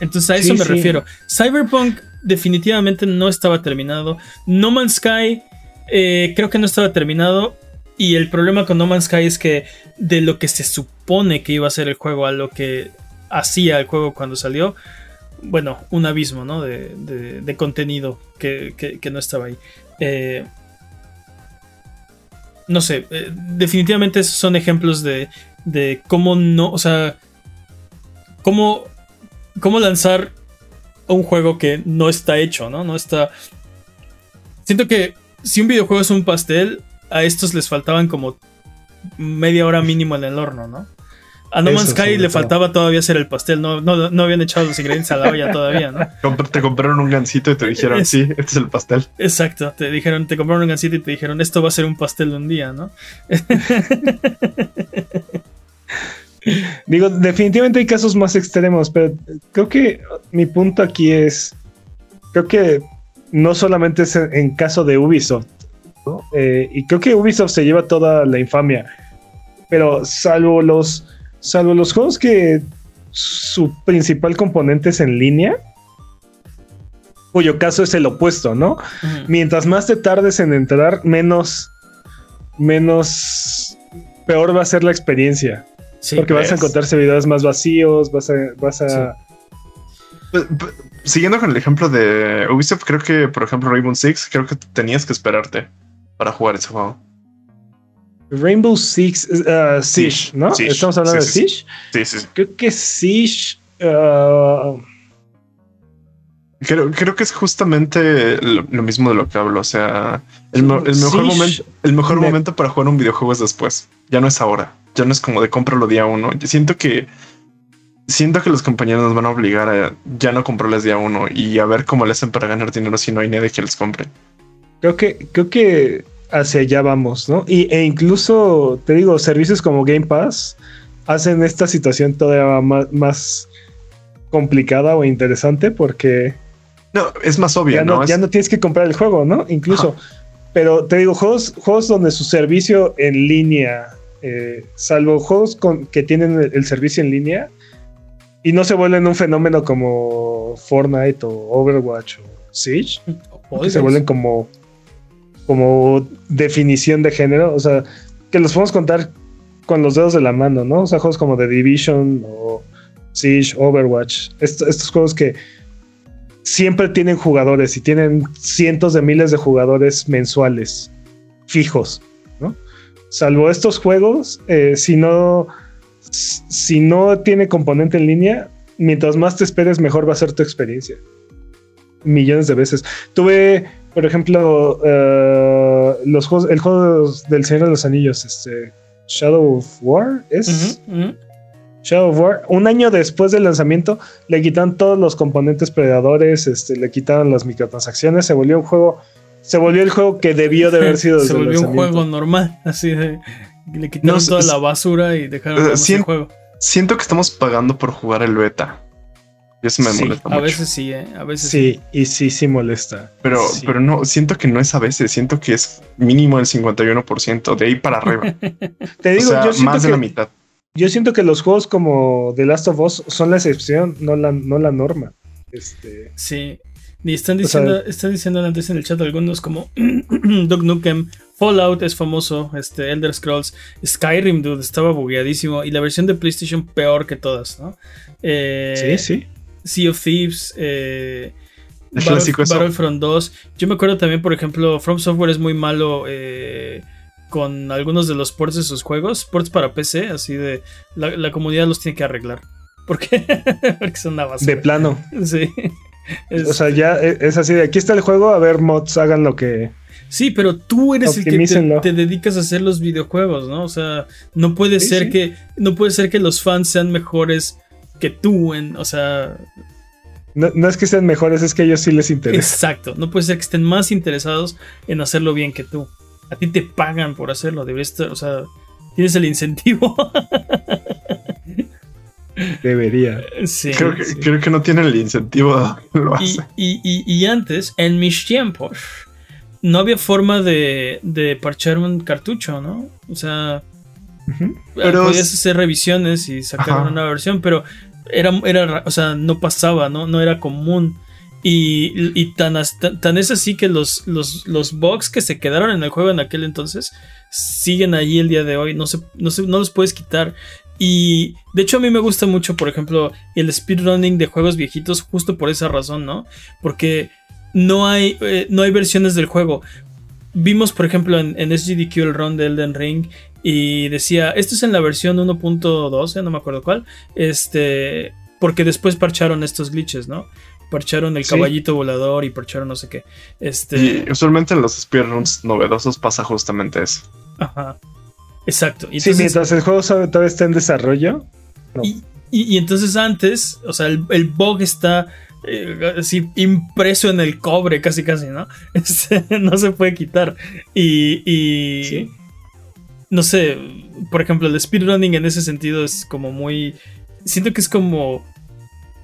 [SPEAKER 1] Entonces a eso
[SPEAKER 3] Sí,
[SPEAKER 1] me
[SPEAKER 3] sí.
[SPEAKER 1] refiero. Cyberpunk definitivamente no estaba terminado. No Man's Sky eh, creo que no estaba terminado. Y el problema con No Man's Sky es que de lo que se supone que iba a ser el juego a lo que hacía el juego cuando salió, bueno, un abismo, ¿no? De, de, contenido que, que, no estaba ahí. Eh, no sé, eh, definitivamente son ejemplos de, de cómo no, o sea, cómo, cómo lanzar un juego que no está hecho, ¿no? No está... Siento que si un videojuego es un pastel, a estos les faltaban como media hora mínimo en el horno, ¿no? A No Man's Sky le faltaba todavía hacer el pastel, no, no, habían echado los ingredientes a la olla todavía, ¿no?
[SPEAKER 2] Te compraron un gansito y te dijeron, sí, este es el pastel.
[SPEAKER 1] Exacto, te dijeron, te compraron un gansito y te dijeron, esto va a ser un pastel de un día, ¿no?
[SPEAKER 3] Digo, definitivamente hay casos más extremos, pero creo que mi punto aquí es, creo que no solamente es en caso de Ubisoft, eh, y creo que Ubisoft se lleva toda la infamia, pero salvo los, salvo los juegos que su principal componente es en línea, cuyo caso es el opuesto, ¿no? Mientras más te tardes en entrar, menos, menos, peor va a ser la experiencia porque vas a encontrar servidores más vacíos, vas a... Vas a...
[SPEAKER 2] Pues, siguiendo con el ejemplo de Ubisoft, creo que, por ejemplo, Rainbow Six, creo que tenías que esperarte para jugar ese juego.
[SPEAKER 3] Rainbow Six, uh, Siege, ¿no? Estamos hablando de Siege.
[SPEAKER 2] Sí, sí,
[SPEAKER 3] Creo que Siege. Uh,
[SPEAKER 2] creo, creo, que es justamente lo, mismo de lo que hablo. O sea, el, mejor, momento, el mejor momento para jugar un videojuego es después. Ya no es ahora ya no es como de cómpralo día uno. Yo siento que siento que los compañeros nos van a obligar a ya no comprarles día uno y a ver cómo le hacen para ganar dinero si no hay nadie que les compre.
[SPEAKER 3] Creo que, creo que hacia allá vamos, ¿no? Y, e incluso, te digo, servicios como Game Pass hacen esta situación todavía más, complicada o interesante porque...
[SPEAKER 2] No, es más obvio,
[SPEAKER 3] ya
[SPEAKER 2] ¿no?
[SPEAKER 3] Ya no tienes que comprar el juego, ¿no? Incluso. Pero te digo, juegos, juegos donde su servicio en línea eh, salvo juegos con, que tienen el, servicio en línea y no se vuelven un fenómeno como Fortnite o Overwatch o Siege, que se vuelven como, como definición de género, o sea, que los podemos contar con los dedos de la mano, ¿no? O sea, juegos como The Division o Siege, Overwatch, estos juegos que siempre tienen jugadores y tienen cientos de miles de jugadores mensuales fijos salvo estos juegos, eh, si no si no tiene componente en línea, mientras más te esperes, mejor va a ser tu experiencia. Millones de veces. Tuve, por ejemplo, uh, los juegos, el juego del Señor de los Anillos, este Shadow of War, es Shadow of War. Un año después del lanzamiento, le quitaron todos los componentes predadores, este, le quitaron las microtransacciones, se volvió un juego se volvió el juego que debió de haber sido.
[SPEAKER 1] se volvió un juego normal, así de. Le quitaron toda la basura y dejaron el juego.
[SPEAKER 2] Siento que estamos pagando por jugar el beta. Y eso me molesta
[SPEAKER 1] mucho. A veces sí, ¿eh? A veces
[SPEAKER 3] sí. y sí, sí molesta.
[SPEAKER 2] Pero, pero no, siento que no es a veces, siento que es mínimo el 51%, de ahí para arriba.
[SPEAKER 3] Te digo, yo siento
[SPEAKER 2] más de la mitad.
[SPEAKER 3] Yo siento que los juegos como The Last of Us son la excepción, no la, no la norma. Este...
[SPEAKER 1] Sí, ni están diciendo, están diciendo antes en el chat algunos como Doug Nukem, Fallout es famoso, este, Elder Scrolls, Skyrim, dude, estaba bugueadísimo. Y la versión de PlayStation peor que todas, ¿no?
[SPEAKER 3] Eh, sí, sí.
[SPEAKER 1] Sea of Thieves, eh, Battlefront 2. Yo me acuerdo también, por ejemplo, From Software es muy malo eh, con algunos de los ports de sus juegos, ports para PC, así de la, la comunidad los tiene que arreglar. ¿Por qué? Porque son una basura.
[SPEAKER 3] De plano.
[SPEAKER 1] Sí.
[SPEAKER 3] O sea, ya e, es así de aquí está el juego, a ver, mods, hagan lo que.
[SPEAKER 1] Sí, pero tú eres el que te, dedicas a hacer los videojuegos, ¿no? O sea, no puede ser que. No puede ser que los fans sean mejores que tú en. O sea.
[SPEAKER 3] No, es que sean mejores, es que a ellos sí les interesa.
[SPEAKER 1] Exacto. No puede ser que estén más interesados en hacerlo bien que tú. A ti te pagan por hacerlo. Deberías estar, o sea, tienes el incentivo.
[SPEAKER 3] Debería.
[SPEAKER 1] Sí,
[SPEAKER 2] creo, que, no tiene el incentivo.
[SPEAKER 1] Y, antes, en mis tiempos, no había forma de, de parchar un cartucho, ¿no? O sea, pero podías hacer revisiones y sacar una nueva versión, pero era, era, o sea, no pasaba, ¿no? No era común. Y, tan, tan, es así que los, los, los bugs que se quedaron en el juego en aquel entonces siguen allí el día de hoy, no, se, no, se, no los puedes quitar. Y de hecho a mí me gusta mucho, por ejemplo, el speedrunning de juegos viejitos justo por esa razón, ¿no? Porque no hay, eh, no hay versiones del juego. Vimos, por ejemplo, en, en, SGDQ el run de Elden Ring y decía, esto es en la versión 1.12, no me acuerdo cuál, este, porque después parcharon estos glitches, ¿no? Parcharon el
[SPEAKER 2] Sí.
[SPEAKER 1] caballito volador y parcharon no sé qué. Este,
[SPEAKER 2] Y usualmente en los speedruns novedosos pasa justamente eso.
[SPEAKER 1] ajá. Exacto. Y
[SPEAKER 3] Sí, mientras el juego todavía está en desarrollo. no.
[SPEAKER 1] Y, y- y entonces antes, o sea, el, el bug está eh, así impreso en el cobre, casi casi, ¿no? Este, no se puede quitar. Y, y
[SPEAKER 3] Sí.
[SPEAKER 1] no sé, por ejemplo, el speedrunning en ese sentido es como muy... Siento que es como...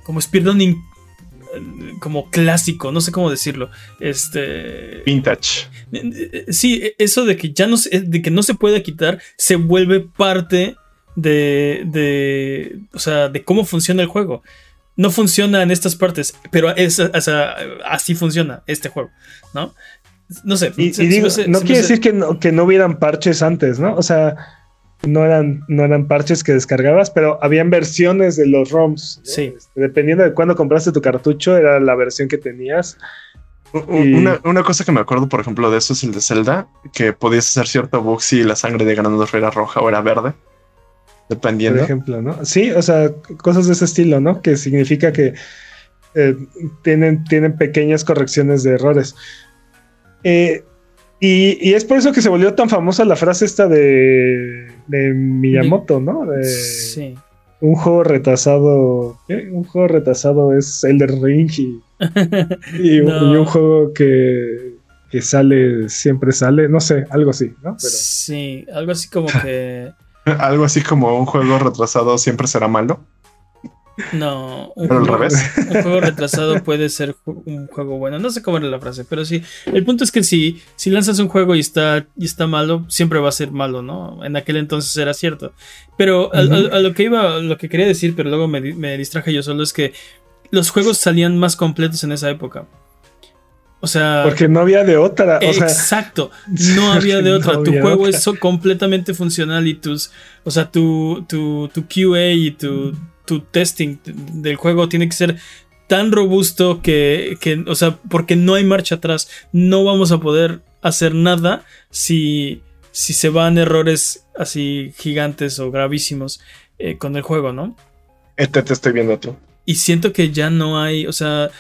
[SPEAKER 1] Como speedrunning eh, como clásico, no sé cómo decirlo. Este...
[SPEAKER 2] Vintage.
[SPEAKER 1] Eh, Sí, eso de que ya no se, de que no se puede quitar se vuelve parte de, de, o sea, de cómo funciona el juego. No funciona en estas partes, pero es, o sea, así funciona este juego, ¿no? No sé.
[SPEAKER 3] Y,
[SPEAKER 1] se-
[SPEAKER 3] y
[SPEAKER 1] se
[SPEAKER 3] digo, no
[SPEAKER 1] se
[SPEAKER 3] quiere decir que no, que no hubieran parches antes, ¿no? O sea, no eran, no eran parches que descargabas, pero habían versiones de los ROMs. ¿no?
[SPEAKER 1] Sí.
[SPEAKER 3] Este, Dependiendo de cuándo compraste tu cartucho, era la versión que tenías. Y-
[SPEAKER 2] Una, una cosa que me acuerdo, por ejemplo, de eso es el de Zelda, que podías hacer cierto bug si la sangre de Ganondorf era roja o era verde.
[SPEAKER 3] Por
[SPEAKER 2] Dependiendo.
[SPEAKER 3] ejemplo, ¿no? Sí, o sea, cosas de ese estilo, ¿no? Que significa que eh, tienen, tienen pequeñas correcciones de errores. Eh, y, y es por eso que se volvió tan famosa la frase esta de, de Miyamoto, ¿no? De,
[SPEAKER 1] Sí.
[SPEAKER 3] Un juego retrasado. ¿qué? Un juego retrasado es Elder Ring y, y un,
[SPEAKER 1] No.
[SPEAKER 3] y un juego que, que sale, siempre sale, no sé, algo así, ¿no? Pero,
[SPEAKER 1] Sí, algo así como que.
[SPEAKER 2] Algo así como un juego retrasado siempre será malo.
[SPEAKER 1] No, un
[SPEAKER 2] Pero al
[SPEAKER 1] juego-
[SPEAKER 2] revés.
[SPEAKER 1] un juego retrasado puede ser un juego bueno. No sé cómo era la frase, pero sí. El punto es que si, si lanzas un juego y está, y está malo, siempre va a ser malo, ¿no? En aquel entonces era cierto. Pero a, a- a lo que iba, lo que quería decir, pero luego me, me distraje yo solo, es que los juegos salían más completos en esa época. O sea.
[SPEAKER 3] porque no había de otra. O sea,
[SPEAKER 1] Exacto, no había de
[SPEAKER 3] no
[SPEAKER 1] otra. tu juego
[SPEAKER 3] otra.
[SPEAKER 1] es completamente funcional y tus, o sea, tu, tu, tu QA y tu, tu testing del juego tiene que ser tan robusto que, que, o sea, porque no hay marcha atrás, no vamos a poder hacer nada si, si se van errores así gigantes o gravísimos eh, con el juego, ¿no?
[SPEAKER 2] Este te estoy viendo tú.
[SPEAKER 1] Y siento que ya no hay, o sea,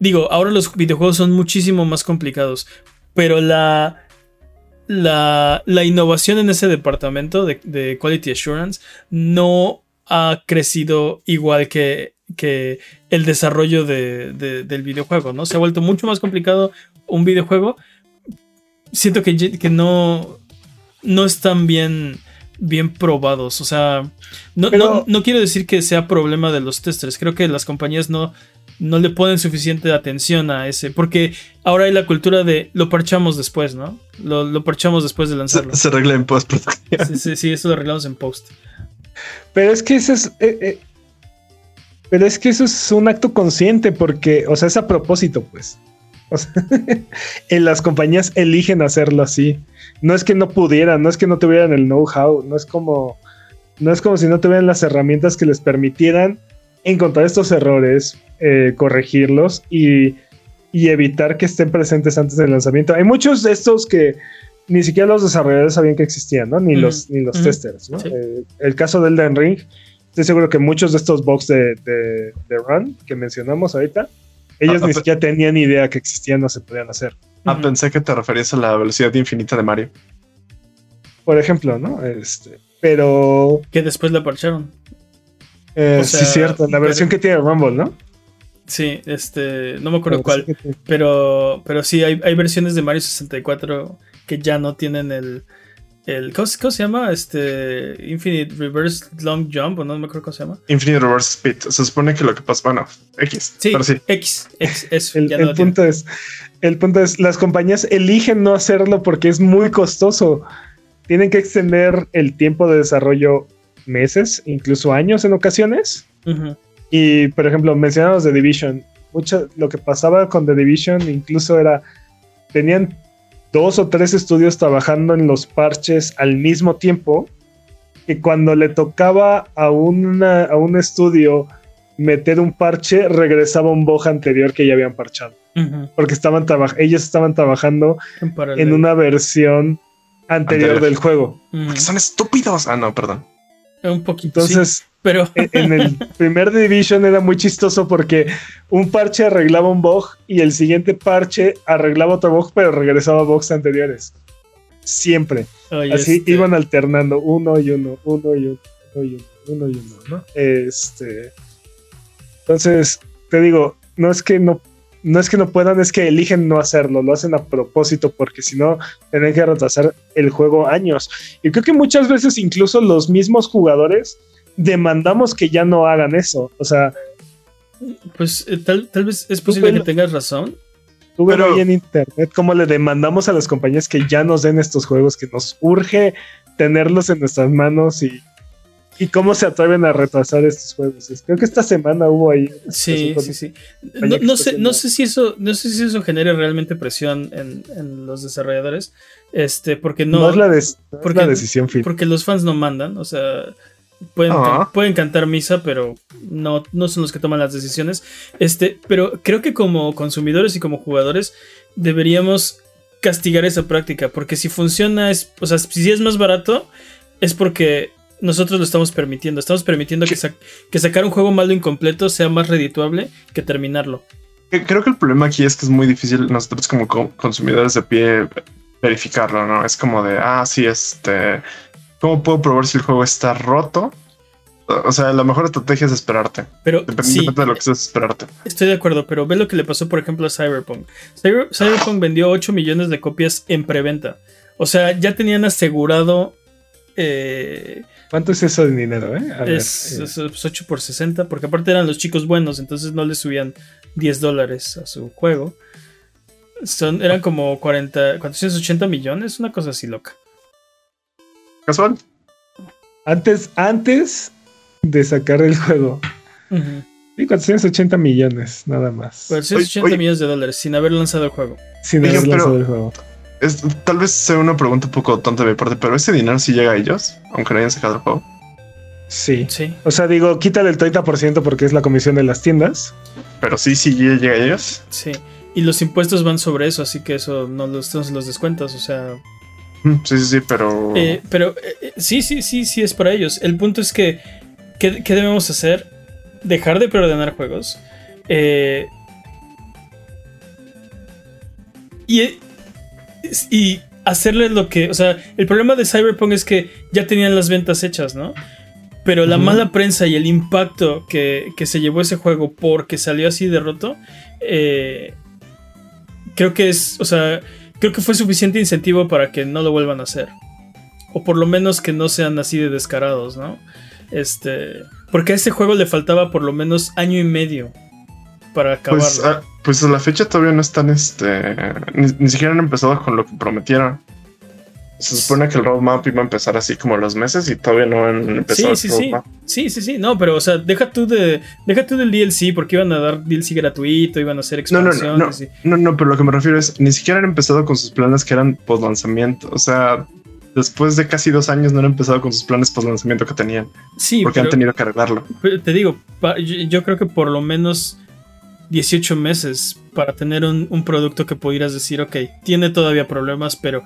[SPEAKER 1] digo, ahora los videojuegos son muchísimo más complicados, pero la, la, la innovación en ese departamento de, de Quality Assurance no ha crecido igual que, que el desarrollo de- de- del videojuego, ¿no? Se ha vuelto mucho más complicado un videojuego. Siento que, que no, no están bien, bien probados. O sea, no,
[SPEAKER 3] Pero-
[SPEAKER 1] no, no quiero decir que sea problema de los testers. Creo que las compañías no, no le ponen suficiente atención a ese. Porque ahora hay la cultura de lo parchamos después, ¿no? Lo, lo parchamos después de lanzarlo.
[SPEAKER 2] se arregla en.
[SPEAKER 1] Sí, sí, sí, eso lo arreglamos en post.
[SPEAKER 3] Pero es que eso es. eh, eh, pero es que eso es un acto consciente porque, o sea, es a propósito, pues. O sea, en las compañías eligen hacerlo así. No es que no pudieran, no es que no tuvieran el know-how, no es como. No es como si no tuvieran las herramientas que les permitieran encontrar estos errores, eh, corregirlos y, y evitar que estén presentes antes del lanzamiento. Hay muchos de estos que ni siquiera los desarrolladores sabían que existían, ¿no? Ni los, ni los testers, ¿no?
[SPEAKER 1] sí.
[SPEAKER 3] Eh, el caso del Elden Ring, estoy seguro que muchos de estos bugs de, de, de Run que mencionamos ahorita, ellos
[SPEAKER 2] Ah,
[SPEAKER 3] ni
[SPEAKER 2] ah,
[SPEAKER 3] siquiera tenían idea que existían o se podían hacer.
[SPEAKER 2] Ah, pensé que te referías a la velocidad infinita de Mario.
[SPEAKER 3] Por ejemplo, ¿no? Este, pero
[SPEAKER 1] Que después la parcharon.
[SPEAKER 3] eh,
[SPEAKER 1] O sea,
[SPEAKER 3] sí, cierto, la
[SPEAKER 1] pero-
[SPEAKER 3] versión que tiene Rumble, ¿no?
[SPEAKER 1] Sí, este, no me acuerdo
[SPEAKER 3] La
[SPEAKER 1] cuál. Pero, pero sí, hay, hay versiones de Mario 64 que ya no tienen el. el ¿cómo, se- cómo se llama? Este. Infinite Reverse Long Jump, o no me acuerdo cómo se llama.
[SPEAKER 2] Infinite Reverse Speed. Se supone que lo que pasa, bueno, X.
[SPEAKER 1] Sí,
[SPEAKER 2] Pero sí.
[SPEAKER 1] X, X, eso.
[SPEAKER 3] El,
[SPEAKER 1] ya
[SPEAKER 3] el
[SPEAKER 1] no lo tienen.
[SPEAKER 3] punto es, el punto es, las compañías eligen no hacerlo porque es muy costoso. Tienen que extender el tiempo de desarrollo meses, incluso años en ocasiones.
[SPEAKER 1] Ujú,
[SPEAKER 3] Y, por ejemplo, mencionamos The Division. Mucho, lo que pasaba con The Division incluso era, tenían dos o tres estudios trabajando en los parches al mismo tiempo, que cuando le tocaba a, una, a un estudio meter un parche, regresaba un bug anterior que ya habían parchado. Porque estaban ellos estaban trabajando en, una versión anterior, del juego.
[SPEAKER 2] Porque son estúpidos. Ah, no, perdón.
[SPEAKER 1] Un poquito.
[SPEAKER 3] Entonces, pero en el primer Division era muy chistoso porque un parche arreglaba un bug y el siguiente parche arreglaba otro bug, pero regresaba a bugs anteriores. Siempre. Así este iban alternando uno y uno, uno y uno, uno y uno, uno y uno, ¿no? Este. Entonces, te digo, no es que no no es que no puedan, es que eligen no hacerlo, lo hacen a propósito porque si no, tienen que retrasar el juego años. Y creo que muchas veces incluso los mismos jugadores demandamos que ya no hagan eso. O sea.
[SPEAKER 1] Pues eh, tal, vez es posible que tengas razón.
[SPEAKER 3] Tú pero... ahí en internet cómo le demandamos a las compañías que ya nos den estos juegos, que nos urge tenerlos en nuestras manos y, y cómo se atreven a retrasar estos juegos. Creo que esta semana hubo ahí.
[SPEAKER 1] Sí, sí, sí. No, sé, no sé si eso, no sé si eso genere realmente presión en, los desarrolladores. Este, porque no.
[SPEAKER 3] es la, la decisión final.
[SPEAKER 1] Porque los fans no mandan. O sea, Pueden, pueden, cantar misa, pero no, no son los que toman las decisiones. Este, pero creo que como consumidores y como jugadores deberíamos castigar esa práctica, porque si funciona, es, o sea, si es más barato, es porque nosotros lo estamos permitiendo. Estamos permitiendo que, que sacar un juego malo incompleto sea más redituable que terminarlo.
[SPEAKER 2] Creo que el problema aquí es que es muy difícil nosotros como consumidores de pie verificarlo, ¿no? Es como de, ah, sí, este ¿Cómo puedo probar si el juego está roto? O sea, la mejor estrategia es esperarte.
[SPEAKER 1] Pero
[SPEAKER 2] depende de lo que es esperarte.
[SPEAKER 1] Estoy de acuerdo, pero ve lo que le pasó, por ejemplo, a Cyberpunk. Cyberpunk vendió 8 millones de copias en preventa. O sea, ya tenían asegurado. Eh,
[SPEAKER 3] ¿Cuánto es eso de dinero? Eh?
[SPEAKER 1] es, 8 por 60, porque aparte eran los chicos buenos, entonces no le subían 10 dólares a su juego. Son, eran como 40, 480 millones, una cosa así loca.
[SPEAKER 2] Casual.
[SPEAKER 3] Antes, antes de sacar el juego. Y 480 millones, nada más.
[SPEAKER 1] 480 millones de dólares sin haber lanzado el juego.
[SPEAKER 3] Sin haber lanzado el juego.
[SPEAKER 2] tal vez sea una pregunta un poco tonta de mi parte, pero ese dinero sí llega a ellos, aunque no hayan sacado el juego.
[SPEAKER 3] Sí. sí. O sea, digo, quítale el 30% porque es la comisión de las tiendas.
[SPEAKER 2] Pero sí, sí llega a ellos.
[SPEAKER 1] Sí. Y los impuestos van sobre eso, así que eso no los, no los descuentas, o sea,
[SPEAKER 2] Sí, sí, sí, pero.
[SPEAKER 1] Eh, pero eh, eh, sí, sí, sí, sí es para ellos. El punto es que. ¿Qué, debemos hacer? Dejar de preordenar juegos. y, y hacerle lo que. O sea, el problema de Cyberpunk es que ya tenían las ventas hechas, ¿no? Pero la mala prensa y el impacto que, que, se llevó ese juego porque salió así de roto. creo que es. O sea creo que fue suficiente incentivo para que no lo vuelvan a hacer. O por lo menos que no sean así de descarados, ¿no? Este. Porque a este juego le faltaba por lo menos año y medio para.
[SPEAKER 2] Pues, ah, pues, a la fecha todavía no están, este. Ni, siquiera han empezado con lo que prometieron. Se supone que el roadmap iba a empezar así como los meses y todavía no han empezado
[SPEAKER 1] sí, sí, Sí. sí, sí, sí. No, pero o sea, deja tú de. Deja tú del DLC, porque iban a dar DLC gratuito, iban a hacer expansiones.
[SPEAKER 2] No, no, no, no, pero lo que me refiero es, ni siquiera han empezado con sus planes que eran post lanzamiento. O sea, después de casi dos años no han empezado con sus planes post lanzamiento que tenían. Sí. Porque han tenido que arreglarlo.
[SPEAKER 1] Te digo, yo, creo que por lo menos 18 meses para tener un, un producto que pudieras decir, ok, tiene todavía problemas, pero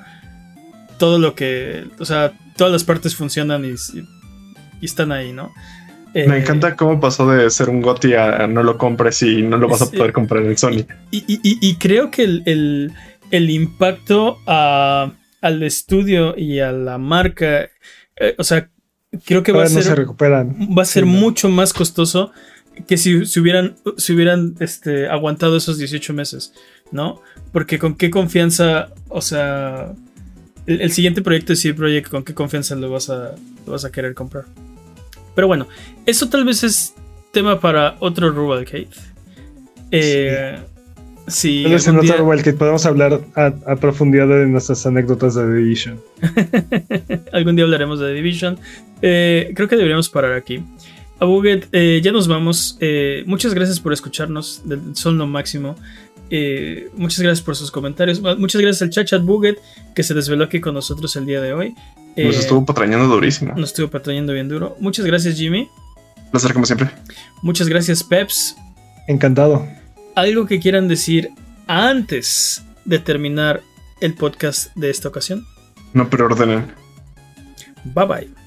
[SPEAKER 1] todo lo que, o sea, todas las partes funcionan y, están ahí, ¿no?
[SPEAKER 2] Me eh, encanta cómo pasó de ser un GOTI a no lo compres y no lo vas a poder comprar en Sony.
[SPEAKER 1] Y, creo que el, impacto al estudio y a la marca, eh, o sea, creo que va a, ser, va a ser mucho más costoso que si, si hubieran, si hubieran este, aguantado esos 18 meses, ¿no? Porque con qué confianza, o sea, el, siguiente proyecto de CD Projekt, ¿con qué confianza lo vas, a, vas a querer comprar? Pero bueno, eso tal vez es tema para otro Rubalcade. Eh, sí.
[SPEAKER 3] sí en otro Rubalcade podemos hablar a, profundidad de nuestras anécdotas de The Division.
[SPEAKER 1] Algún día hablaremos de The Division. Eh, creo que deberíamos parar aquí. Abuget, eh, ya nos vamos. Eh, muchas gracias por escucharnos. Son lo máximo. Eh, muchas gracias por sus comentarios. Muchas gracias al Chachat Buget que se desveló aquí con nosotros el día de hoy.
[SPEAKER 2] nos estuvo patrañando durísimo.
[SPEAKER 1] Nos estuvo patrañando bien duro. Muchas gracias, Jimmy.
[SPEAKER 2] Placer como siempre.
[SPEAKER 1] Muchas gracias, Peps.
[SPEAKER 3] Encantado.
[SPEAKER 1] ¿Algo que quieran decir antes de terminar el podcast de esta ocasión?
[SPEAKER 2] No preordenen.
[SPEAKER 1] Bye bye.